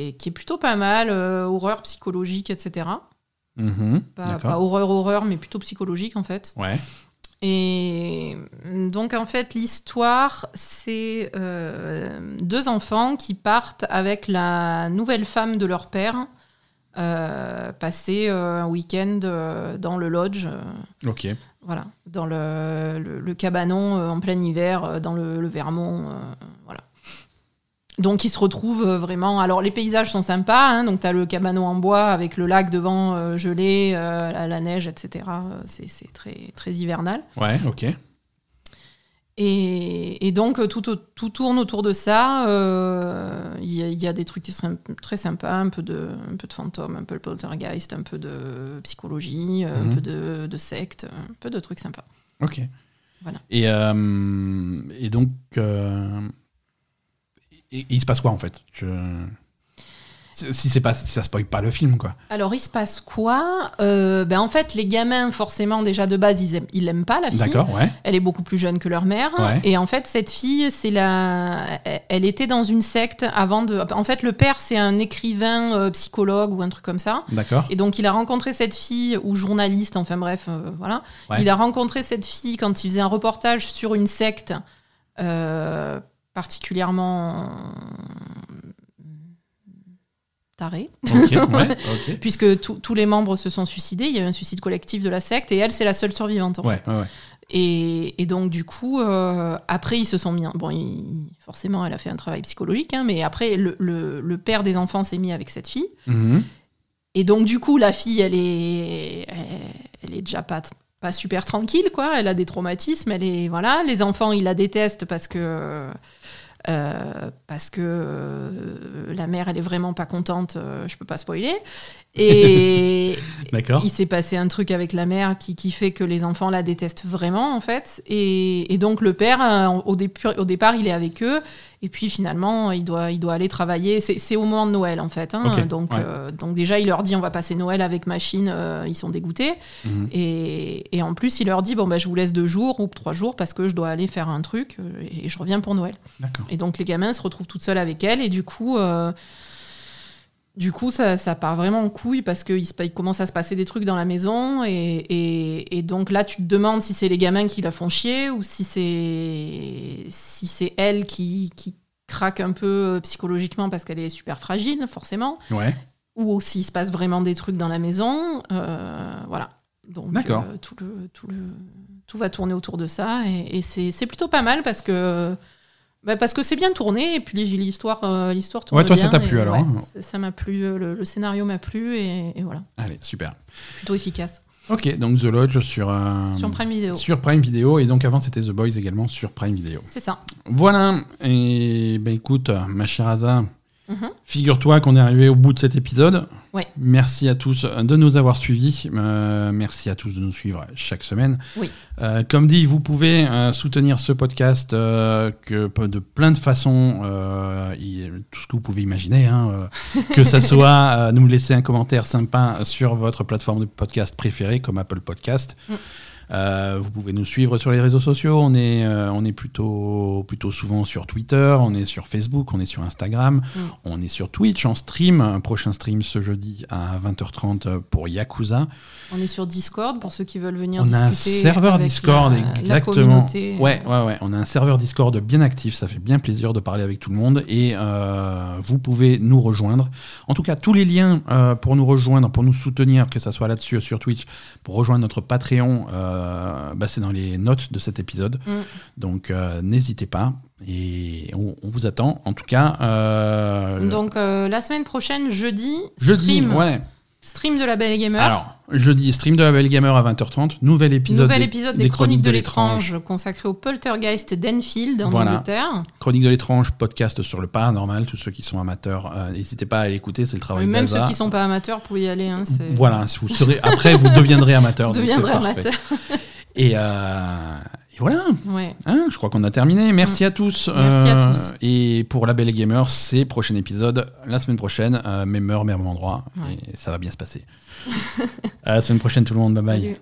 est, qui est plutôt pas mal, horreur psychologique, etc. Mhm, Pas, pas horreur, horreur, mais plutôt psychologique en fait. ouais Et donc en fait l'histoire c'est euh, deux enfants qui partent avec la nouvelle femme de leur père euh, passer euh, un week-end dans le lodge. Ok. voilà, dans le, le- le cabanon en plein hiver, dans le, le Vermont. voilà. Donc ils se retrouvent euh, vraiment. Alors les paysages sont sympas, hein, donc tu as le cabanon en bois avec le lac devant euh, gelé, euh, la, la neige, etc. C'est très, très hivernal. Ouais, ok. Et, et donc tout, tourne autour de ça. euh, Il y, a- il y a des trucs qui sont très sympas, un peu de, un peu de fantôme, un peu de poltergeist, un peu de psychologie, euh, Mhm. un peu de, de secte, un peu de trucs sympas. Ok. Voilà. Et, et donc, et- et il se passe quoi en fait? Je- Si c'est pas, si ça spoil pas le film, quoi. Alors, il se passe quoi? Euh, ben, En fait, les gamins, forcément, déjà de base, ils aiment, ils l'aiment pas, la fille. D'accord, ouais. Elle est beaucoup plus jeune que leur mère. Ouais. Et en fait, cette fille, c'est la... elle était dans une secte avant de. En fait, le père, c'est un écrivain, euh, psychologue ou un truc comme ça. D'accord. Et donc, il a rencontré cette fille, ou journaliste, enfin bref, euh, voilà. Ouais. Il a rencontré cette fille quand il faisait un reportage sur une secte particulièrement tarée. Ouais, puisque tous tous les membres se sont suicidés. Il y a eu un suicide collectif de la secte et elle, c'est la seule survivante. En Ouais, fait. ouais, et, et donc, du coup, euh, après, ils se sont mis. en- Bon, il- forcément, elle a fait un travail psychologique, hein, mais après, le, le- le père des enfants s'est mis avec cette fille. Mhm. Et donc, du coup, la fille, elle est, elle, elle est déjà pas, pas super tranquille, quoi. Elle a des traumatismes. Elle est, voilà. Les enfants, ils la détestent parce que. Euh, parce que euh, la mère, elle est vraiment pas contente, euh, je peux pas spoiler. Et il s'est passé un truc avec la mère qui, qui fait que les enfants la détestent vraiment, en fait. Et, et donc, le père, euh, au, début, au départ, il est avec eux. Et puis, finalement, il doit, il doit aller travailler. C'est au moment de Noël, en fait. hein. Donc, ouais. euh, donc, déjà, il leur dit on va passer Noël avec machine. euh, ils sont dégoûtés. Mhm. Et, et en plus, il leur dit bon, bah, je vous laisse deux jours ou trois jours parce que je dois aller faire un truc euh, et je reviens pour Noël. Et donc les gamins se retrouvent toutes seules avec elle et du coup, euh, du coup ça, ça part vraiment en couille parce qu'il il commence à se passer des trucs dans la maison et, et- et donc là tu te demandes si c'est les gamins qui la font chier ou si c'est si c'est elle qui, qui craque un peu euh, psychologiquement parce qu'elle est super fragile forcément Ouais. ou s'il se passe vraiment des trucs dans la maison. euh, voilà. Donc euh, tout, le, tout, le, tout va tourner autour de ça et, et c'est c'est plutôt pas mal parce que. Bah, parce que c'est bien tourné et puis l'histoire euh, l'histoire tourne Ouais, toi, ça t'a plu, alors, ouais, hein ça- m'a plu euh, le, le scénario m'a plu et, et voilà Allez, super. plutôt efficace Ok, donc The Lodge sur, euh, sur Prime Video sur Prime Video et donc avant c'était The Boys également sur Prime Video. c'est ça Voilà, et ben écoute, ma chère Asa, Mhm. figure-toi qu'on est arrivé au bout de cet épisode. Ouais. Merci à tous de nous avoir suivis. Euh, merci à tous de nous suivre chaque semaine. Oui. Euh, comme dit, vous pouvez euh, soutenir ce podcast euh, que, de plein de façons, euh, tout ce que vous pouvez imaginer, hein, euh, que ça soit euh, nous laisser un commentaire sympa sur votre plateforme de podcast préférée comme Apple Podcast. Mm. Euh, vous pouvez nous suivre sur les réseaux sociaux. On est, euh, on est plutôt, plutôt souvent sur Twitter, on est sur Facebook, on est sur Instagram, Mm. on est sur Twitch en stream. Un prochain stream ce jeudi à 20h30 pour Yakuza. on est sur Discord pour ceux qui veulent venir On a un discuter serveur avec Discord, la, exactement. Ouais, ouais, ouais. On a un serveur Discord bien actif. Ça fait bien plaisir de parler avec tout le monde. Et euh, vous pouvez nous rejoindre. En tout cas, tous les liens pour nous rejoindre, pour nous soutenir, que ce soit là-dessus, sur Twitch, pour rejoindre notre Patreon, euh, bah, c'est dans les notes de cet épisode. Mm. Donc, euh, n'hésitez pas. Et on, on vous attend. En tout cas, euh, donc la semaine prochaine jeudi jeudi, stream, ouais. Stream de la Belle Gamer Alors, jeudi, stream de la Belle Gamer à 20h30. Nouvel épisode, Nouvel des, épisode des, Chroniques de l'étrange consacré au poltergeist d'Enfield en Voilà. Angleterre. Chronique de l'étrange, podcast sur le paranormal. Tous ceux qui sont amateurs, euh, n'hésitez pas à l'écouter. C'est le travail Mais même ceux qui sont pas amateurs, vous pouvez y aller. hein, Voilà, si vous serez, après vous deviendrez amateur. Vous deviendrez amateur. Et, euh, et voilà, Ouais. hein, je crois qu'on a terminé. Merci à tous. Mm. Merci à Euh, tous. Et pour la Belle Gamer, c'est prochain épisode la semaine prochaine, euh, même heure, même endroit. Ouais. Et ça va bien se passer. à la semaine prochaine, tout le monde. Bye bye. Salut.